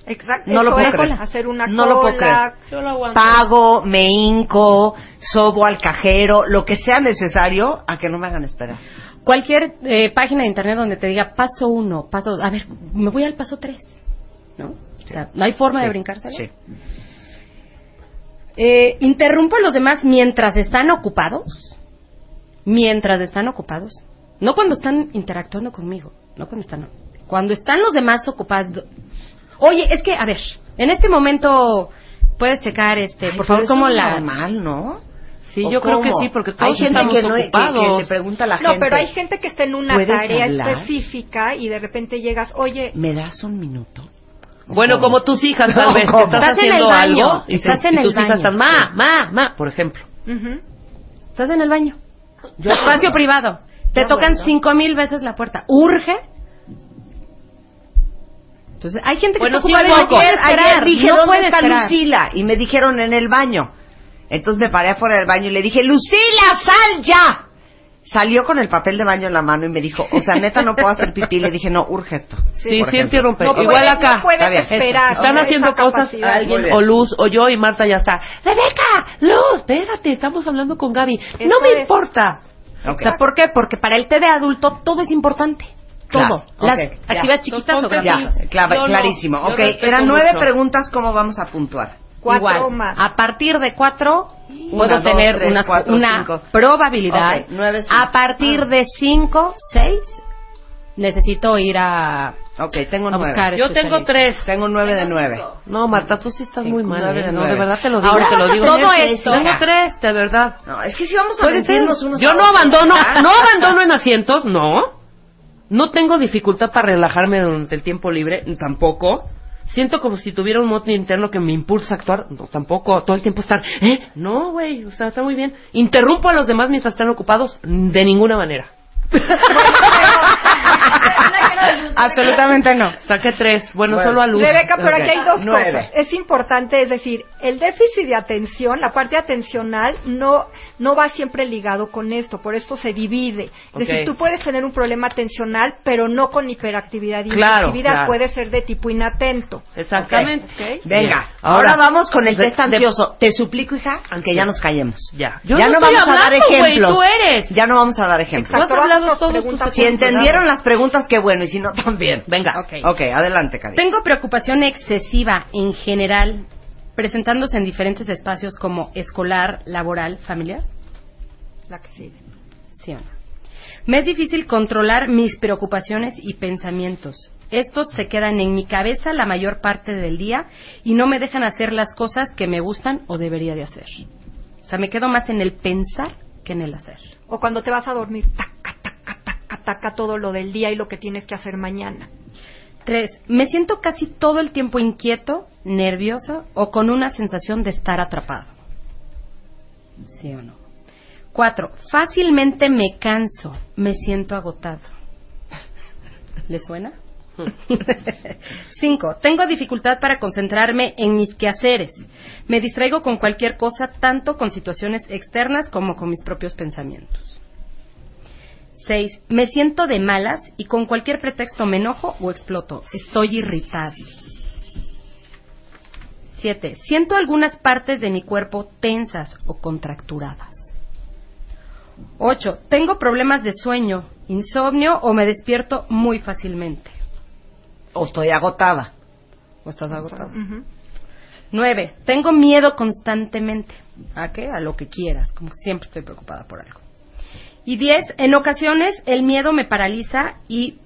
Exacto. No lo puedo creer. Hacer una No lo puedo cola. Yo lo aguanto. Pago, me hinco, sobo al cajero, lo que sea necesario a que no me hagan esperar. Cualquier eh, página de internet donde te diga paso uno, paso... A ver, me voy al paso tres, ¿no? O sea, no hay forma de brincárselo. Sí. Eh, interrumpo a los demás mientras están ocupados. Mientras están ocupados. No cuando están interactuando conmigo. No cuando están. Cuando están los demás ocupados. Oye, es que, a ver, en este momento puedes checar, este, Ay, por favor, cómo es la. normal, ¿no? Sí, ¿O yo creo que cómo? sí, porque Hay todos gente estamos que, no, que- ocupados. que le pregunta a la No, gente. pero hay gente que está en una ¿puedes tarea hablar? específica y de repente llegas, oye, ¿Me das un minuto? Bueno, ¿Cómo? como tus hijas, tal No, vez, que ¿cómo? estás, Estás en el haciendo baño, algo y, estás en y el tus hijas baño. están, ma, ma, ma, por ejemplo. ujú, Estás en el baño. Espacio privado. Te tocan bueno. cinco mil veces la puerta. ¿Urge? Entonces, hay gente que Bueno, sí, poco. Ayer, ayer dije, no ¿dónde está esperar. Lucila? Y me dijeron en el baño. Entonces me paré afuera del baño y le dije, Lucila, sal ya. Salió con el papel de baño en la mano y me dijo, o sea, neta, no puedo hacer pipí. Le dije, no, urge esto. Sí, sí, interrumpe. no Igual acá. no puedes Está esperar. Están haciendo cosas alguien o Luz o yo y Marta ya está. Rebeca, Luz, espérate, estamos hablando con Gaby. no me es. importa. Ok. O sea, ¿por qué? Porque para el té de adulto todo es importante. Claro, Todo. Las ok, ya. actividades chiquitas o grandes. Clarísimo. ok, eran nueve mucho. preguntas, ¿cómo vamos a puntuar? Cuatro Igual. más. A partir de cuatro puedo dos, tener tres, una, cuatro, una cinco. probabilidad. Ok, nueve, cinco. a partir Ah. de cinco, seis, necesito ir a, Ok, tengo a nueve. buscar. Yo tengo tres. Tengo nueve de nueve. No, Marta, tú sí estás Sí, muy mal. nueve ¿eh? de No, de verdad te lo digo, Ahora, te lo digo. todo Tengo esto- Tengo tres, de verdad. No, es que si vamos a mentirnos unos Yo a no otros, abandono, no abandono en asientos, no. No tengo dificultad para relajarme durante el tiempo libre, tampoco. Siento como si tuviera un moto interno que me impulsa a actuar, tampoco. Todo el tiempo estar, ¿eh? No, güey, o sea, está muy bien. Interrumpo a los demás mientras están ocupados, de ninguna manera. Absolutamente no. Saqué tres, bueno, Bueno. solo a luz. Rebeca, pero aquí hay dos nueve. cosas. Es importante, es decir, el déficit de atención, la parte atencional, no, no va siempre ligado con esto, por eso se divide. Es decir, tú puedes tener un problema atencional, pero no con hiperactividad. Y Claro, hiperactividad claro. puede ser de tipo inatento. Exactamente. Venga, ahora, Ahora, vamos con el test ansioso. Te suplico, hija, que ya nos callemos. Ya. Yo ya no vamos a dar ejemplos. tú eres. Ya no vamos a dar ejemplos. Tú has Exacto, hablado vamos todos tus preguntas Si entendieron las preguntas, qué bueno, y si no, también. Venga. Ok. Adelante, Cari. Tengo preocupación excesiva en general presentándose en diferentes espacios como escolar, laboral, familiar. La que sigue. ¿Sí o no? Me es difícil controlar mis preocupaciones y pensamientos. Estos se quedan en mi cabeza la mayor parte del día y no me dejan hacer las cosas que me gustan o debería de hacer. O sea, me quedo más en el pensar que en el hacer. O cuando te vas a dormir, taca, taca, taca todo lo del día y lo que tienes que hacer mañana. Tres, me siento casi todo el tiempo inquieto, nervioso o con una sensación de estar atrapado. ¿Sí o no? Cuatro, fácilmente me canso, me siento agotado. ¿Le suena? Cinco, tengo dificultad para concentrarme en mis quehaceres. Me distraigo con cualquier cosa, tanto con situaciones externas como con mis propios pensamientos. Seis, me siento de malas y con cualquier pretexto me enojo o exploto. Estoy irritable. Siete, siento algunas partes de mi cuerpo tensas o contracturadas. Ocho, tengo problemas de sueño, insomnio o me despierto muy fácilmente. O estoy agotada. ¿O estás agotado? Nueve, tengo miedo constantemente. ¿A qué? A lo que quieras, como siempre estoy preocupada por algo. Y diez, en ocasiones el miedo me paraliza y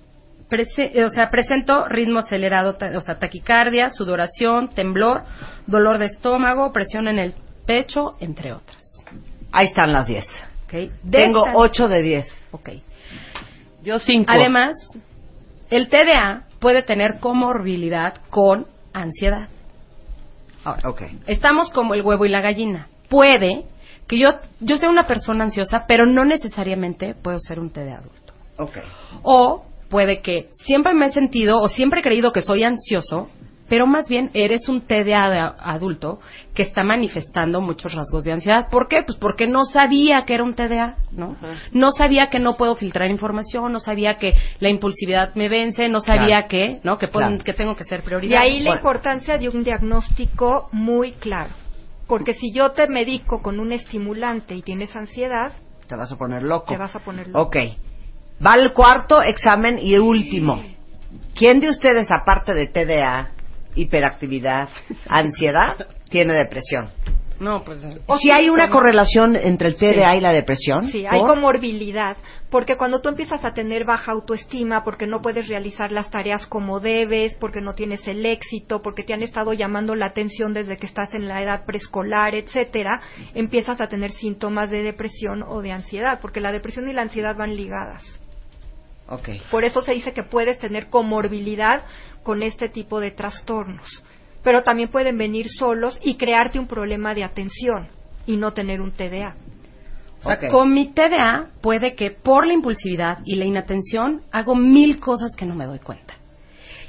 o sea, presento ritmo acelerado, o sea, taquicardia, sudoración, temblor, dolor de estómago, presión en el pecho, entre otras. Ahí están las 10. ¿ok? De Tengo estas- 8 de 10. Ok. Yo cinco. Además, el TDA puede tener comorbilidad con ansiedad. Ahora, Ok. estamos como el huevo y la gallina. Puede que yo, yo sea una persona ansiosa, pero no necesariamente puedo ser un TDA adulto. Ok. O puede que siempre me he sentido o siempre he creído que soy ansioso, pero más bien eres un TDA de adulto que está manifestando muchos rasgos de ansiedad. ¿Por qué? Pues porque no sabía que era un TDA, ¿no? No sabía que no puedo filtrar información, no sabía que la impulsividad me vence, no sabía Claro. que, ¿no? Que, Claro. que tengo que ser De prioridad. ahí la Bueno, importancia de un diagnóstico muy claro. Porque si yo te medico con un estimulante y tienes ansiedad, Te vas a poner loco. te vas a poner loco. Ok. Va el cuarto examen y el último. ¿Quién de ustedes, aparte de TDA, hiperactividad, ansiedad, tiene depresión? No, pues. eh, ¿O si hay una correlación entre el TDA y la depresión? Sí, hay ¿Por? comorbilidad, porque cuando tú empiezas a tener baja autoestima, porque no puedes realizar las tareas como debes, porque no tienes el éxito, porque te han estado llamando la atención desde que estás en la edad preescolar, etcétera, empiezas a tener síntomas de depresión o de ansiedad, porque la depresión y la ansiedad van ligadas. Ok. Por eso se dice que puedes tener comorbilidad con este tipo de trastornos. Pero también pueden venir solos y crearte un problema de atención y no tener un TDA. O sea, con mi TDA puede que por la impulsividad y la inatención hago mil cosas que no me doy cuenta.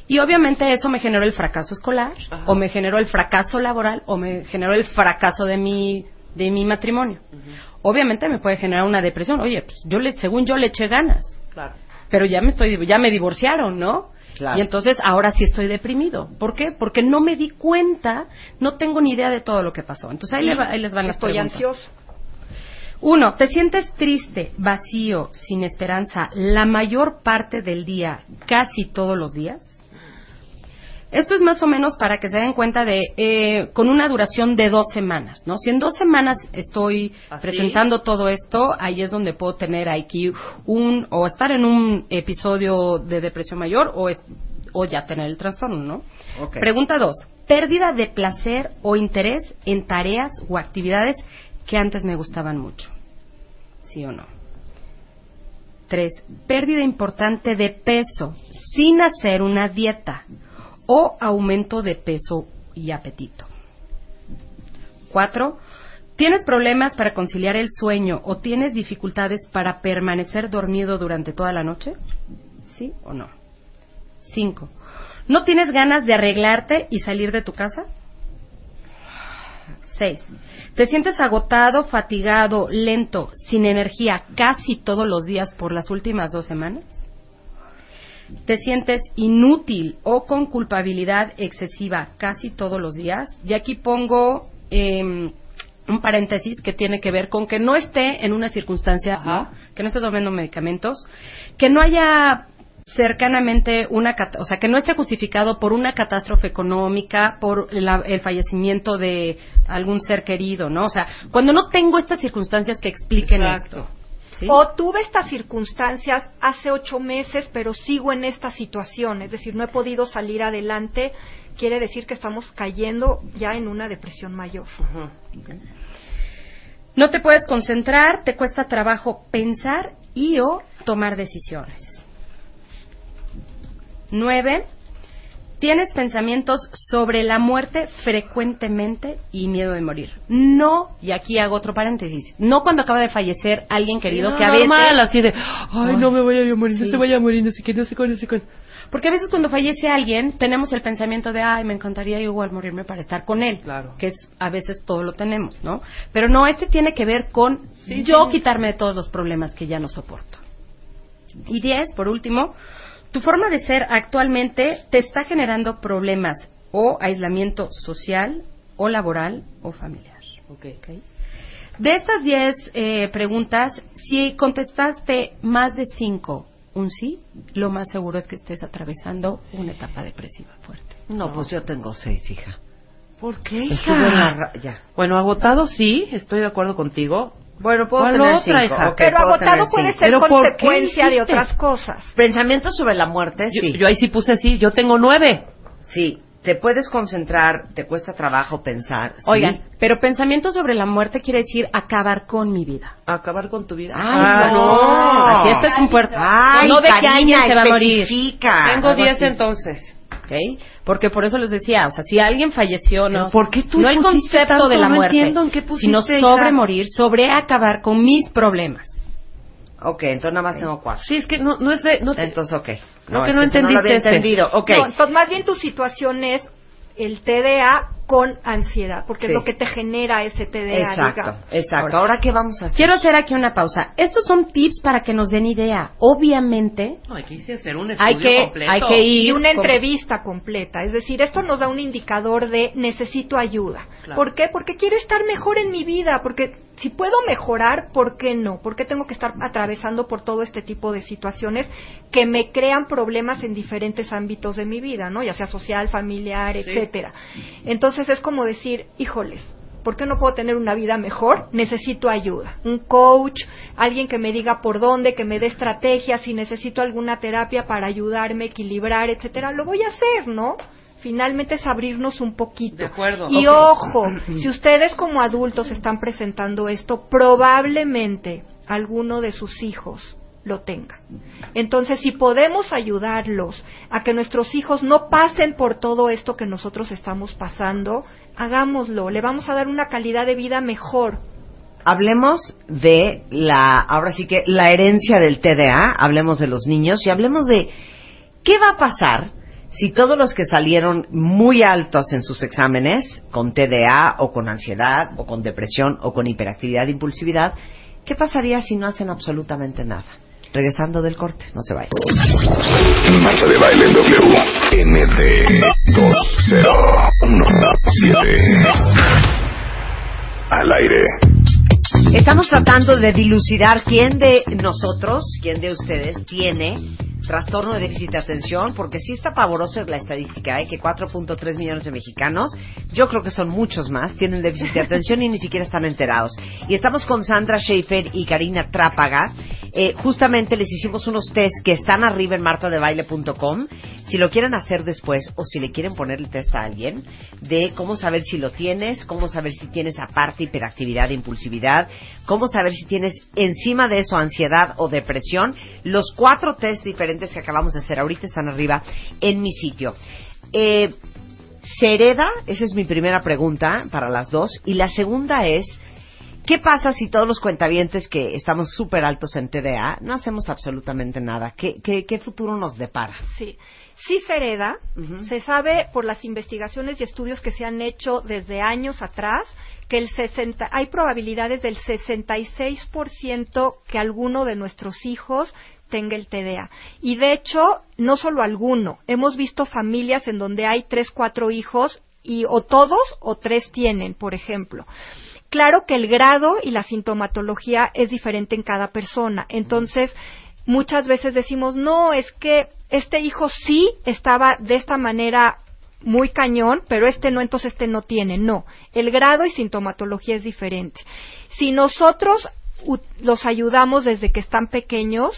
Y obviamente eso me generó el fracaso escolar, o me generó el fracaso laboral, o me generó el fracaso de mi, de mi matrimonio. Obviamente me puede generar una depresión. Oye, pues yo le, según yo le eché ganas, Claro. pero ya me estoy, ya me divorciaron, ¿no? Claro. Y entonces ahora sí estoy deprimido. ¿Por qué? Porque no me di cuenta, no tengo ni idea de todo lo que pasó. Entonces ahí, le va- ahí les van las Estoy preguntas. ansioso. Uno, ¿te sientes triste, vacío, sin esperanza la mayor parte del día, casi todos los días? Esto es más o menos para que se den cuenta de, eh, con una duración de dos semanas, ¿no? Si en dos semanas estoy ¿Así? presentando todo esto, ahí es donde puedo tener aquí un, o estar en un episodio de depresión mayor o, es- o ya tener el trastorno, ¿no? Pregunta dos, pérdida de placer o interés en tareas o actividades que antes me gustaban mucho. ¿Sí o no? Tres, pérdida importante de peso sin hacer una dieta o aumento de peso y apetito. Cuatro, ¿tienes problemas para conciliar el sueño o tienes dificultades para permanecer dormido durante toda la noche? ¿Sí o no? Cinco, ¿no tienes ganas de arreglarte y salir de tu casa? Seis, ¿te sientes agotado, fatigado, lento, sin energía casi todos los días por las últimas dos semanas? ¿Te sientes inútil o con culpabilidad excesiva casi todos los días? Y aquí pongo em, un paréntesis que tiene que ver con que no esté en una circunstancia, ¿no? que no esté tomando medicamentos, que no haya cercanamente una, o sea, que no esté justificado por una catástrofe económica, por la- el fallecimiento de algún ser querido, ¿no? O sea, cuando no tengo estas circunstancias que expliquen Exacto. esto. Sí. O tuve estas circunstancias hace ocho meses, pero sigo en esta situación, es decir, no he podido salir adelante, quiere decir que estamos cayendo ya en una depresión mayor. No te puedes concentrar, te cuesta trabajo pensar y o tomar decisiones. Nueve, tienes pensamientos sobre la muerte frecuentemente y miedo de morir. No, y aquí hago otro paréntesis, no cuando acaba de fallecer alguien querido No, que a veces... normal, así de, ay, no me voy a morir, no se vaya a morir, no sé qué, no sé cuándo, no sé cuándo. Porque a veces cuando fallece alguien tenemos el pensamiento de, ay, me encantaría igual morirme para estar con él. Claro. Que es, a veces todo lo tenemos, ¿no? Pero no, este tiene que ver con Sí, yo sí. quitarme de todos los problemas que ya no soporto. Y diez, por último, tu forma de ser actualmente te está generando problemas o aislamiento social o laboral o familiar. Ok. De estas 10 eh, preguntas, si contestaste más de 5, un sí, lo más seguro es que estés atravesando una etapa depresiva fuerte. No, pues yo tengo seis, hija. ¿Por qué, Estuve en la hija? ya. Bueno, agotado sí, estoy de acuerdo contigo. Bueno, puedo ¿Cuál tener otra, cinco. hija? Pero puedo agotado tener puede cinco. ser ¿Pero por qué consecuencia de otras cosas. Pensamientos sobre la muerte, Yo, sí. yo ahí sí puse sí, yo tengo nueve. Sí, te puedes concentrar, te cuesta trabajo pensar. sí. Oigan, pero pensamiento sobre la muerte quiere decir acabar con mi vida. Acabar con tu vida. Ay, ah, no. no. Aquí este es un puerto. Ay, no de que alguien se va a morir. Tengo diez entonces. ¿Ok? Porque por eso les decía, o sea, si alguien falleció, no, ¿por qué tú no el concepto tanto? de la No muerte, entiendo en qué pusiste, sino hija. sobre morir, sobre acabar con mis problemas. Ok, entonces nada más tengo cuatro. Sí, es que no, no es de... No te- Entonces, ok. Creo que es no eso lo había entendiste este. entendido. Ok. No, entonces, más bien tu situación es el TDA con ansiedad, porque Sí. es lo que te genera ese TDA. exacto, digamos. exacto. Ahora, ¿qué vamos a hacer? Quiero hacer aquí una pausa. Estos son tips para que nos den idea. Obviamente, No, aquí sí hacer un hay estudio que, completo. hay que ir Y una con- entrevista completa. Es decir, esto nos da un indicador de necesito ayuda. Claro. ¿Por qué? Porque quiero estar mejor en mi vida. Porque si puedo mejorar, ¿por qué no? ¿Por qué tengo que estar atravesando por todo este tipo de situaciones que me crean problemas en diferentes ámbitos de mi vida, ¿no? Ya sea social, familiar, Sí. etcétera. Entonces es como decir, híjoles, ¿por qué no puedo tener una vida mejor? Necesito ayuda. Un coach, alguien que me diga por dónde, que me dé estrategias, si necesito alguna terapia para ayudarme, equilibrar, etcétera, lo voy a hacer, ¿no? Finalmente es abrirnos un poquito. De acuerdo. Y ojo, si ustedes como adultos están presentando esto, probablemente alguno de sus hijos lo tenga. Entonces, si podemos ayudarlos a que nuestros hijos no pasen por todo esto que nosotros estamos pasando, hagámoslo. Le vamos a dar una calidad de vida mejor. Hablemos de la, ahora sí que la herencia del TDA, hablemos de los niños y hablemos de qué va a pasar si todos los que salieron muy altos en sus exámenes con TDA o con ansiedad o con depresión o con hiperactividad e impulsividad, ¿qué pasaría si no hacen absolutamente nada? Regresando del corte, no se vayan. Marta de Baile W. ND 2017. Al aire. Estamos tratando de dilucidar quién de nosotros, quién de ustedes tiene trastorno de déficit de atención, porque sí está pavorosa la estadística, ¿eh? que 4.3 millones de mexicanos, yo creo que son muchos más, tienen déficit de atención y ni siquiera están enterados. Y estamos con Sandra Schaefer y Karina Trápaga. Eh, justamente les hicimos unos test que están arriba en martadebaile.com. Si lo quieren hacer después o si le quieren poner el test a alguien, de cómo saber si lo tienes, cómo saber si tienes aparte hiperactividad e impulsividad, cómo saber si tienes encima de eso ansiedad o depresión. Los cuatro test diferentes que acabamos de hacer ahorita están arriba en mi sitio. Eh, ¿Se hereda? Esa es mi primera pregunta para las dos. Y la segunda es, ¿qué pasa si todos los cuentavientes que estamos súper altos en TDA no hacemos absolutamente nada? ¿Qué, qué, qué futuro nos depara? Sí. Sí se hereda, se sabe por las investigaciones y estudios que se han hecho desde años atrás que el 60, hay probabilidades del 66% que alguno de nuestros hijos tenga el TDA. Y de hecho, no solo alguno, hemos visto familias en donde hay tres, cuatro hijos y o todos o tres tienen, por ejemplo. Claro que el grado y la sintomatología es diferente en cada persona. Entonces, muchas veces decimos, no, es que este hijo sí estaba de esta manera muy cañón, pero este no, entonces este no tiene. No, el grado y sintomatología es diferente. Si nosotros los ayudamos desde que están pequeños,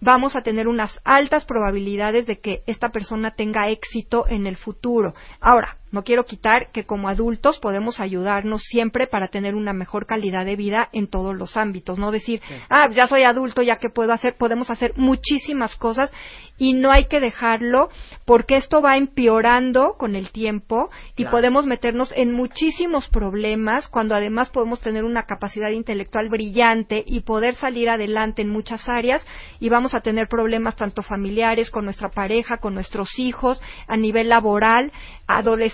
vamos a tener unas altas probabilidades de que esta persona tenga éxito en el futuro. Ahora, no quiero quitar que como adultos podemos ayudarnos siempre para tener una mejor calidad de vida en todos los ámbitos, no decir, ah, ya soy adulto, ya que puedo hacer, podemos hacer muchísimas cosas y no hay que dejarlo porque esto va empeorando con el tiempo y Claro. podemos meternos en muchísimos problemas cuando además podemos tener una capacidad intelectual brillante y poder salir adelante en muchas áreas y vamos a tener problemas tanto familiares con nuestra pareja, con nuestros hijos, a nivel laboral,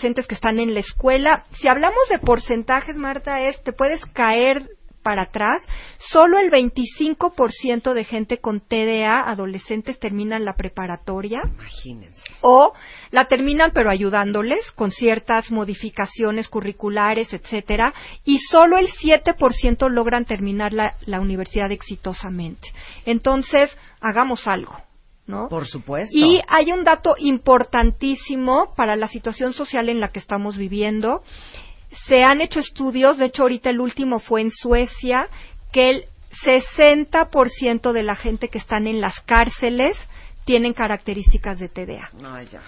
adolescentes que están en la escuela. Si hablamos de porcentajes, Marta, es te puedes caer para atrás, solo el 25% de gente con TDA, adolescentes, terminan la preparatoria Imagínense. o la terminan pero ayudándoles con ciertas modificaciones curriculares, etcétera, y solo el 7% logran terminar la, la universidad exitosamente. Entonces, hagamos algo, ¿no? Por supuesto. Y hay un dato importantísimo para la situación social en la que estamos viviendo. Se han hecho estudios, de hecho ahorita el último fue en Suecia, que el 60% de la gente que están en las cárceles tienen características de TDA. No, ya.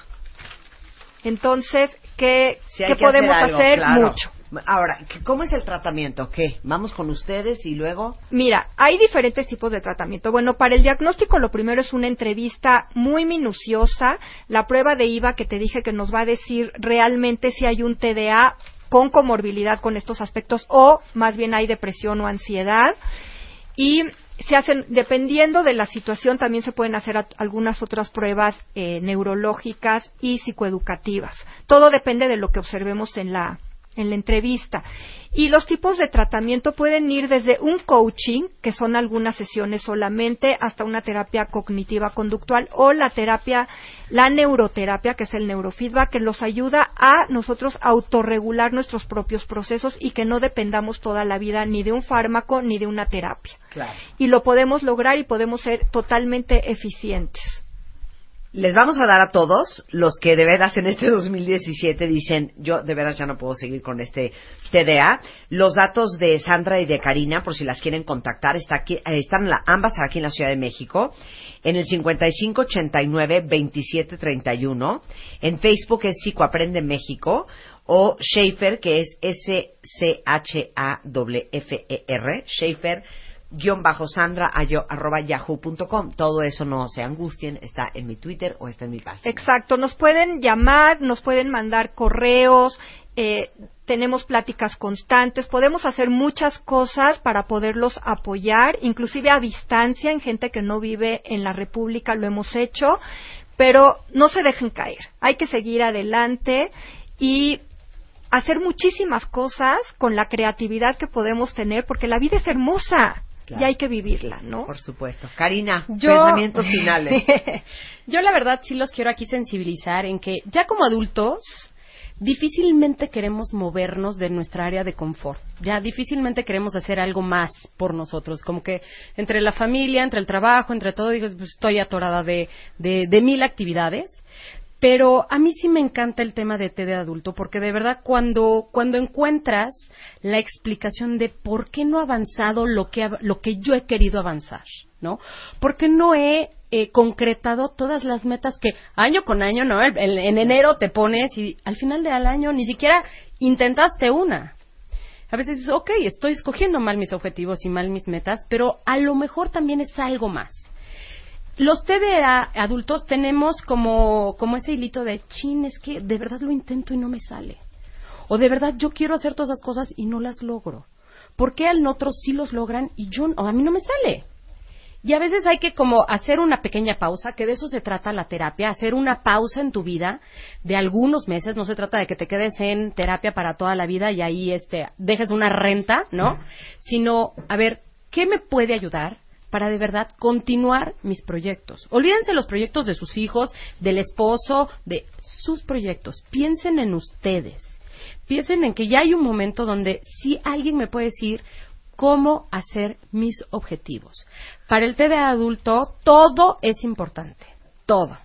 Entonces, ¿qué, Sí, qué podemos hacer? claro. Mucho. Ahora, ¿qué- ¿cómo es el tratamiento? ¿Qué? ¿Vamos con ustedes y luego? Mira, hay diferentes tipos de tratamiento. Bueno, para el diagnóstico lo primero es una entrevista muy minuciosa, la prueba de IVA que te dije que nos va a decir realmente si hay un TDA con comorbilidad con estos aspectos o más bien hay depresión o ansiedad. Y se hacen, dependiendo de la situación, también se pueden hacer algunas otras pruebas eh, neurológicas y psicoeducativas. Todo depende de lo que observemos en la, en la entrevista. Y los tipos de tratamiento pueden ir desde un coaching, que son algunas sesiones solamente, hasta una terapia cognitiva conductual o la terapia, la neuroterapia, que es el neurofeedback, que los ayuda a nosotros autorregular nuestros propios procesos y que no dependamos toda la vida ni de un fármaco ni de una terapia. Claro. Y lo podemos lograr y podemos ser totalmente eficientes. Les vamos a dar a todos los que de veras en este 2017 dicen, yo de veras ya no puedo seguir con este TDA, los datos de Sandra y de Karina, por si las quieren contactar, está aquí, eh, están la- ambas aquí en la Ciudad de México, en el 5589-2731, en Facebook es Psicoaprende México, o Schaefer, que es S-C-H-A-F-E-R, Schaefer, guion bajo Sandra arroba yahoo.com. Todo eso no se angustien, está en mi Twitter o está en mi página. Exacto, nos pueden llamar, nos pueden mandar correos, eh, tenemos pláticas constantes, podemos hacer muchas cosas para poderlos apoyar, inclusive a distancia en gente que no vive en la República, lo hemos hecho, pero no se dejen caer, hay que seguir adelante y hacer muchísimas cosas con la creatividad que podemos tener, porque la vida es hermosa Claro. y hay que vivirla, ¿no? Por supuesto. Karina, Yo- pensamientos finales. Yo la verdad sí los quiero aquí sensibilizar en que ya como adultos difícilmente queremos movernos de nuestra área de confort. Ya difícilmente queremos hacer algo más por nosotros. Como que entre la familia, entre el trabajo, entre todo, digo, pues estoy atorada de, de, de mil actividades. Pero a mí sí me encanta el tema de té de adulto, porque de verdad cuando, cuando encuentras la explicación de por qué no he avanzado lo que, ha- lo que yo he querido avanzar, ¿no? ¿Por qué no he eh, concretado todas las metas que año con año, ¿no? El- en enero te pones y al final del año ni siquiera intentaste una. A veces dices, ok, estoy escogiendo mal mis objetivos y mal mis metas, pero a lo mejor también es algo más los TDA adultos tenemos como, como ese hilito de chin, es que de verdad lo intento y no me sale. O de verdad yo quiero hacer todas esas cosas y no las logro. ¿Por qué al otros sí los logran y yo o a mí no me sale? Y a veces hay que como hacer una pequeña pausa, que de eso se trata la terapia, hacer una pausa en tu vida de algunos meses, no se trata de que te quedes en terapia para toda la vida y ahí este dejes una renta, ¿no? Sino, a ver, ¿qué me puede ayudar para de verdad continuar mis proyectos? Olvídense los proyectos de sus hijos, del esposo, de sus proyectos. Piensen en ustedes. Piensen en que ya hay un momento donde si alguien me puede decir cómo hacer mis objetivos. Para el TDA adulto, todo es importante. Todo.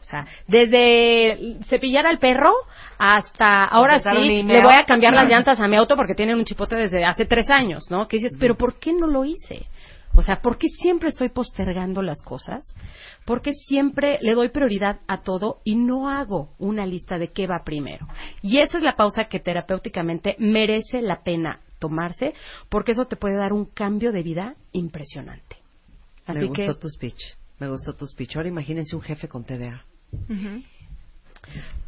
O sea, desde cepillar al perro hasta ahora sí le voy a cambiar las llantas a mi auto porque tiene un chipote desde hace tres años, ¿no? Que dices, pero ¿por qué no lo hice? O sea, ¿por qué siempre estoy postergando las cosas? ¿Por qué siempre le doy prioridad a todo y no hago una lista de qué va primero? Y esa es la pausa que terapéuticamente merece la pena tomarse porque eso te puede dar un cambio de vida impresionante. Así me que gustó tu speech. Me gustó tu speech. Ahora imagínense un jefe con TDA.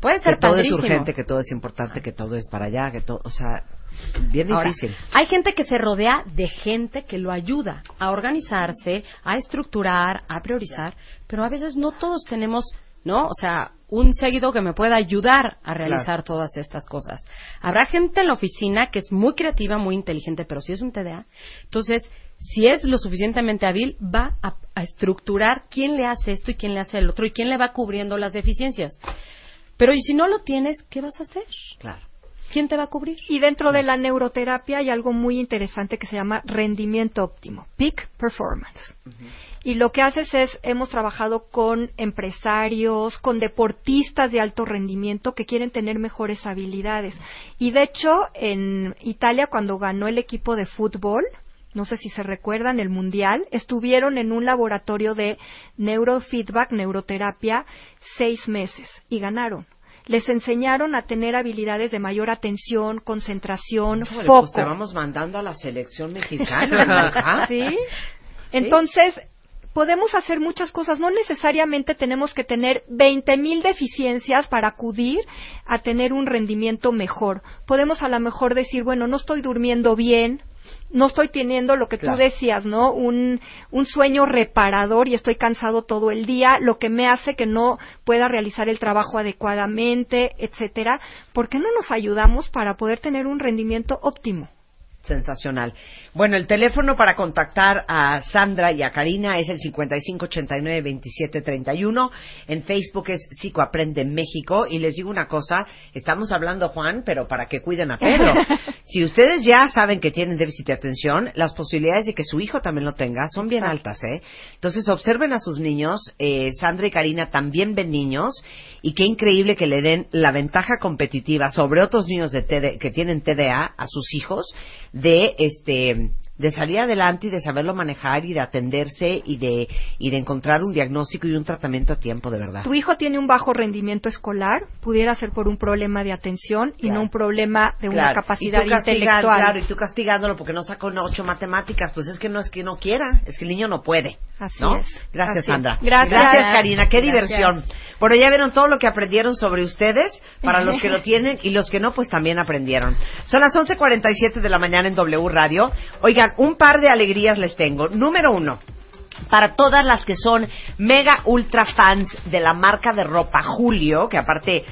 puede ser que todo padrísimo. es urgente, que todo es importante, que todo es para allá, que todo, o sea, bien Ahora, difícil. hay gente que se rodea de gente que lo ayuda a organizarse, a estructurar, a priorizar, pero a veces no todos tenemos, ¿no? O sea, un seguido que me pueda ayudar a realizar todas estas cosas. Habrá gente en la oficina que es muy creativa, muy inteligente, pero si es un TDA, entonces, si es lo suficientemente hábil, va a, a estructurar quién le hace esto y quién le hace el otro y quién le va cubriendo las deficiencias. Pero y si no lo tienes, ¿qué vas a hacer? Claro. ¿Quién te va a cubrir? Y dentro de la neuroterapia hay algo muy interesante que se llama rendimiento óptimo, peak performance. Y lo que haces es, hemos trabajado con empresarios, con deportistas de alto rendimiento que quieren tener mejores habilidades. Y de hecho, en Italia, cuando ganó el equipo de fútbol, no sé si se recuerdan, el Mundial, estuvieron en un laboratorio de neurofeedback, neuroterapia, seis meses y ganaron. Les enseñaron a tener habilidades de mayor atención, concentración, foco. Pues te vamos mandando a la selección mexicana. ¿verdad? ¿Sí? Entonces, podemos hacer muchas cosas. No necesariamente tenemos que tener 20.000 deficiencias para acudir a tener un rendimiento mejor. Podemos a lo mejor decir, bueno, no estoy durmiendo bien, no estoy teniendo lo que Claro. tú decías, ¿no? Un, un sueño reparador y estoy cansado todo el día, lo que me hace que no pueda realizar el trabajo adecuadamente, etcétera. ¿Por qué no nos ayudamos para poder tener un rendimiento óptimo? Sensacional. Bueno, el teléfono para contactar a Sandra y a Karina es el 5589-2731. En Facebook es Psicoaprende México. Y les digo una cosa, estamos hablando, Juan, pero para que cuiden a Pedro. si ustedes ya saben que tienen déficit de atención, las posibilidades de que su hijo también lo tenga son bien altas, ¿eh? Entonces, observen a sus niños. Eh, Sandra y Karina también ven niños. Y qué increíble que le den la ventaja competitiva sobre otros niños de TD que tienen TDA a sus hijos de este de salir adelante y de saberlo manejar y de atenderse y de y de encontrar un diagnóstico y un tratamiento a tiempo de verdad. Tu hijo tiene un bajo rendimiento escolar, pudiera ser por un problema de atención y Claro. no un problema de una capacidad y intelectual. Claro, y tú castigándolo porque no sacó ocho matemáticas, pues es que no es que no quiera, es que el niño no puede. Así ¿no? es. Gracias, Así. Sandra. Gracias. Karina. Qué Gracias. diversión. Bueno, ya vieron todo lo que aprendieron sobre ustedes, para los que lo tienen y los que no, pues también aprendieron. Son las 11.47 de la mañana en W Radio. Oigan, un par de alegrías les tengo. Número uno, para todas las que son mega ultra fans de la marca de ropa Julio, que aparte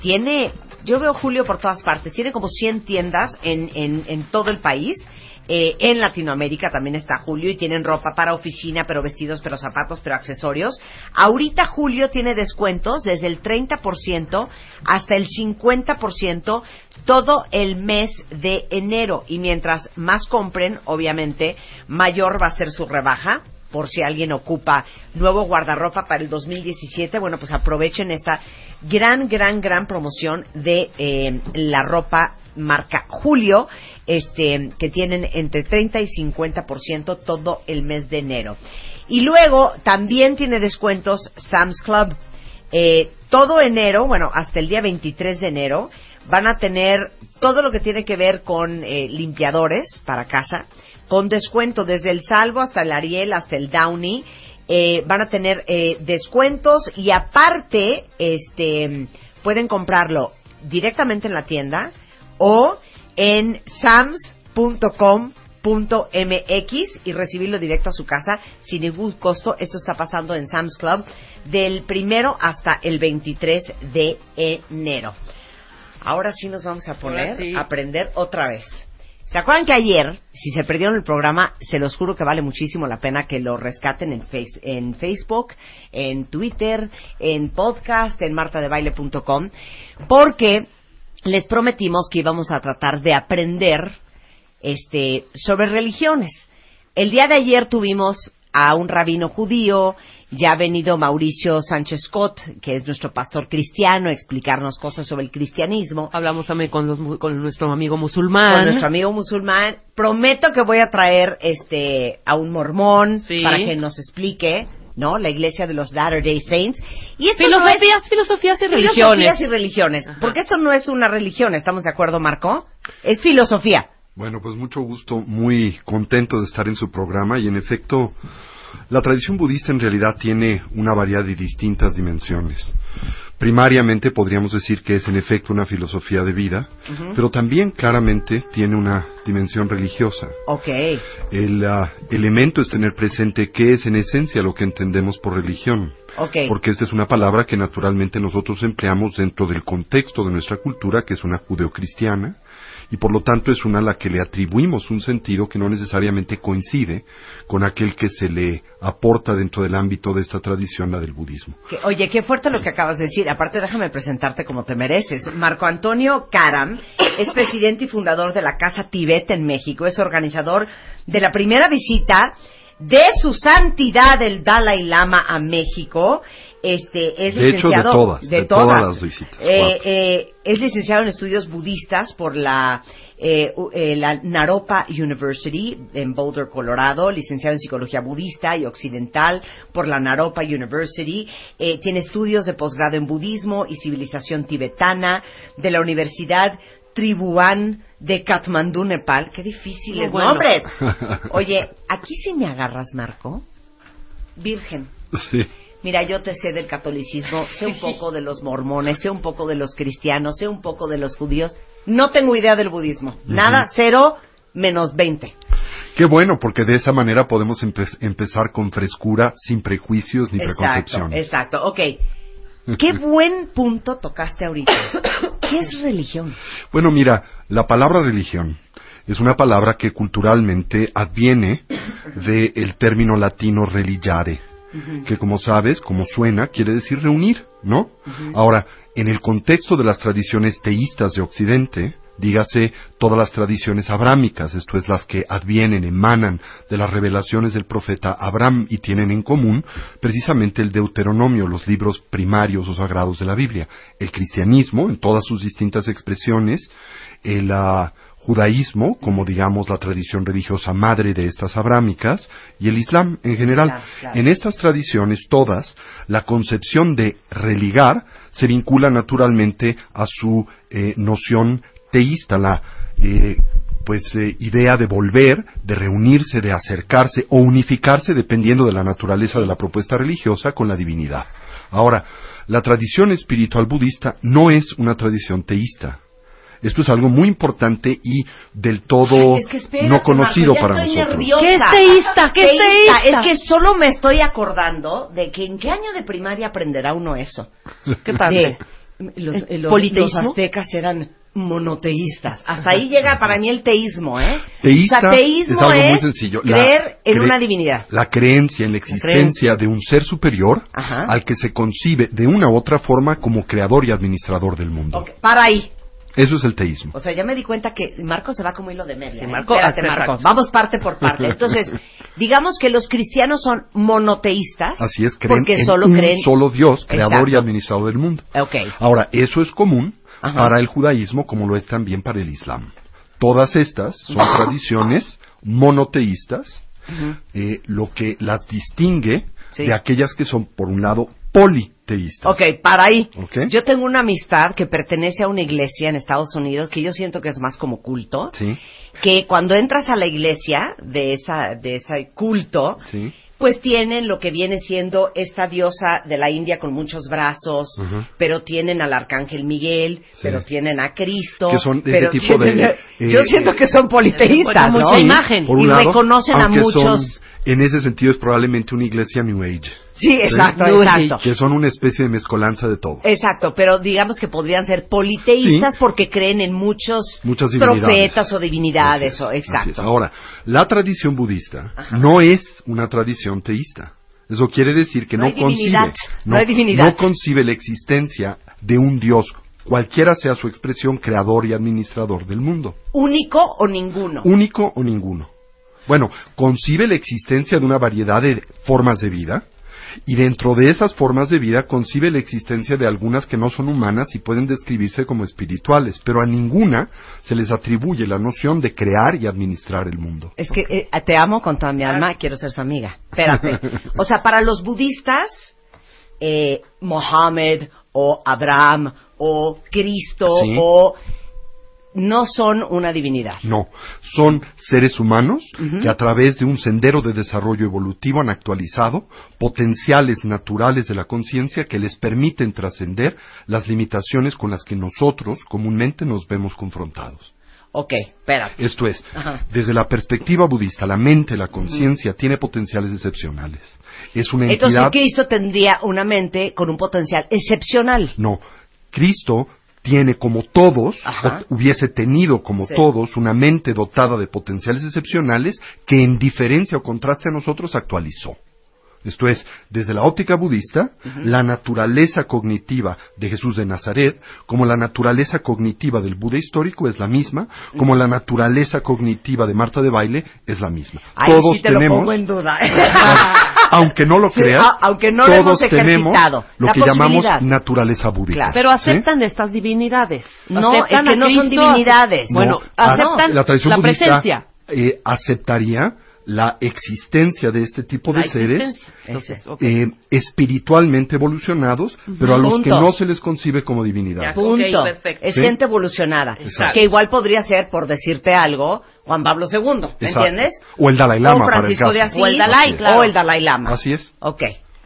tiene, yo veo Julio por todas partes, tiene como 100 tiendas en, en, en todo el país. Eh, en Latinoamérica también está Julio y tienen ropa para oficina, pero vestidos, pero zapatos, pero accesorios. Ahorita Julio tiene descuentos desde el 30% hasta el 50% todo el mes de enero. Y mientras más compren, obviamente, mayor va a ser su rebaja por si alguien ocupa nuevo guardarropa para el 2017, bueno, pues aprovechen esta gran, gran, gran promoción de eh, la ropa marca Julio, este, que tienen entre 30 y 50% todo el mes de enero. Y luego también tiene descuentos Sam's Club. Eh, todo enero, bueno, hasta el día 23 de enero, van a tener todo lo que tiene que ver con eh, limpiadores para casa, con descuento desde el Salvo hasta el Ariel, hasta el Downy. Eh, van a tener eh, descuentos y aparte, este, pueden comprarlo directamente en la tienda o en sams.com.mx y recibirlo directo a su casa sin ningún costo. Esto está pasando en Sam's Club del primero hasta el 23 de enero. Ahora sí nos vamos a poner sí. a aprender otra vez. ¿Se acuerdan que ayer, si se perdieron el programa, se los juro que vale muchísimo la pena que lo rescaten en, face- en Facebook, en Twitter, en podcast, en martadebaile.com, porque les prometimos que íbamos a tratar de aprender este, sobre religiones. El día de ayer tuvimos a un rabino judío, ya ha venido Mauricio Sánchez Scott, que es nuestro pastor cristiano, a explicarnos cosas sobre el cristianismo. Hablamos también con, los con nuestro amigo musulmán. Con nuestro amigo musulmán. Prometo que voy a traer este a un mormón Sí. para que nos explique, ¿no? La iglesia de los Latter-day Saints. Y esto no es- Filosofías, filosofías y religiones. Filosofías y religiones. Porque esto no es una religión, ¿estamos de acuerdo, Marco? Es filosofía. Bueno, pues mucho gusto, muy contento de estar en su programa y en efecto, la tradición budista en realidad tiene una variedad de distintas dimensiones. Primariamente podríamos decir que es en efecto una filosofía de vida, pero también claramente tiene una dimensión religiosa. El ah, elemento es tener presente qué es en esencia lo que entendemos por religión. Porque esta es una palabra que naturalmente nosotros empleamos dentro del contexto de nuestra cultura, que es una judeocristiana, y por lo tanto es una a la que le atribuimos un sentido que no necesariamente coincide con aquel que se le aporta dentro del ámbito de esta tradición, la del budismo. Oye, qué fuerte lo que acabas de decir. Aparte, déjame presentarte como te mereces. Marco Antonio Karam es presidente y fundador de la Casa Tibet en México. Es organizador de la primera visita de su santidad el Dalai Lama a México. Este, es De hecho, de licenciado todas, de todas las visitas, Eh, eh, es licenciado en estudios budistas por la, eh, eh, la Naropa University en Boulder, Colorado, licenciado en psicología budista y occidental por la Naropa University. Eh, tiene estudios de posgrado en budismo y civilización tibetana de la Universidad Tribuán de Katmandú, Nepal. Qué difíciles bueno. nombres. Oye, aquí sí me agarras, Marco. Virgen. Sí. Mira, yo te sé del catolicismo, sé un poco de los mormones, sé un poco de los cristianos, sé un poco de los judíos. No tengo idea del budismo. Nada, cero, menos veinte. Qué bueno, porque de esa manera podemos empe- empezar con frescura, sin prejuicios ni Exacto, preconcepciones. exacto. Ok. Qué buen punto tocaste ahorita. ¿Qué es religión? Bueno, mira, la palabra religión es una palabra que culturalmente adviene del término latino religare, que como sabes, como suena, quiere decir reunir, ¿no? Ahora, en el contexto de las tradiciones teístas de Occidente, dígase todas las tradiciones abrámicas, esto es las que advienen, emanan de las revelaciones del profeta Abraham y tienen en común precisamente el Deuteronomio, los libros primarios o sagrados de la Biblia, el cristianismo en todas sus distintas expresiones, el ah, judaísmo como digamos la tradición religiosa madre de estas abrámicas y el islam en general. Claro, claro. En estas tradiciones todas, la concepción de religar se vincula naturalmente a su eh, noción teísta, la eh, pues eh, idea de volver, de reunirse, de acercarse o unificarse dependiendo de la naturaleza de la propuesta religiosa con la divinidad. Ahora, la tradición espiritual budista no es una tradición teísta. Esto es algo muy importante y del todo Es que espérate, no conocido Marco, para estoy nosotros. nerviosa. ¿Qué es teísta? ¿Qué es teísta? Es que solo me estoy acordando de que en qué año de primaria aprenderá uno eso. ¿Qué? De- los, ¿El eh, los- politeísmo? los aztecas eran monoteístas. Hasta ahí llega para mí el teísmo, ¿eh? Teísta o sea, teísmo es algo muy sencillo. La creer en cre- una divinidad. La creencia en la existencia de un ser superior Ajá. al que se concibe de una u otra forma como creador y administrador del mundo. Para ahí. Eso es el teísmo. O sea, ya me di cuenta que Marco se va como hilo de media. Sí, ¿eh? Marco, Espérate, hazte Marco. Vamos parte por parte. Entonces, digamos que los cristianos son monoteístas. Así es, creen porque en solo un creen. solo Dios, creador Exacto. y administrador del mundo. Ok. Ahora, eso es común Ajá. para el judaísmo como lo es también para el islam. Todas estas son tradiciones monoteístas, eh, lo que las distingue Sí. de aquellas que son, por un lado, politeístas. Ok, para ahí. Ok. Yo tengo una amistad que pertenece a una iglesia en Estados Unidos que yo siento que es más como culto. Sí, Que cuando entras a la iglesia de esa de ese culto, sí. pues tienen lo que viene siendo esta diosa de la India con muchos brazos, pero tienen al arcángel Miguel, Sí. pero tienen a Cristo, Que son de pero tipo de, eh, yo siento que son politeístas, Como ¿no? su imagen. Por un y lado, reconocen a aunque son- muchos. En ese sentido es probablemente una iglesia New Age. Sí, exacto. Que son una especie de mezcolanza de todo. Exacto, pero digamos que podrían ser politeístas Sí. porque creen en muchos Muchas divinidades. profetas o divinidades. Así o, es, así es. exacto. Ahora, la tradición budista no es una tradición teísta. Eso quiere decir que No concibe, no hay divinidad. no concibe la existencia de un Dios, cualquiera sea su expresión, creador y administrador del mundo, ¿Único o ninguno? único o ninguno. Bueno, concibe la existencia de una variedad de formas de vida y dentro de esas formas de vida concibe la existencia de algunas que no son humanas y pueden describirse como espirituales, pero a ninguna se les atribuye la noción de crear y administrar el mundo. Es que eh, te amo con toda mi alma, quiero ser su amiga. Espérate. O sea, para los budistas, eh, Mohammed o Abraham o Cristo Sí. o no son una divinidad. No, son seres humanos que a través de un sendero de desarrollo evolutivo han actualizado potenciales naturales de la conciencia que les permiten trascender las limitaciones con las que nosotros comúnmente nos vemos confrontados. Ok, espérate. Esto es, Ajá. desde la perspectiva budista, la mente, la conciencia, tiene potenciales excepcionales. Es una Entonces entidad... Cristo tendría una mente con un potencial excepcional. No, Cristo tiene como todos, o hubiese tenido como Sí. todos, una mente dotada de potenciales excepcionales que en diferencia o contraste a nosotros actualizó. Esto es, desde la óptica budista, la naturaleza cognitiva de Jesús de Nazaret, como la naturaleza cognitiva del Buda histórico es la misma, como la naturaleza cognitiva de Marta de Baile es la misma. Todos sí te lo tenemos, pongo en duda. aunque no lo creas, aunque no lo todos hemos tenemos ejercitado, lo la que llamamos naturaleza búdica. Pero aceptan estas divinidades. No, Aceptan es que no son divinidades. Bueno, No, aceptan la, tradición budista, presencia. eh, aceptaría la existencia de este tipo de La seres. Entonces, eh, espiritualmente evolucionados, pero a los Punto. que no se les concibe como divinidad. Punto. Es ¿Sí? gente evolucionada. Exacto. Que igual podría ser, por decirte algo, Juan Pablo II. ¿Me Exacto. entiendes? O el Dalai Lama, O para el Francisco caso. de Asís. O el Dalai, claro. O el Dalai Lama. Así es. Ok.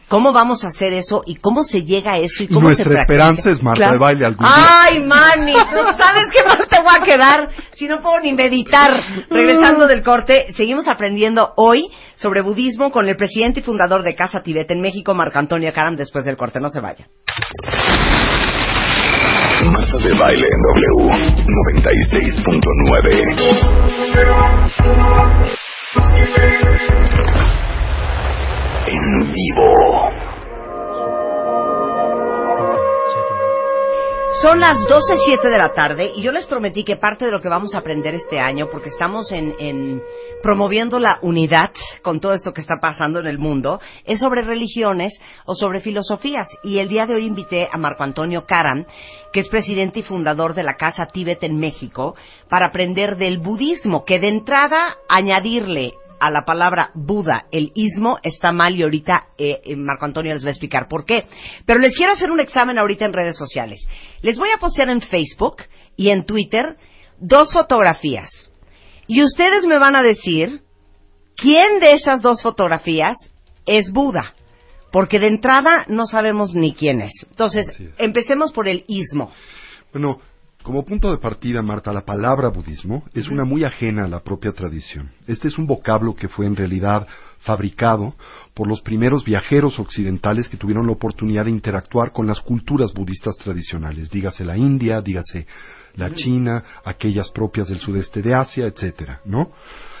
¿Cómo vamos a hacer eso y cómo se llega a eso y cómo nuestra se practica? esperanza es Marta Claro. de Baile algún día. Ay, Manny, ¿tú sabes qué más te voy a quedar si no puedo ni meditar? Regresando del corte, seguimos aprendiendo hoy sobre budismo con el presidente y fundador de Casa Tibet en México, Marco Antonio Karam, después del corte. No se vaya. Marta de baile en W 96.9. En vivo. Son las 12.07 de la tarde y yo les prometí que parte de lo que vamos a aprender este año, porque estamos en, en promoviendo la unidad con todo esto que está pasando en el mundo, es sobre religiones o sobre filosofías. Y el día de hoy invité a Marco Antonio Karam, que es presidente y fundador de la Casa Tíbet en México, para aprender del budismo, que de entrada añadirle a la palabra Buda, el ismo, está mal y ahorita eh, eh, Marco Antonio les va a explicar por qué. Pero les quiero hacer un examen ahorita en redes sociales. Les voy a postear en Facebook y en Twitter dos fotografías. Y ustedes me van a decir quién de esas dos fotografías es Buda. Porque de entrada no sabemos ni quién es. Entonces, es. empecemos por el ismo. Bueno, como punto de partida, Marta, la palabra budismo es una muy ajena a la propia tradición. Este es un vocablo que fue en realidad fabricado por los primeros viajeros occidentales que tuvieron la oportunidad de interactuar con las culturas budistas tradicionales, dígase la India, dígase la China, aquellas propias del sudeste de Asia, etcétera, ¿no?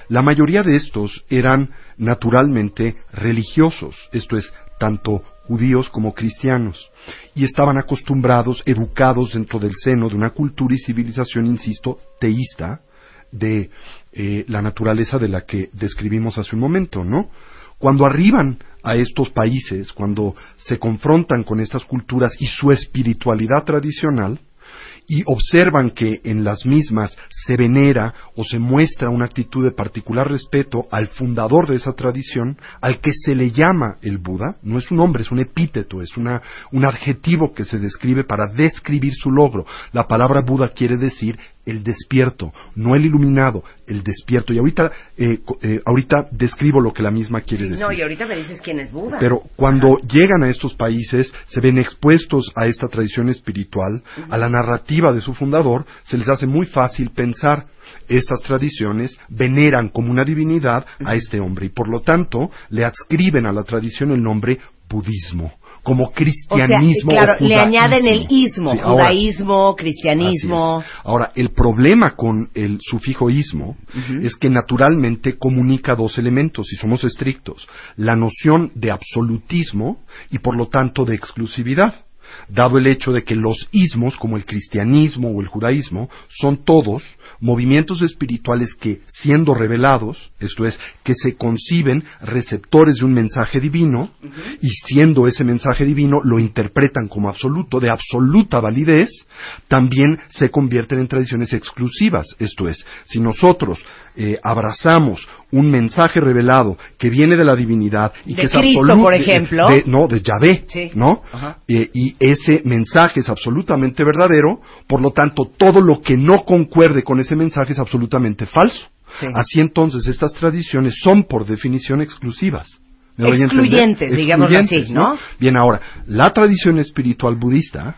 La mayoría de estos eran naturalmente religiosos, esto es, tanto judíos como cristianos, y estaban acostumbrados, educados dentro del seno de una cultura y civilización, insisto, teísta, de eh, la naturaleza de la que describimos hace un momento, ¿no? Cuando arriban a estos países, cuando se confrontan con estas culturas y su espiritualidad tradicional, y observan que en las mismas se venera o se muestra una actitud de particular respeto al fundador de esa tradición, al que se le llama el Buda, no es un nombre, es un epíteto, es una, un adjetivo que se describe para describir su logro. La palabra Buda quiere decir el despierto, no el iluminado, el despierto. Y ahorita, eh, eh, ahorita describo lo que la misma quiere decir. No, y ahorita me dices quién es Buda. Pero cuando llegan a estos países, se ven expuestos a esta tradición espiritual, a la narrativa de su fundador, se les hace muy fácil pensar estas tradiciones veneran como una divinidad a este hombre y por lo tanto le adscriben a la tradición el nombre budismo como o sea, cristianismo claro, o le añaden el ismo, Sí, ahora- judaísmo, cristianismo. Ahora, el problema con el sufijo ismo es que naturalmente comunica dos elementos, si somos estrictos. La noción de absolutismo y por lo tanto de exclusividad. Dado el hecho de que los ismos, como el cristianismo o el judaísmo, son todos movimientos espirituales que, siendo revelados, esto es, que se conciben receptores de un mensaje divino, y siendo ese mensaje divino lo interpretan como absoluto, de absoluta validez, también se convierten en tradiciones exclusivas. Esto es, si nosotros eh, abrazamos un mensaje revelado que viene de la divinidad y De que es absoluto, por ejemplo. de- no, de Yahvé, Sí. ¿no? Eh, y ese mensaje es absolutamente verdadero, por lo tanto, todo lo que no concuerde con ese mensaje es absolutamente falso. Sí. Así entonces, estas tradiciones son por definición exclusivas. Excluyentes, digámoslo así, ¿no? Bien, ahora, la tradición espiritual budista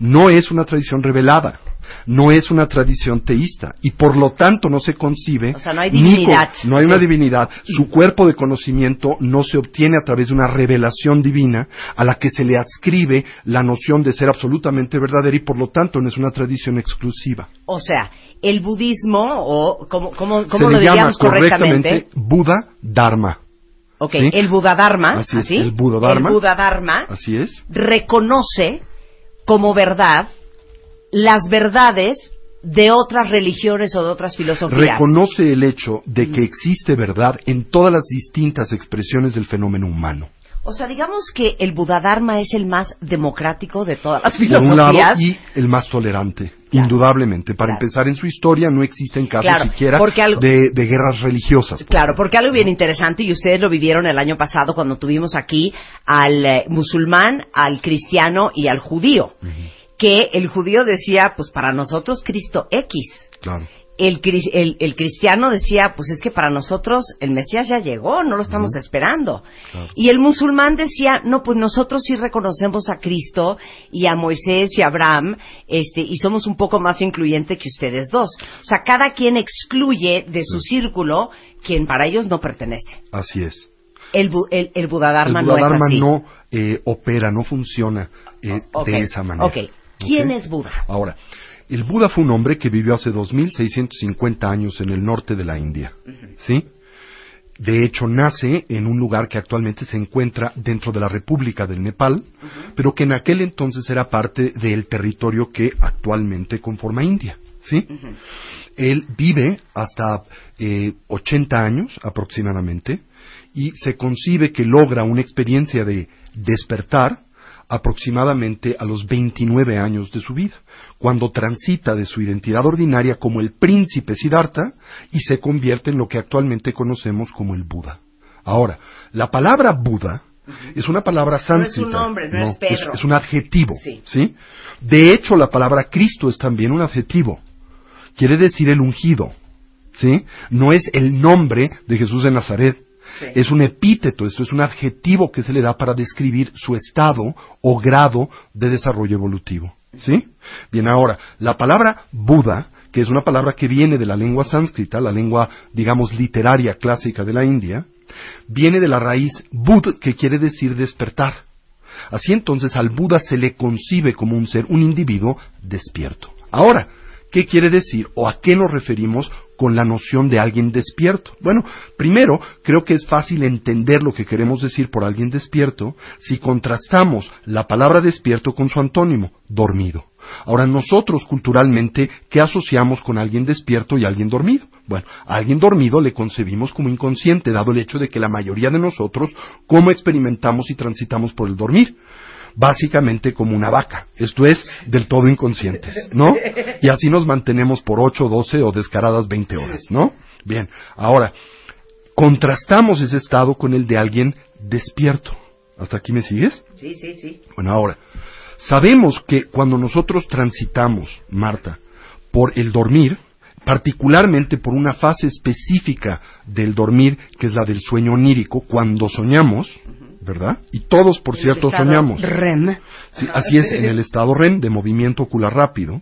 no es una tradición revelada, no es una tradición teísta, y por lo tanto no se concibe. O sea, no hay con- divinidad. no hay una divinidad. Su cuerpo de conocimiento no se obtiene a través de una revelación divina a la que se le adscribe la noción de ser absolutamente verdadera y por lo tanto no es una tradición exclusiva. O sea, el budismo, o ¿cómo, cómo, se cómo le lo llama diríamos correctamente? correctamente Buda Dharma. Ok, ¿sí? el Buddha-dharma, Así es, ¿así? el. El Buddha-dharma Así es. reconoce como verdad las verdades de otras religiones o de otras filosofías. Reconoce el hecho de que existe verdad en todas las distintas expresiones del fenómeno humano. O sea, digamos que el Buddha-dharma es el más democrático de todas las Por un filosofías. lado, y el más tolerante, indudablemente. Para empezar, en su historia no existen casos Claro, siquiera porque algo- de, de guerras religiosas. Claro, porque algo bien interesante, y ustedes lo vivieron el año pasado cuando tuvimos aquí al eh, musulmán, al cristiano y al judío. Que el judío decía, pues para nosotros Cristo X. Claro. El, el, el cristiano decía, pues es que para nosotros el Mesías ya llegó, no lo estamos esperando. Y el musulmán decía, no, pues nosotros sí reconocemos a Cristo y a Moisés y a Abraham, este, y somos un poco más incluyentes que ustedes dos. O sea, cada quien excluye de su círculo quien para ellos no pertenece. Así es. El, bu- el, el Buddha-dharma el no es así. no eh, opera, no funciona eh, de esa manera. ok. ¿Quién es Buda? Ahora, el Buda fue un hombre que vivió hace 2650 años en el norte de la India. ¿Sí? De hecho, nace en un lugar que actualmente se encuentra dentro de la República del Nepal, pero que en aquel entonces era parte del territorio que actualmente conforma India. ¿Sí? Él vive hasta eh, 80 años aproximadamente y se concibe que logra una experiencia de despertar aproximadamente a los 29 años de su vida, cuando transita de su identidad ordinaria como el príncipe Siddhartha y se convierte en lo que actualmente conocemos como el Buda. Ahora, la palabra Buda es una palabra No es un sánscrita. nombre, no es Pedro. es un adjetivo. Sí. ¿sí? De hecho, la palabra Cristo es también un adjetivo. Quiere decir el ungido. ¿Sí? No es el nombre de Jesús de Nazaret. Es un epíteto, esto es un adjetivo que se le da para describir su estado o grado de desarrollo evolutivo. ¿Sí? Bien, ahora, la palabra Buda, que es una palabra que viene de la lengua sánscrita, la lengua, digamos, literaria clásica de la India, viene de la raíz Bud, que quiere decir despertar. Así entonces al Buda se le concibe como un ser, un individuo despierto. Ahora, ¿qué quiere decir o a qué nos referimos con la noción de alguien despierto? Bueno, primero, creo que es fácil entender lo que queremos decir por alguien despierto si contrastamos la palabra despierto con su antónimo, dormido. Ahora, nosotros culturalmente, ¿qué asociamos con alguien despierto y alguien dormido? Bueno, alguien dormido le concebimos como inconsciente, dado el hecho de que la mayoría de nosotros, ¿cómo experimentamos y transitamos por el dormir? Básicamente como una vaca, esto es, del todo inconscientes, ¿no? Y así nos mantenemos por 8, 12 o descaradas 20 horas, ¿no? Bien, ahora, contrastamos ese estado con el de alguien despierto. ¿Hasta aquí me sigues? Sí, sí, sí. Bueno, ahora, sabemos que cuando nosotros transitamos, Marta, por el dormir, particularmente por una fase específica del dormir, que es la del sueño onírico, cuando soñamos, ¿verdad? Y todos, por cierto, soñamos. REM. Sí, así es, en el estado REM, de movimiento ocular rápido.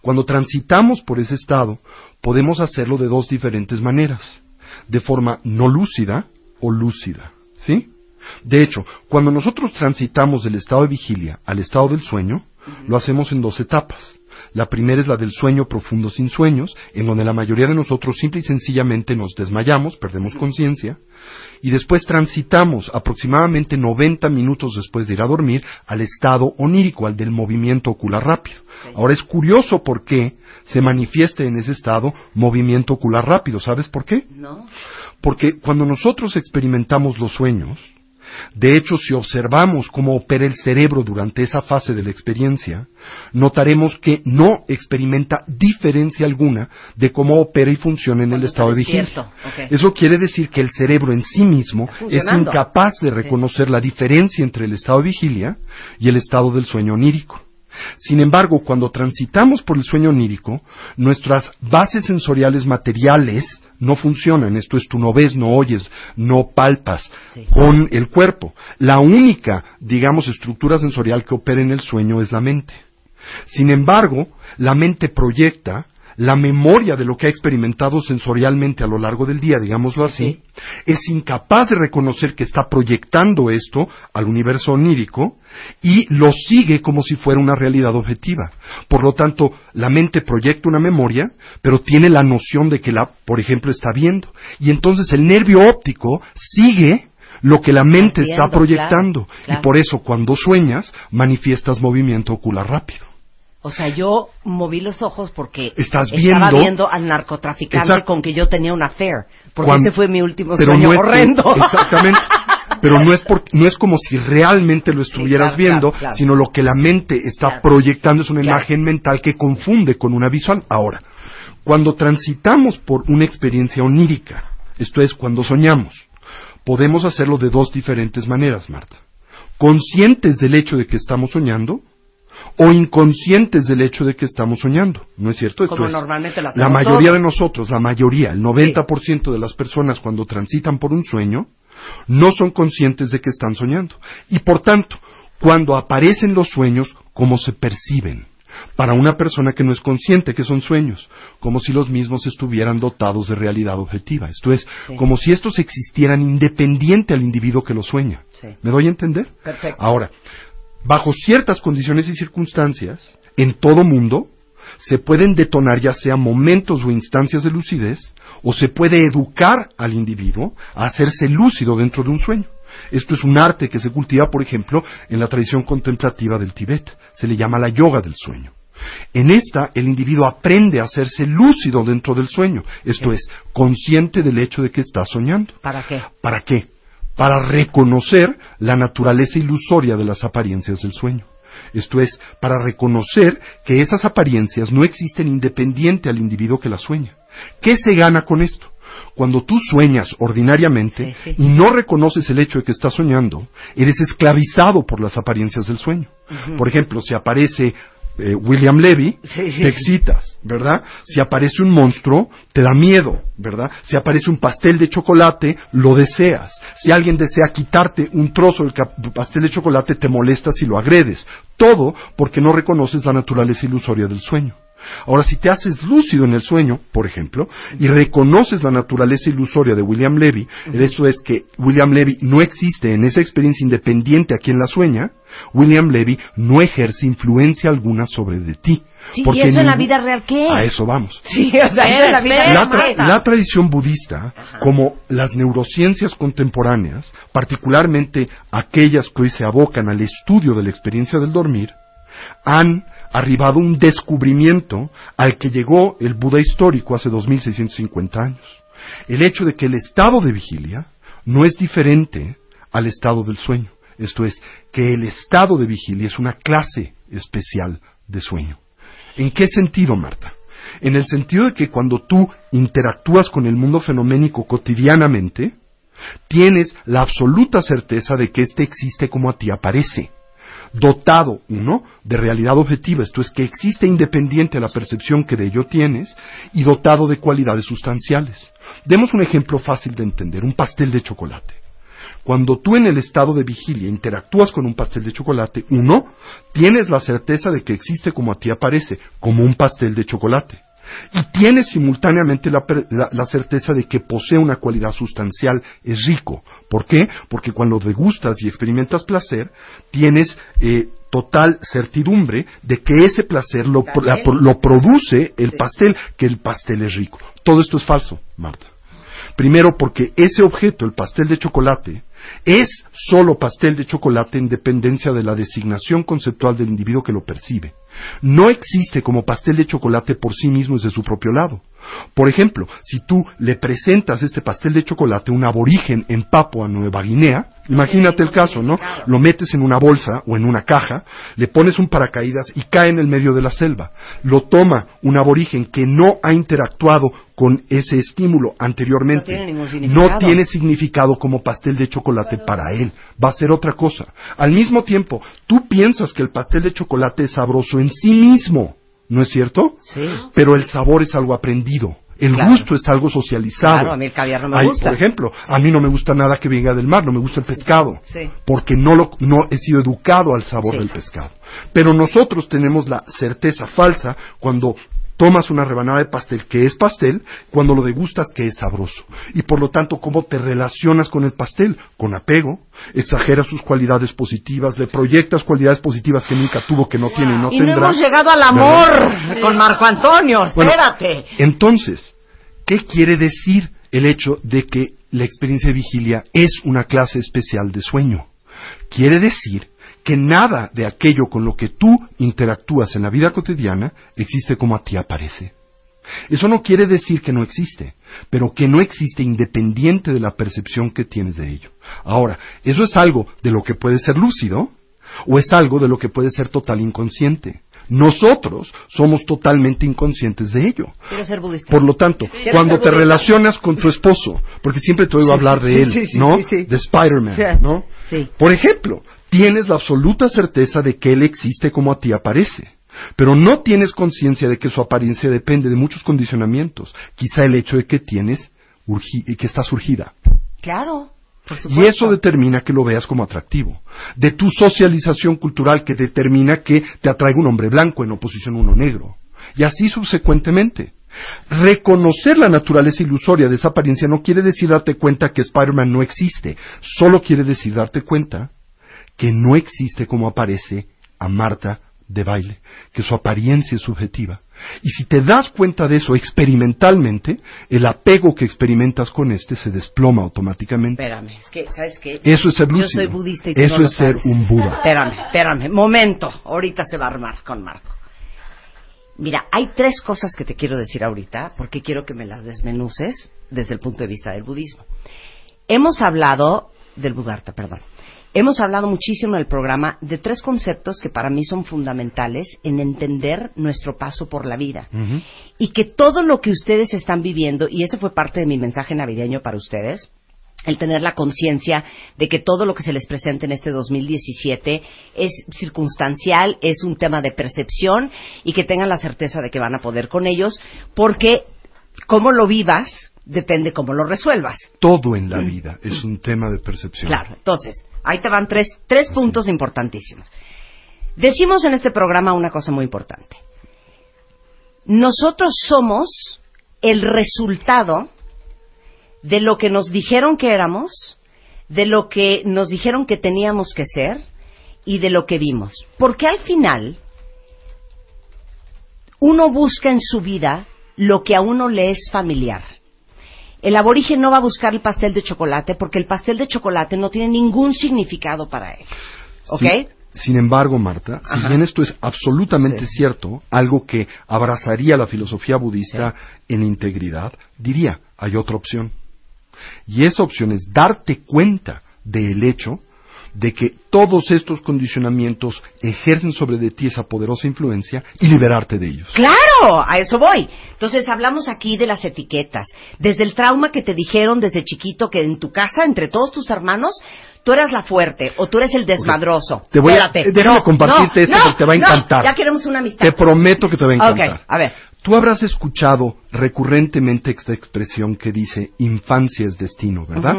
Cuando transitamos por ese estado, podemos hacerlo de dos diferentes maneras. De forma no lúcida o lúcida. ¿Sí? De hecho, cuando nosotros transitamos del estado de vigilia al estado del sueño, lo hacemos en dos etapas. La primera es la del sueño profundo sin sueños, en donde la mayoría de nosotros simple y sencillamente nos desmayamos, perdemos conciencia, y después transitamos aproximadamente 90 minutos después de ir a dormir al estado onírico, al del movimiento ocular rápido. Ahora es curioso por qué se manifiesta en ese estado movimiento ocular rápido. ¿Sabes por qué? No. Porque cuando nosotros experimentamos los sueños, de hecho, si observamos cómo opera el cerebro durante esa fase de la experiencia, notaremos que no experimenta diferencia alguna de cómo opera y funciona en el estado de vigilia. Eso quiere decir que el cerebro en sí mismo es incapaz de reconocer la diferencia entre el estado de vigilia y el estado del sueño onírico. Sin embargo, cuando transitamos por el sueño onírico, nuestras bases sensoriales materiales no funcionan. Esto es, tú no ves, no oyes, no palpas con el cuerpo. La única, digamos, estructura sensorial que opera en el sueño es la mente. Sin embargo, la mente proyecta la memoria de lo que ha experimentado sensorialmente a lo largo del día, digámoslo así, es incapaz de reconocer que está proyectando esto al universo onírico y lo sigue como si fuera una realidad objetiva. Por lo tanto, la mente proyecta una memoria, pero tiene la noción de que la, por ejemplo, está viendo. Y entonces el nervio óptico sigue lo que la mente Haciendo, está proyectando. claro, claro. Y por eso, cuando sueñas, manifiestas movimiento ocular rápido. O sea, yo moví los ojos porque Estás estaba viendo- viendo al narcotraficante con que yo tenía un affair. Porque Cuando- ese fue mi último sueño no es horrendo. exactamente. Pero no es, por- no es como si realmente lo estuvieras claro, viendo, claro, claro. sino lo que la mente está proyectando es una imagen mental que confunde con una visual. Ahora, cuando transitamos por una experiencia onírica, esto es, cuando soñamos, podemos hacerlo de dos diferentes maneras, Marta. Conscientes del hecho de que estamos soñando o inconscientes del hecho de que estamos soñando. ¿No es cierto? Esto Como es, normalmente lo la mayoría todos. de nosotros, la mayoría, el 90% de las personas cuando transitan por un sueño, no son conscientes de que están soñando. Y por tanto, cuando aparecen los sueños, ¿cómo se perciben? Para una persona que no es consciente que son sueños, como si los mismos estuvieran dotados de realidad objetiva. Esto es, Sí. como si estos existieran independiente al individuo que los sueña. Sí. ¿Me doy a entender? Perfecto. Ahora, bajo ciertas condiciones y circunstancias, en todo mundo, se pueden detonar ya sea momentos o instancias de lucidez, o se puede educar al individuo a hacerse lúcido dentro de un sueño. Esto es un arte que se cultiva, por ejemplo, en la tradición contemplativa del Tíbet. Se le llama la yoga del sueño. En esta, el individuo aprende a hacerse lúcido dentro del sueño. Esto es, consciente del hecho de que está soñando. ¿Para qué? ¿Para qué? Para reconocer la naturaleza ilusoria de las apariencias del sueño. Esto es, para reconocer que esas apariencias no existen independiente al individuo que las sueña. ¿Qué se gana con esto? Cuando tú sueñas ordinariamente Sí, sí. y no reconoces el hecho de que estás soñando, eres esclavizado por las apariencias del sueño. Por ejemplo, si aparece eh, William Levy, Sí, sí. te excitas, ¿verdad? Si aparece un monstruo, te da miedo, ¿verdad? Si aparece un pastel de chocolate, lo deseas. Si alguien desea quitarte un trozo del pastel de chocolate, te molestas y lo agredes. Todo porque no reconoces la naturaleza ilusoria del sueño. Ahora, si te haces lúcido en el sueño, por ejemplo, y reconoces la naturaleza ilusoria de William Levy, eso es que William Levy no existe en esa experiencia independiente a quien la sueña, William Levy no ejerce influencia alguna sobre de ti. Sí, ¿y eso en la vida real qué? A eso vamos. Sí, o sea, eso en la vida La, tra- la tradición budista, como las neurociencias contemporáneas, particularmente aquellas que hoy se abocan al estudio de la experiencia del dormir, han arribado un descubrimiento al que llegó el Buda histórico hace 2650 años. El hecho de que el estado de vigilia no es diferente al estado del sueño. Esto es, que el estado de vigilia es una clase especial de sueño. ¿En qué sentido, Marta? En el sentido de que cuando tú interactúas con el mundo fenoménico cotidianamente, tienes la absoluta certeza de que éste existe como a ti aparece. Dotado, uno, de realidad objetiva, esto es que existe independiente a la percepción que de ello tienes, y dotado de cualidades sustanciales. Demos un ejemplo fácil de entender, un pastel de chocolate. Cuando tú en el estado de vigilia interactúas con un pastel de chocolate, uno, tienes la certeza de que existe como a ti aparece, como un pastel de chocolate. Y tienes simultáneamente la, la- la certeza de que posee una cualidad sustancial, es rico. ¿Por qué? Porque cuando degustas y experimentas placer, tienes eh, total certidumbre de que ese placer lo, la- lo produce el pastel, que el pastel es rico. Todo esto es falso, Marta. Primero porque ese objeto, el pastel de chocolate, es solo pastel de chocolate en dependencia de la designación conceptual del individuo que lo percibe. No existe como pastel de chocolate por sí mismo desde su propio lado. Por ejemplo, si tú le presentas este pastel de chocolate a un aborigen en Papua Nueva Guinea, imagínate el caso, ¿no? Lo metes en una bolsa o en una caja, le pones un paracaídas y cae en el medio de la selva. Lo toma un aborigen que no ha interactuado con ese estímulo anteriormente. No tiene ningún significado. No tiene significado como pastel de chocolate para él. Va a ser otra cosa. Al mismo tiempo, tú piensas que el pastel de chocolate es sabroso en sí mismo. ¿No es cierto? Sí. Pero el sabor es algo aprendido. El Claro. gusto es algo socializado. Claro, a mí el caviar no me gusta. Por ejemplo, a mí no me gusta nada que venga del mar, no me gusta el pescado. Sí. Porque no, lo, no he sido educado al sabor del pescado. Pero nosotros tenemos la certeza falsa cuando tomas una rebanada de pastel que es pastel, cuando lo degustas que es sabroso. Y por lo tanto, ¿cómo te relacionas con el pastel? Con apego, exageras sus cualidades positivas, le proyectas cualidades positivas que nunca tuvo, que no tiene y no y no tendrá. hemos llegado al amor con Marco Antonio, Bueno, espérate. Entonces, ¿qué quiere decir el hecho de que la experiencia de vigilia es una clase especial de sueño? Quiere decir que nada de aquello con lo que tú interactúas en la vida cotidiana existe como a ti aparece. Eso no quiere decir que no existe, pero que no existe independiente de la percepción que tienes de ello. Ahora, ¿eso es algo de lo que puede ser lúcido o es algo de lo que puede ser total inconsciente? Nosotros somos totalmente inconscientes de ello. Quiero ser budista. Por lo tanto, Quiero cuando te relacionas con tu esposo, porque siempre te oigo Sí, hablar de sí, él, sí, ¿no? De Spider-Man. ¿no? Por ejemplo, tienes la absoluta certeza de que él existe como a ti aparece, pero no tienes conciencia de que su apariencia depende de muchos condicionamientos, quizá el hecho de que tienes que está surgida. Claro. Y eso determina que lo veas como atractivo. De tu socialización cultural que determina que te atraiga un hombre blanco en oposición a uno negro. Y así subsecuentemente. Reconocer la naturaleza ilusoria de esa apariencia no quiere decir darte cuenta que Spider-Man no existe. Solo quiere decir darte cuenta que no existe como aparece a Marta de baile, que su apariencia es subjetiva. Y si te das cuenta de eso experimentalmente, el apego que experimentas con este se desploma automáticamente. Espérame, es que, ¿sabes qué? Eso es ser Yo lúcido. soy budista y Eso no es ser un Buda. Espérame, espérame, momento. Ahorita se va a armar con Marco. Mira, hay tres cosas que te quiero decir ahorita, porque quiero que me las desmenuces desde el punto de vista del budismo. Hemos hablado, del Budarta, perdón. Hemos hablado muchísimo en el programa de tres conceptos que para mí son fundamentales en entender nuestro paso por la vida. Y que todo lo que ustedes están viviendo, y ese fue parte de mi mensaje navideño para ustedes, el tener la conciencia de que todo lo que se les presenta en este 2017 es circunstancial, es un tema de percepción y que tengan la certeza de que van a poder con ellos, porque cómo lo vivas depende cómo lo resuelvas. Todo en la vida es un tema de percepción. Claro, entonces, ahí te van tres, tres puntos importantísimos. Decimos en este programa una cosa muy importante. Nosotros somos el resultado de lo que nos dijeron que éramos, de lo que nos dijeron que teníamos que ser y de lo que vimos. Porque al final, uno busca en su vida lo que a uno le es familiar. El aborigen no va a buscar el pastel de chocolate porque el pastel de chocolate no tiene ningún significado para él. ¿Ok? Sin, sin embargo, Marta, si bien esto es absolutamente cierto, algo que abrazaría la filosofía budista en integridad, diría, hay otra opción. Y esa opción es darte cuenta del hecho de que todos estos condicionamientos ejercen sobre de ti esa poderosa influencia y liberarte de ellos. Claro, a eso voy. Entonces hablamos aquí de las etiquetas, desde el trauma que te dijeron desde chiquito que en tu casa, entre todos tus hermanos, tú eras la fuerte o tú eres el desmadroso. Te voy a- Espérate. eh, déjame No, compartirte no, esto no, porque te va a encantar. ya queremos una amistad. Te prometo que te va a encantar. Ok, a ver. Tú habrás escuchado recurrentemente esta expresión que dice infancia es destino, ¿verdad?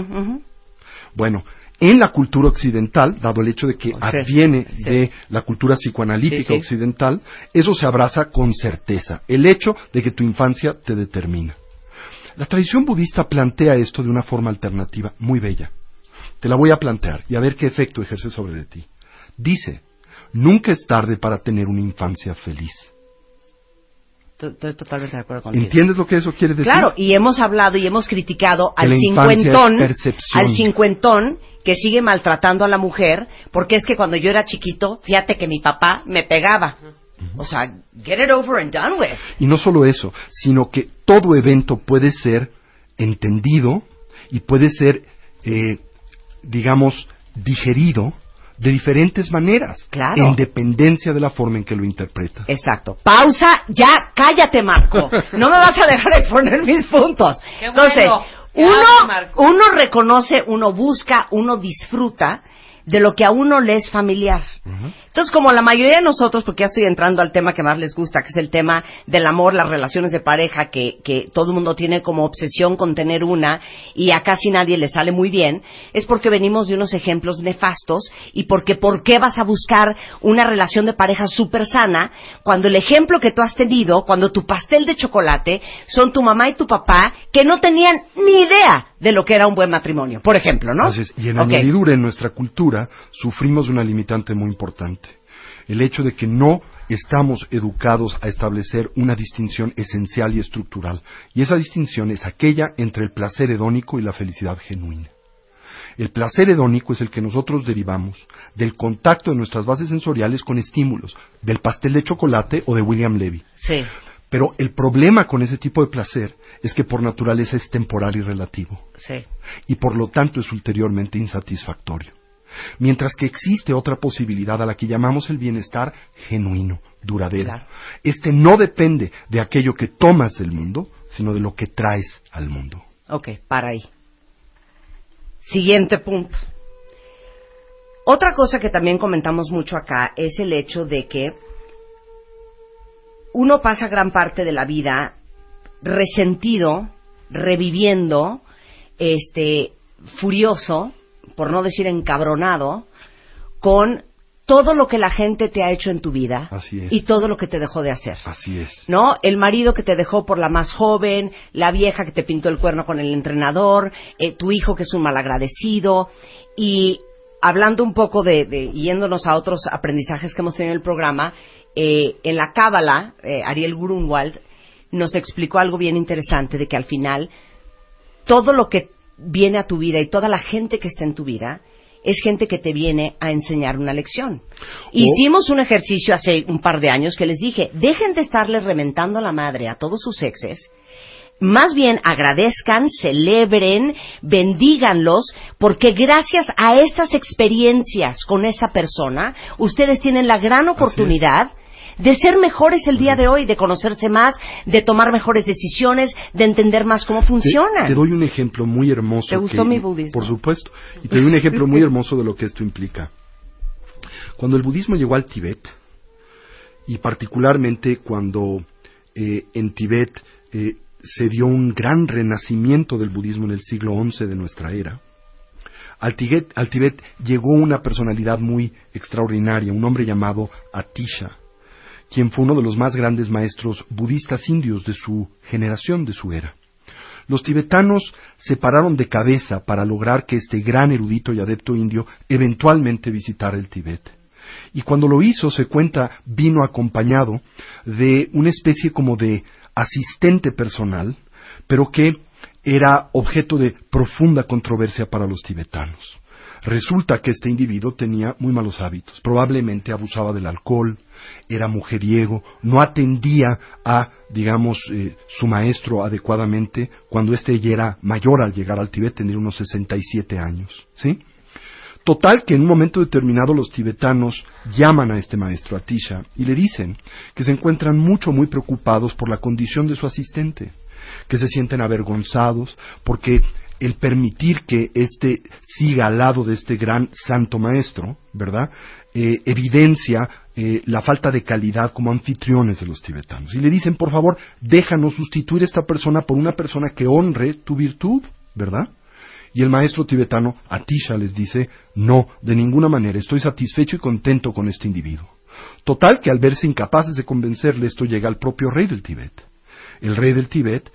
Bueno, en la cultura occidental, dado el hecho de que adviene sí. de la cultura psicoanalítica Sí, sí. occidental, eso se abraza con certeza, el hecho de que tu infancia te determina. La tradición budista plantea esto de una forma alternativa muy bella. Te la voy a plantear y a ver qué efecto ejerce sobre de ti. Dice, Nunca es tarde para tener una infancia feliz. Estoy totalmente de acuerdo contigo. ¿Entiendes lo que eso quiere decir? Claro, y hemos hablado y hemos criticado al cincuentón, al cincuentón que sigue maltratando a la mujer, porque es que cuando yo era chiquito, fíjate que mi papá me pegaba. O sea, get it over and done with. Y no solo eso, sino que todo evento puede ser entendido y puede ser, eh, digamos, digerido de diferentes maneras, Claro. en dependencia de la forma en que lo interpretas. Exacto. Pausa, ya, cállate, Marco. No me vas a dejar exponer mis puntos. Qué bueno. Entonces, uno, uno reconoce, uno busca, uno disfruta de lo que a uno le es familiar. Entonces, como la mayoría de nosotros, porque ya estoy entrando al tema que más les gusta, que es el tema del amor, las relaciones de pareja, que, que todo el mundo tiene como obsesión con tener una y a casi nadie le sale muy bien, es porque venimos de unos ejemplos nefastos y porque ¿por qué vas a buscar una relación de pareja súper sana cuando el ejemplo que tú has tenido, cuando tu pastel de chocolate son tu mamá y tu papá que no tenían ni idea de lo que era un buen matrimonio, por ejemplo, ¿no? Así es. Y en Ok. añadidura, en nuestra cultura, sufrimos una limitante muy importante. El hecho de que no estamos educados a establecer una distinción esencial y estructural. Y esa distinción es aquella entre el placer hedónico y la felicidad genuina. El placer hedónico es el que nosotros derivamos del contacto de nuestras bases sensoriales con estímulos, del pastel de chocolate o de William Levy. Sí. Pero el problema con ese tipo de placer es que por naturaleza es temporal y relativo Sí. y por lo tanto es ulteriormente insatisfactorio. Mientras que existe otra posibilidad a la que llamamos el bienestar genuino, duradero. Claro. Este no depende de aquello que tomas del mundo, sino de lo que traes al mundo. Ok, para ahí. Siguiente punto. Otra cosa que también comentamos mucho acá es el hecho de que uno pasa gran parte de la vida resentido, reviviendo, este, furioso, por no decir encabronado, con todo lo que la gente te ha hecho en tu vida Así es. y todo lo que te dejó de hacer. Así es. ¿no? El marido que te dejó por la más joven, la vieja que te pintó el cuerno con el entrenador, eh, tu hijo que es un malagradecido y hablando un poco de, de- yéndonos a otros aprendizajes que hemos tenido en el programa, eh, en la Cábala, eh, Ariel Grunwald nos explicó algo bien interesante de que al final todo lo que viene a tu vida y toda la gente que está en tu vida es gente que te viene a enseñar una lección. Hicimos un ejercicio hace un par de años que les dije, dejen de estarle reventando la madre a todos sus exes, más bien agradezcan, celebren, bendíganlos, porque gracias a esas experiencias con esa persona, ustedes tienen la gran oportunidad de ser mejores el día de hoy, de conocerse más, de tomar mejores decisiones, de entender más cómo funciona. Te, te doy un ejemplo muy hermoso. ¿Te gustó que- mi budismo? Por supuesto. Y te doy un ejemplo muy hermoso de lo que esto implica. Cuando el budismo llegó al Tíbet, y particularmente cuando eh, en Tíbet eh, se dio un gran renacimiento del budismo en el siglo XI de nuestra era, al Tíbet, al Tíbet llegó una personalidad muy extraordinaria, un hombre llamado Atisha, quien fue uno de los más grandes maestros budistas indios de su generación, de su era. Los tibetanos se pararon de cabeza para lograr que este gran erudito y adepto indio eventualmente visitara el Tíbet. Y cuando lo hizo, se cuenta, vino acompañado de una especie como de asistente personal, pero que era objeto de profunda controversia para los tibetanos. Resulta que este individuo tenía muy malos hábitos. Probablemente abusaba del alcohol, era mujeriego, no atendía a, digamos, eh, su maestro adecuadamente cuando éste ya era mayor al llegar al Tíbet, tenía unos 67 años. ¿Sí? Total que en un momento determinado los tibetanos llaman a este maestro Atisha y le dicen que se encuentran mucho muy preocupados por la condición de su asistente, que se sienten avergonzados porque el permitir que éste siga al lado de este gran santo maestro, ¿verdad? Eh, evidencia eh, la falta de calidad como anfitriones de los tibetanos. Y le dicen, por favor, déjanos sustituir a esta persona por una persona que honre tu virtud, ¿verdad? Y el maestro tibetano Atisha les dice, no, de ninguna manera, estoy satisfecho y contento con este individuo. Total que al verse incapaces de convencerle esto llega al propio rey del Tíbet. El rey del Tíbet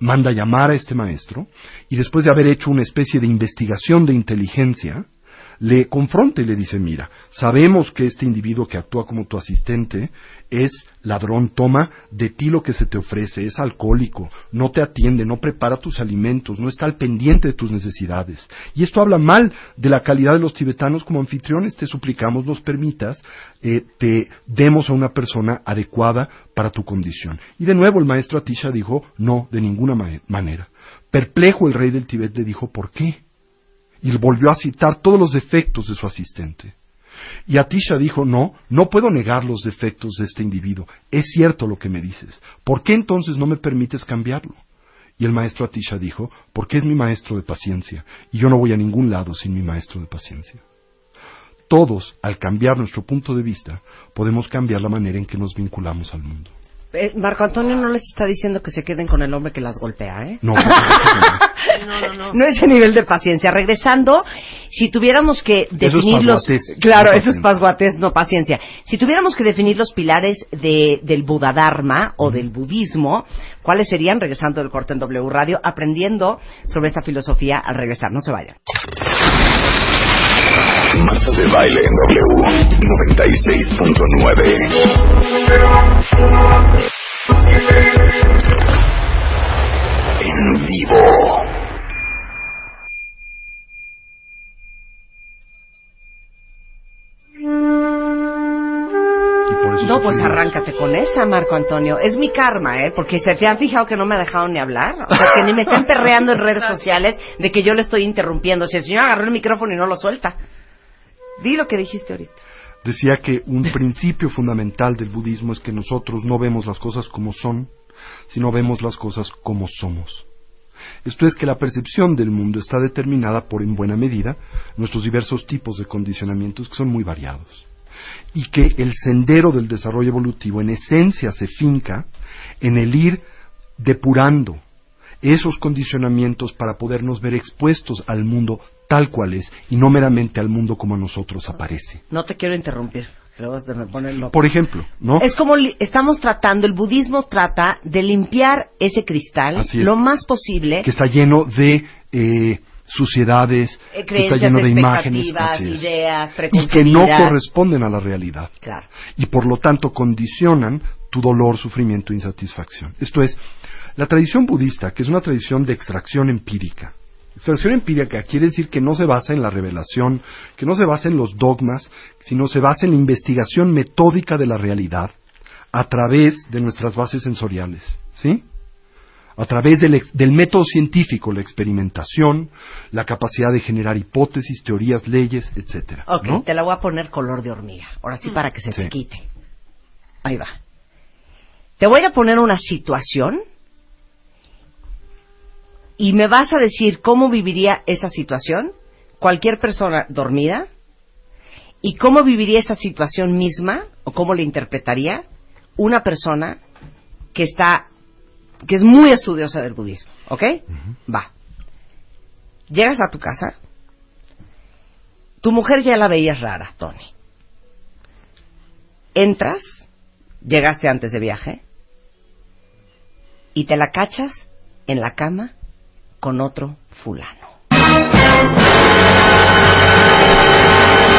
manda llamar a este maestro y después de haber hecho una especie de investigación de inteligencia, le confronta y le dice, mira, sabemos que este individuo que actúa como tu asistente es ladrón, toma de ti lo que se te ofrece, es alcohólico, no te atiende, no prepara tus alimentos, no está al pendiente de tus necesidades. Y esto habla mal de la calidad de los tibetanos como anfitriones, te suplicamos nos permitas, eh, te demos a una persona adecuada para tu condición. Y de nuevo el maestro Atisha dijo, no, de ninguna ma- manera. Perplejo el rey del Tibet le dijo, ¿por qué? Y volvió a citar todos los defectos de su asistente. Y Atisha dijo, no, no puedo negar los defectos de este individuo. Es cierto lo que me dices. ¿Por qué entonces no me permites cambiarlo? Y el maestro Atisha dijo, porque es mi maestro de paciencia, y yo no voy a ningún lado sin mi maestro de paciencia. Todos, al cambiar nuestro punto de vista, podemos cambiar la manera en que nos vinculamos al mundo. Eh, Marco Antonio no les está diciendo que se queden con el hombre que las golpea, ¿eh? No, no. No, no, ese nivel de paciencia. Regresando, si tuviéramos que es definir los... Claro, no eso es pasguatés, no paciencia. Si tuviéramos que definir los pilares de, del Buddha-Dharma o del budismo, ¿cuáles serían? Regresando del corte en W Radio, aprendiendo sobre esta filosofía al regresar. No se vayan. Marta de baile en W 96.9. En vivo. No, pues arráncate con esa, Marco Antonio. Es mi karma, ¿eh? Porque se te han fijado que no me ha dejado ni hablar. O sea, que ni me están perreando en redes sociales de que yo le estoy interrumpiendo. Si el señor agarró el micrófono y no lo suelta. Di lo que dijiste ahorita. Decía que un principio fundamental del budismo es que nosotros no vemos las cosas como son, sino vemos las cosas como somos. Esto es que la percepción del mundo está determinada por, en buena medida, nuestros diversos tipos de condicionamientos que son muy variados. Y que el sendero del desarrollo evolutivo en esencia se finca en el ir depurando esos condicionamientos para podernos ver expuestos al mundo tal cual es y no meramente al mundo como a nosotros aparece. No te quiero interrumpir. me. Por ejemplo, ¿no? Es como estamos tratando, el budismo trata de limpiar ese cristal es. lo más posible. que está lleno de eh, suciedades, Eh, que está lleno de imágenes ideas, y que no corresponden a la realidad. Claro. Y por lo tanto condicionan tu dolor, sufrimiento e insatisfacción. Esto es, la tradición budista, que es una tradición de extracción empírica, extracción empírica quiere decir que no se basa en la revelación, que no se basa en los dogmas, sino se basa en la investigación metódica de la realidad a través de nuestras bases sensoriales, ¿sí? a través del, ex- del método científico, la experimentación, la capacidad de generar hipótesis, teorías, leyes, etcétera. Ok, ¿no? te la voy a poner color de hormiga. Ahora sí para que se te Sí. quite. Ahí va. Te voy a poner una situación y me vas a decir cómo viviría esa situación cualquier persona dormida y cómo viviría esa situación misma o cómo la interpretaría una persona que está que es muy estudiosa del budismo, ¿ok? Va. Llegas a tu casa, tu mujer ya la veías rara, Tony. Entras, llegaste antes de viaje, y te la cachas en la cama con otro fulano.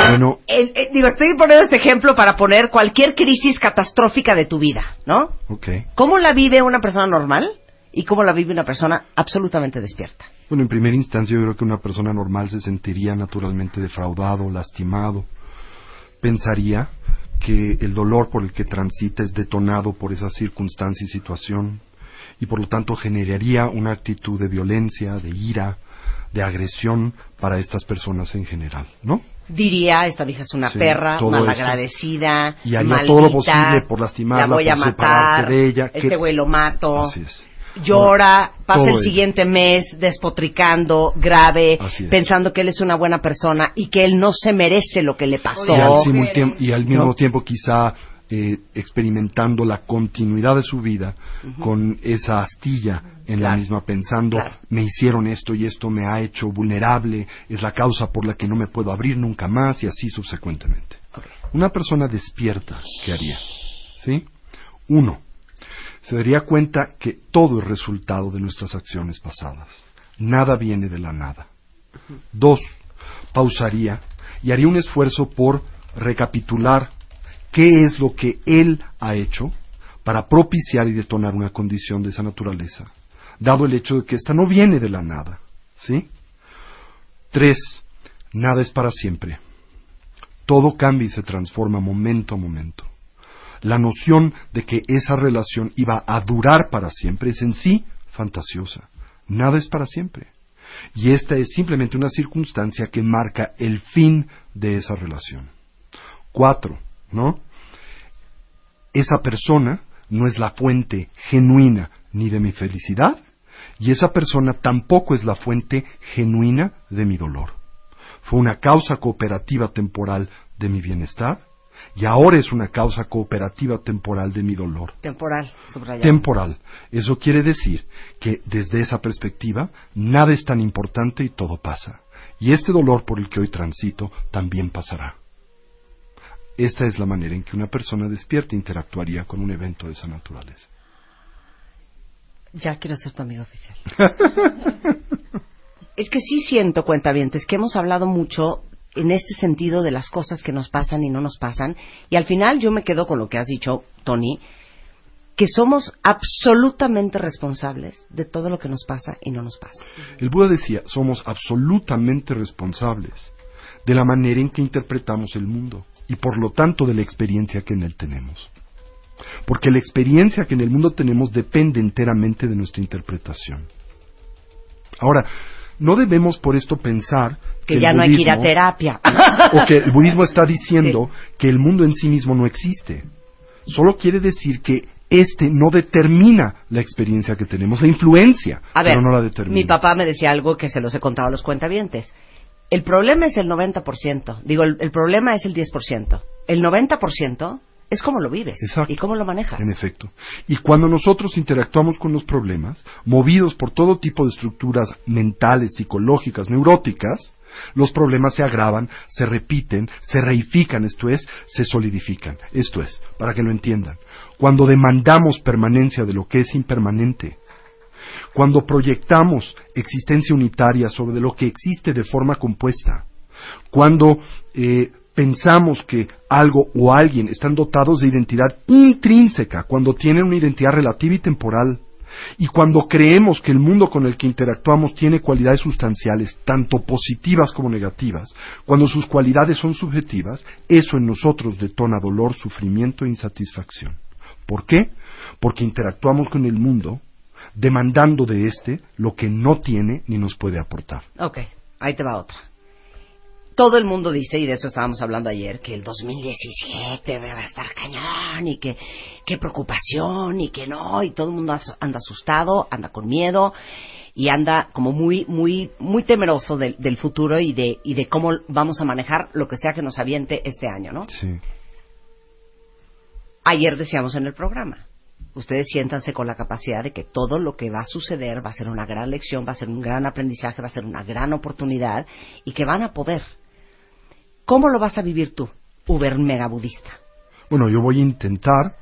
Bueno, eh, digo, estoy poniendo este ejemplo para poner cualquier crisis catastrófica de tu vida, ¿no? ok. ¿Cómo la vive una persona normal y cómo la vive una persona absolutamente despierta? Bueno, en primera instancia yo creo que una persona normal se sentiría naturalmente defraudado, lastimado. Pensaría que el dolor por el que transita es detonado por esa circunstancia y situación y por lo tanto generaría una actitud de violencia, de ira, de agresión para estas personas en general, ¿no? Diría, esta vieja es una Sí, perra, malagradecida, Y haría maldita, todo lo posible por lastimarla, la voy a por separarse matar, de ella. este güey lo mato, Así es. llora, pasa todo el siguiente mes despotricando, grave, pensando que él es una buena persona y que él no se merece lo que le pasó. y al, simultiem- y al mismo tiempo quizá eh, experimentando la continuidad de su vida con esa astilla en la misma pensando Claro. me hicieron esto y esto me ha hecho vulnerable es la causa por la que no me puedo abrir nunca más y así subsecuentemente. Una persona despierta qué haría sí uno se daría cuenta que todo es resultado de nuestras acciones pasadas. Nada viene de la nada. Dos, pausaría y haría un esfuerzo por recapitular qué es lo que él ha hecho para propiciar y detonar una condición de esa naturaleza, dado el hecho de que ésta no viene de la nada. ¿Sí? Tres, nada es para siempre. Todo cambia y se transforma momento a momento. La noción de que esa relación iba a durar para siempre es en sí fantasiosa. Nada es para siempre. Y esta es simplemente una circunstancia que marca el fin de esa relación. Cuatro, ¿no? Esa persona no es la fuente genuina ni de mi felicidad, y esa persona tampoco es la fuente genuina de mi dolor. Fue una causa cooperativa temporal de mi bienestar, y ahora es una causa cooperativa temporal de mi dolor. Temporal, subrayado. Temporal. Eso quiere decir que desde esa perspectiva nada es tan importante y todo pasa. Y este dolor por el que hoy transito también pasará. Esta es la manera en que una persona despierta interactuaría con un evento de esa naturaleza. Ya quiero ser tu amigo oficial. es que sí siento, cuentavientes, que hemos hablado mucho en este sentido de las cosas que nos pasan y no nos pasan. Y al final yo me quedo con lo que has dicho, Tony, que somos absolutamente responsables de todo lo que nos pasa y no nos pasa. El Buda decía, somos absolutamente responsables de la manera en que interpretamos el mundo y por lo tanto de la experiencia que en él tenemos. Porque la experiencia que en el mundo tenemos depende enteramente de nuestra interpretación. Ahora, no debemos por esto pensar que, el ya no hay que ir a terapia. o que el budismo está diciendo que el mundo en sí mismo no existe. Solo quiere decir que este no determina la experiencia que tenemos, la influencia, A ver, pero no la determina. mi papá me decía algo que se los he contado a los cuentavientes. El problema es el 90%. Digo, el, el problema es el 10%. El 90% es cómo lo vives Exacto. y cómo lo manejas. En efecto. Y cuando nosotros interactuamos con los problemas, movidos por todo tipo de estructuras mentales, psicológicas, neuróticas, los problemas se agravan, se repiten, se reifican, esto es, se solidifican. Esto es, para que lo entiendan. Cuando demandamos permanencia de lo que es impermanente, cuando proyectamos existencia unitaria sobre lo que existe de forma compuesta, cuando eh, pensamos que algo o alguien están dotados de identidad intrínseca, cuando tienen una identidad relativa y temporal, y cuando creemos que el mundo con el que interactuamos tiene cualidades sustanciales, tanto positivas como negativas, cuando sus cualidades son subjetivas, eso en nosotros detona dolor, sufrimiento e insatisfacción. ¿Por qué? Porque interactuamos con el mundo demandando de éste lo que no tiene ni nos puede aportar. Ok, ahí te va otra. Todo el mundo dice, y de eso estábamos hablando ayer, que el 2017 va a estar cañón y que qué preocupación y que no, y todo el mundo anda asustado, anda con miedo y anda como muy, muy, muy temeroso del, del futuro y de, y de cómo vamos a manejar lo que sea que nos aviente este año, ¿no? Sí. Ayer decíamos en el programa, ustedes siéntanse con la capacidad de que todo lo que va a suceder va a ser una gran lección, va a ser un gran aprendizaje, va a ser una gran oportunidad y que van a poder. ¿Cómo lo vas a vivir tú, uber mega budista? Bueno, yo voy a intentar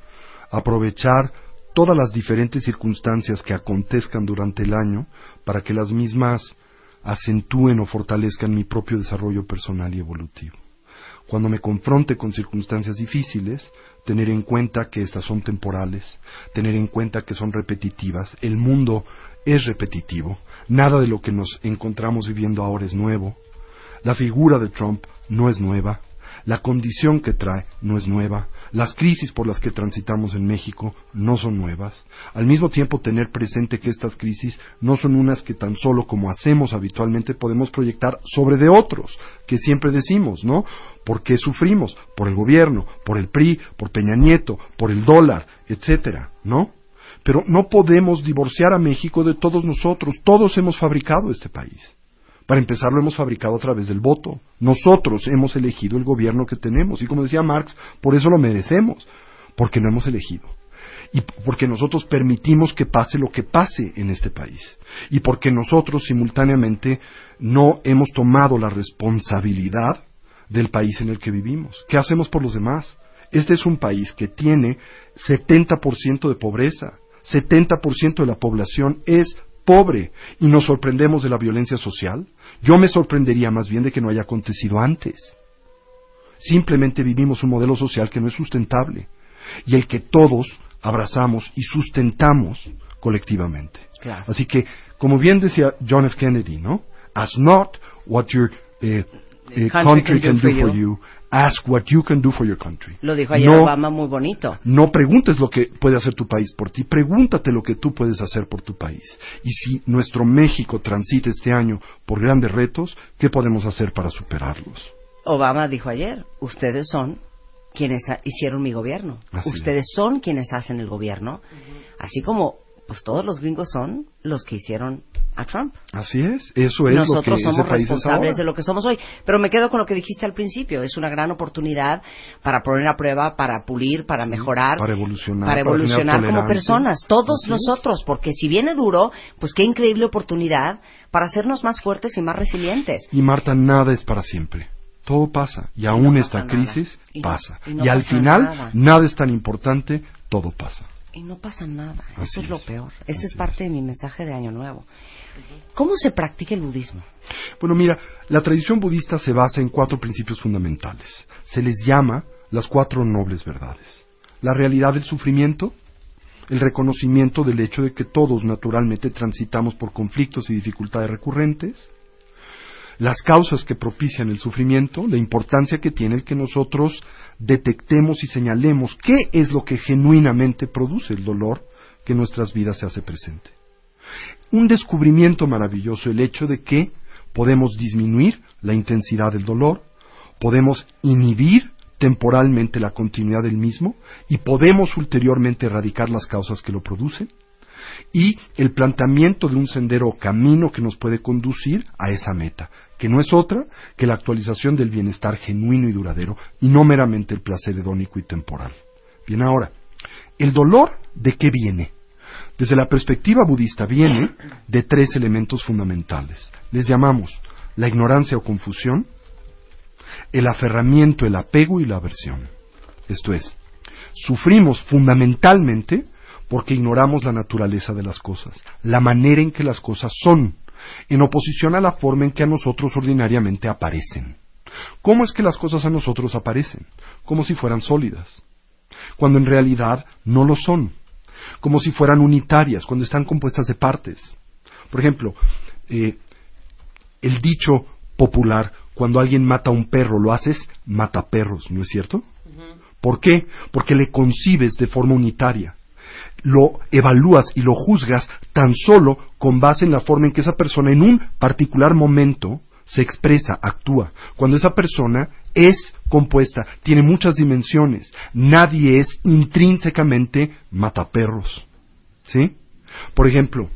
aprovechar todas las diferentes circunstancias que acontezcan durante el año para que las mismas acentúen o fortalezcan mi propio desarrollo personal y evolutivo. Cuando me confronte con circunstancias difíciles, tener en cuenta que estas son temporales, tener en cuenta que son repetitivas. El mundo es repetitivo, nada de lo que nos encontramos viviendo ahora es nuevo. La figura de Trump no es nueva, la condición que trae no es nueva, las crisis por las que transitamos en México no son nuevas. Al mismo tiempo tener presente que estas crisis no son unas que tan solo como hacemos habitualmente podemos proyectar sobre de otros, que siempre decimos, ¿no? ¿Por qué sufrimos? Por el gobierno, por el PRI, por Peña Nieto, por el dólar, etcétera, ¿no? Pero no podemos divorciar a México de todos nosotros, todos hemos fabricado este país. Para empezar, lo hemos fabricado a través del voto. Nosotros hemos elegido el gobierno que tenemos. Y como decía Marx, por eso lo merecemos, porque no hemos elegido. Y porque nosotros permitimos que pase lo que pase en este país. Y porque nosotros simultáneamente no hemos tomado la responsabilidad del país en el que vivimos. ¿Qué hacemos por los demás? Este es un país que tiene 70% de pobreza. 70% de la población es pobre y nos sorprendemos de la violencia social, yo me sorprendería más bien de que no haya acontecido antes. Simplemente vivimos un modelo social que no es sustentable y el que todos abrazamos y sustentamos colectivamente. Claro. Así que, como bien decía John F. Kennedy, ¿no? Ask not what your eh, eh, country, can, do, for you. Ask what you can do for your country. Lo dijo ayer No- Obama muy bonito. No preguntes lo que puede hacer tu país por ti, pregúntate lo que tú puedes hacer por tu país. Y si nuestro México transita este año por grandes retos, ¿qué podemos hacer para superarlos? Obama dijo ayer, ustedes son quienes hicieron mi gobierno. Así ustedes son quienes hacen el gobierno. Así como pues todos los gringos son los que hicieron a Trump. Así es, eso es lo que Nosotros ese somos país es responsables ahora. de lo que somos hoy. Pero me quedo con lo que dijiste al principio. Es una gran oportunidad para poner a prueba, para pulir, para mejorar, para evolucionar, para evolucionar como personas. Todos Así es. nosotros. Porque si viene duro, pues qué increíble oportunidad para hacernos más fuertes y más resilientes. Y Marta, nada es para siempre. Todo pasa. Y aún no esta nada. crisis Y no- pasa. y no y al final, nada. nada es tan importante, todo pasa. Y no pasa nada. Así Eso es lo peor. Ese es parte de mi mensaje de Año Nuevo. ¿Cómo se practica el budismo? Bueno, mira, la tradición budista se basa en cuatro principios fundamentales. Se les llama las cuatro nobles verdades. La realidad del sufrimiento, el reconocimiento del hecho de que todos naturalmente transitamos por conflictos y dificultades recurrentes, las causas que propician el sufrimiento, la importancia que tiene el que nosotros detectemos y señalemos qué es lo que genuinamente produce el dolor que en nuestras vidas se hace presente. Un descubrimiento maravilloso, el hecho de que podemos disminuir la intensidad del dolor, podemos inhibir temporalmente la continuidad del mismo y podemos ulteriormente erradicar las causas que lo producen y el planteamiento de un sendero o camino que nos puede conducir a esa meta, que no es otra que la actualización del bienestar genuino y duradero y no meramente el placer hedónico y temporal. Bien, ahora, ¿el dolor de qué viene? Desde la perspectiva budista viene de tres elementos fundamentales. Les llamamos la ignorancia o confusión, el aferramiento, el apego y la aversión. Esto es, sufrimos fundamentalmente porque ignoramos la naturaleza de las cosas, la manera en que las cosas son, en oposición a la forma en que a nosotros ordinariamente aparecen. ¿Cómo es que las cosas a nosotros aparecen? Como si fueran sólidas, cuando en realidad no lo son, como si fueran unitarias, cuando están compuestas de partes. Por ejemplo, eh, el dicho popular, cuando alguien mata a un perro, lo haces mata perros, ¿no es cierto? ¿Por qué? Porque le concibes de forma unitaria. Lo evalúas y lo juzgas tan solo con base en la forma en que esa persona en un particular momento se expresa, actúa. Cuando esa persona es compuesta, tiene muchas dimensiones. Nadie es intrínsecamente mataperros. ¿Sí? Por ejemplo,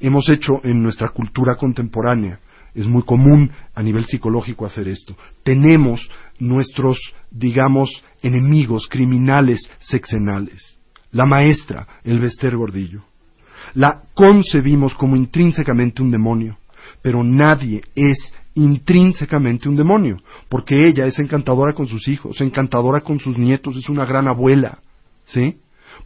hemos hecho en nuestra cultura contemporánea, es muy común a nivel psicológico hacer esto. Tenemos nuestros, digamos, enemigos criminales sexenales. La maestra, el Bester Gordillo. La concebimos como intrínsecamente un demonio, pero nadie es intrínsecamente un demonio, porque ella es encantadora con sus hijos, encantadora con sus nietos, es una gran abuela, ¿sí?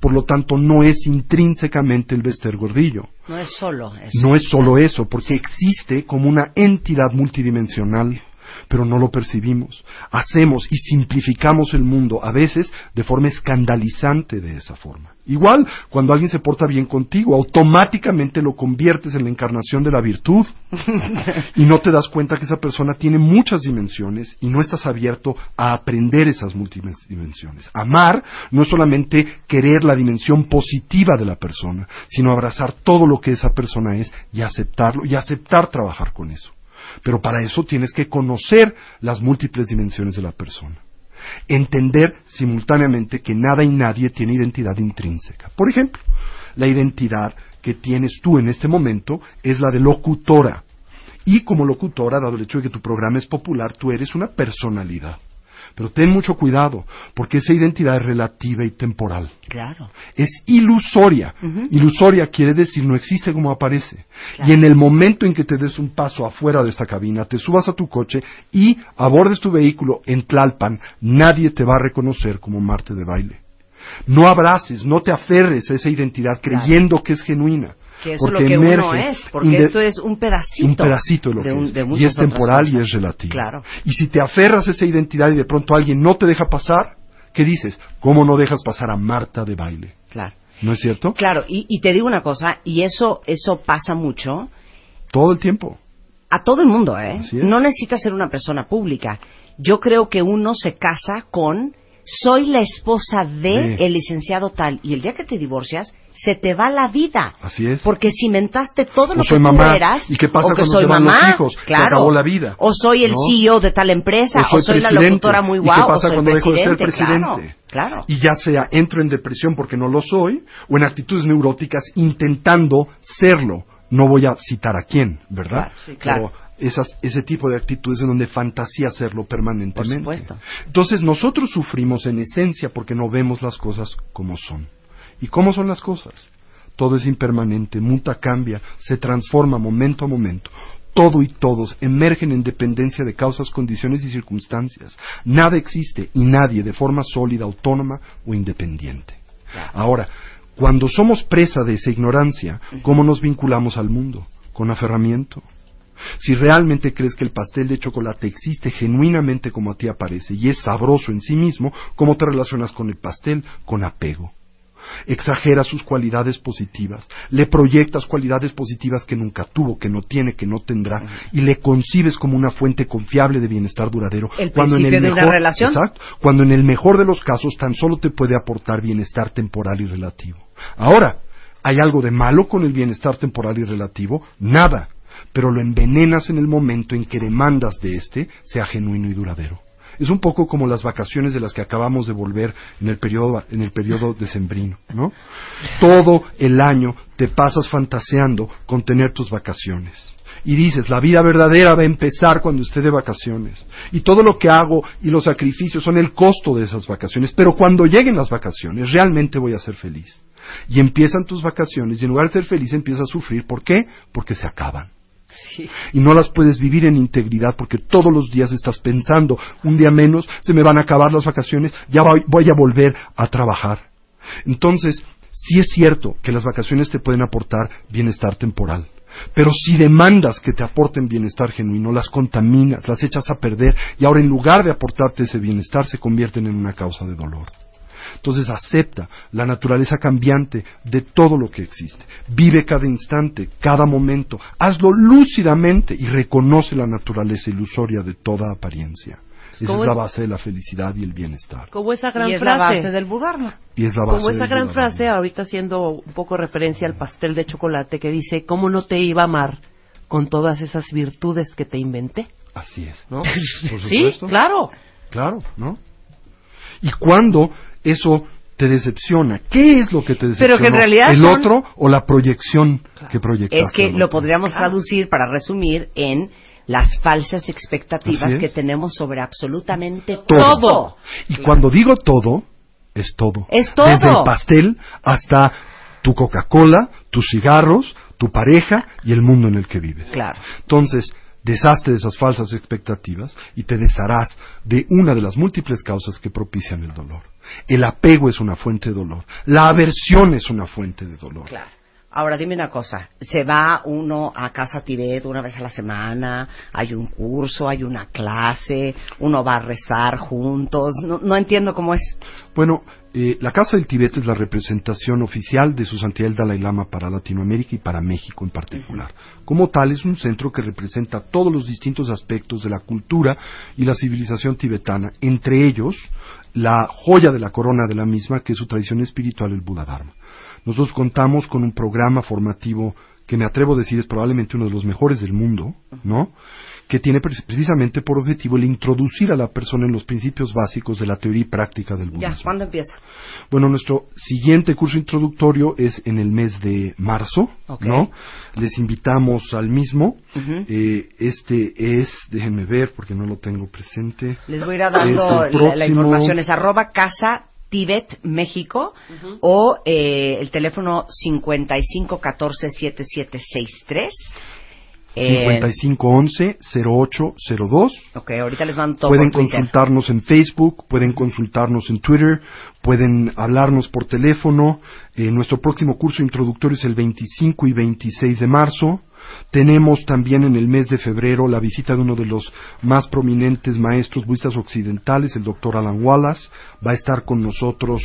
Por lo tanto, no es intrínsecamente el Bester Gordillo. No es solo eso. No es solo eso, porque existe como una entidad multidimensional, pero no lo percibimos. Hacemos y simplificamos el mundo, a veces de forma escandalizante de esa forma. Igual, cuando alguien se porta bien contigo, automáticamente lo conviertes en la encarnación de la virtud y no te das cuenta que esa persona tiene muchas dimensiones y no estás abierto a aprender esas multidimensiones. Amar no es solamente querer la dimensión positiva de la persona, sino abrazar todo lo que esa persona es y aceptarlo y aceptar trabajar con eso. Pero para eso tienes que conocer las múltiples dimensiones de la persona. Entender simultáneamente que nada y nadie tiene identidad intrínseca. Por ejemplo, la identidad que tienes tú en este momento es la de locutora. Y como locutora, dado el hecho de que tu programa es popular, tú eres una personalidad. Pero ten mucho cuidado, porque esa identidad es relativa y temporal. Claro. Es ilusoria. Ilusoria quiere decir no existe como aparece. Y en el momento en que te des un paso afuera de esta cabina, te subas a tu coche y abordes tu vehículo en Tlalpan, nadie te va a reconocer como Marte de baile. No abraces, no te aferres a esa identidad creyendo que es genuina. Que eso porque es lo que uno emerge es, porque esto es un pedacito. un pedacito de lo de que un- es. de y es temporal y es relativo. Claro. Y si te aferras a esa identidad y de pronto alguien no te deja pasar, ¿qué dices? ¿Cómo no dejas pasar a Marta de baile? Claro. ¿No es cierto? Claro, y, y te digo una cosa, y eso, eso pasa mucho Todo el tiempo. a todo el mundo, ¿eh? No necesitas ser una persona pública. Yo creo que uno se casa con soy la esposa de el licenciado tal y el día que te divorcias se te va la vida. Así es. Porque cimentaste todo O lo que soy tú mamá. eras. ¿Y qué pasa o que cuando soy se van los mamá, hijos? Se Claro. acabó la vida. O soy el ¿No? CEO de tal empresa. O soy, la locutora muy ¿Y guau. qué o pasa soy cuando dejo de ser presidente, presidente? Claro, claro. Y ya sea entro en depresión porque no lo soy, o en actitudes neuróticas intentando serlo. No voy a citar a quién, ¿verdad? Claro, sí, claro. Pero esas, ese tipo de actitudes en donde fantasía serlo permanentemente. Por supuesto. Entonces nosotros sufrimos en esencia porque no vemos las cosas como son. ¿Y cómo son las cosas? Todo es impermanente, muta, cambia, se transforma momento a momento. Todo y todos emergen en dependencia de causas, condiciones y circunstancias. Nada existe y nadie de forma sólida, autónoma o independiente. Ahora, cuando somos presa de esa ignorancia, ¿cómo nos vinculamos al mundo? Con aferramiento. Si realmente crees que el pastel de chocolate existe genuinamente como a ti aparece y es sabroso en sí mismo, ¿cómo te relacionas con el pastel? Con apego. Exageras sus cualidades positivas, le proyectas cualidades positivas que nunca tuvo, que no tiene, que no tendrá, y le concibes como una fuente confiable de bienestar duradero. El cuando en el de una relación. Exacto, cuando en el mejor de los casos tan solo te puede aportar bienestar temporal y relativo. Ahora, ¿hay algo de malo con el bienestar temporal y relativo? Nada, pero lo envenenas en el momento en que demandas de éste sea genuino y duradero. Es un poco como las vacaciones de las que acabamos de volver en el periodo, en el periodo decembrino, ¿no? Todo el año te pasas fantaseando con tener tus vacaciones. Y dices, la vida verdadera va a empezar cuando esté de vacaciones. Y todo lo que hago y los sacrificios son el costo de esas vacaciones. Pero cuando lleguen las vacaciones, realmente voy a ser feliz. Y empiezan tus vacaciones y en lugar de ser feliz empiezas a sufrir. ¿Por qué? Porque se acaban y no las puedes vivir en integridad porque todos los días estás pensando, un día menos, se me van a acabar las vacaciones, ya voy, voy a volver a trabajar. Entonces, sí es cierto que las vacaciones te pueden aportar bienestar temporal. Pero si demandas que te aporten bienestar genuino, las contaminas, las echas a perder y ahora en lugar de aportarte ese bienestar se convierten en una causa de dolor. Entonces acepta la naturaleza cambiante de todo lo que existe. Vive cada instante, cada momento. Hazlo lúcidamente y reconoce la naturaleza ilusoria de toda apariencia. Esa ¿Cómo es la base de la felicidad y el bienestar. Como esa gran Y es frase. la base del Budharma. Y es la base Como esa del gran frase, ahorita haciendo un poco referencia al pastel de chocolate que dice, ¿cómo no te iba a amar con todas esas virtudes que te inventé? Así es. ¿No? Por sí, claro. Claro, ¿no? Y cuando eso te decepciona, ¿qué es lo que te decepciona? Pero que en realidad ¿El son- otro o la proyección que proyectaste? Es que lo podríamos traducir para resumir en las falsas expectativas es. que tenemos sobre absolutamente Todo. todo. Y cuando digo todo, es todo. Es todo. Desde el pastel hasta tu Coca-Cola, tus cigarros, tu pareja y el mundo en el que vives. Claro. Entonces, deshazte de esas falsas expectativas y te desharás de una de las múltiples causas que propician el dolor. El apego es una fuente de dolor. La aversión es una fuente de dolor. Claro. Ahora dime una cosa, ¿se va uno a Casa Tibet una vez a la semana? ¿Hay un curso, hay una clase? ¿Uno va a rezar juntos? No, no entiendo cómo es. Bueno, eh, la Casa del Tibet es la representación oficial de su santidad el Dalai Lama para Latinoamérica y para México en particular. Como tal, es un centro que representa todos los distintos aspectos de la cultura y la civilización tibetana, entre ellos la joya de la corona de la misma, que es su tradición espiritual, el Buda Dharma. Nosotros contamos con un programa formativo que me atrevo a decir es probablemente uno de los mejores del mundo, ¿no? Que tiene pre- precisamente por objetivo el introducir a la persona en los principios básicos de la teoría y práctica del budismo. Ya, ¿cuándo empieza? Bueno, nuestro siguiente curso introductorio es en el mes de marzo. ¿no? Les invitamos al mismo. Eh, este es, déjenme ver porque no lo tengo presente. Les voy a ir a dando la, información. Es arroba casa Tibet México o eh, el teléfono 5514-7763 En- 5511-0802. Ok, ahorita les mando todo Pueden consultarnos en Facebook, pueden consultarnos en Twitter, pueden hablarnos por teléfono. Eh, nuestro próximo curso introductorio es el 25 y 26 de marzo. Tenemos también en el mes de febrero la visita de uno de los más prominentes maestros budistas occidentales, el doctor Alan Wallace. Va a estar con nosotros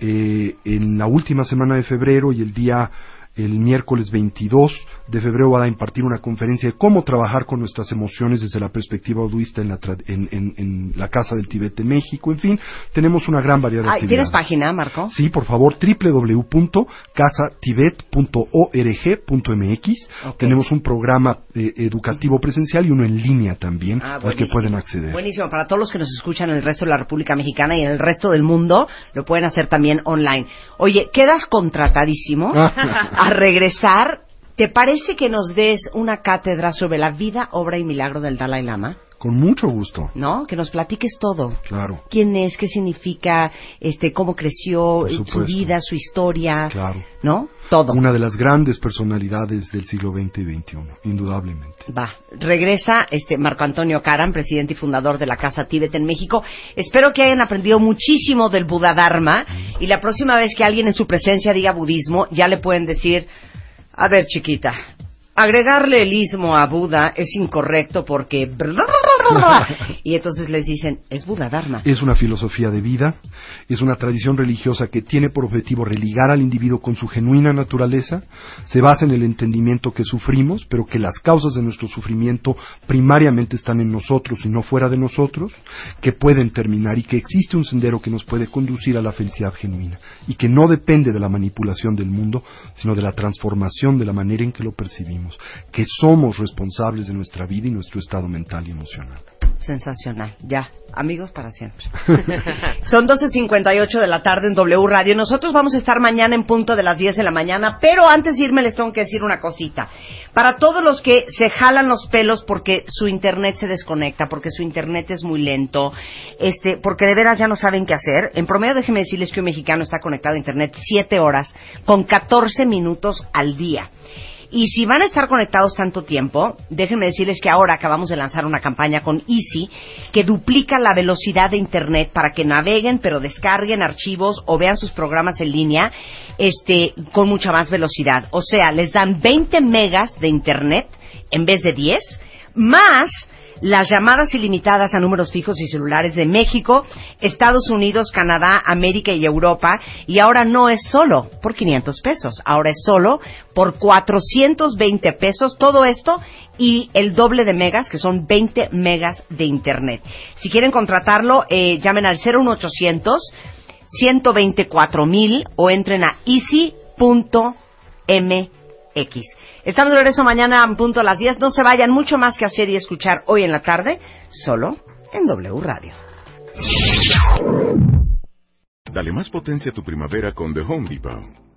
eh, en la última semana de febrero y el día el miércoles 22 de febrero va a impartir una conferencia de cómo trabajar con nuestras emociones desde la perspectiva budista en la, tra- en, en- en la Casa del Tibete, México. En fin, tenemos una gran variedad de Ay, ¿Tienes actividades. página, Marco? Sí, por favor, www.casatibet.org.mx. Tenemos un programa eh, educativo presencial y uno en línea también Ah, al que pueden acceder. Buenísimo. Para todos los que nos escuchan en el resto de la República Mexicana y en el resto del mundo, lo pueden hacer también online. Oye, quedas contratadísimo a regresar. ¿Te parece que nos des una cátedra sobre la vida, obra y milagro del Dalai Lama? Con mucho gusto. ¿No? Que nos platiques todo. Claro. ¿Quién es? ¿Qué significa? Este, ¿Cómo creció? Su vida, su historia. Claro. ¿No? Todo. Una de las grandes personalidades del siglo XX y XXI, indudablemente. Va, regresa este Marco Antonio Caram, presidente y fundador de la Casa Tíbet en México. Espero que hayan aprendido muchísimo del Buda Dharma y la próxima vez que alguien en su presencia diga budismo, ya le pueden decir, a ver chiquita, agregarle el ismo a Buda es incorrecto porque... Y entonces les dicen, es Buda Dharma. Es una filosofía de vida, es una tradición religiosa que tiene por objetivo religar al individuo con su genuina naturaleza, se basa en el entendimiento que sufrimos, pero que las causas de nuestro sufrimiento primariamente están en nosotros y no fuera de nosotros, que pueden terminar y que existe un sendero que nos puede conducir a la felicidad genuina y que no depende de la manipulación del mundo, sino de la transformación de la manera en que lo percibimos, que somos responsables de nuestra vida y nuestro estado mental y emocional. Sensacional. Ya, amigos para siempre. Son 12.58 de la tarde en W Radio. Nosotros vamos a estar mañana en punto de las 10 de la mañana, pero antes de irme les tengo que decir una cosita. Para todos los que se jalan los pelos porque su internet se desconecta, porque su internet es muy lento, este, porque de veras ya no saben qué hacer, en promedio déjenme decirles que un mexicano está conectado a internet 7 horas con 14 minutos al día. Y si van a estar conectados tanto tiempo, déjenme decirles que ahora acabamos de lanzar una campaña con Easy que duplica la velocidad de Internet para que naveguen, pero descarguen archivos o vean sus programas en línea este, con mucha más velocidad. O sea, les dan 20 megas de Internet en vez de 10, más las llamadas ilimitadas a números fijos y celulares de México, Estados Unidos, Canadá, América y Europa. Y ahora no es solo por 500 pesos, ahora es solo por 420 pesos. Todo esto y el doble de megas, que son 20 megas de Internet. Si quieren contratarlo, eh, llamen al 01800 124 mil o entren a easy.mx. Estamos de regreso mañana en punto a las 10. No se vayan, mucho más que hacer y escuchar hoy en la tarde, solo en W Radio. Dale más potencia a tu primavera con The Home Depot.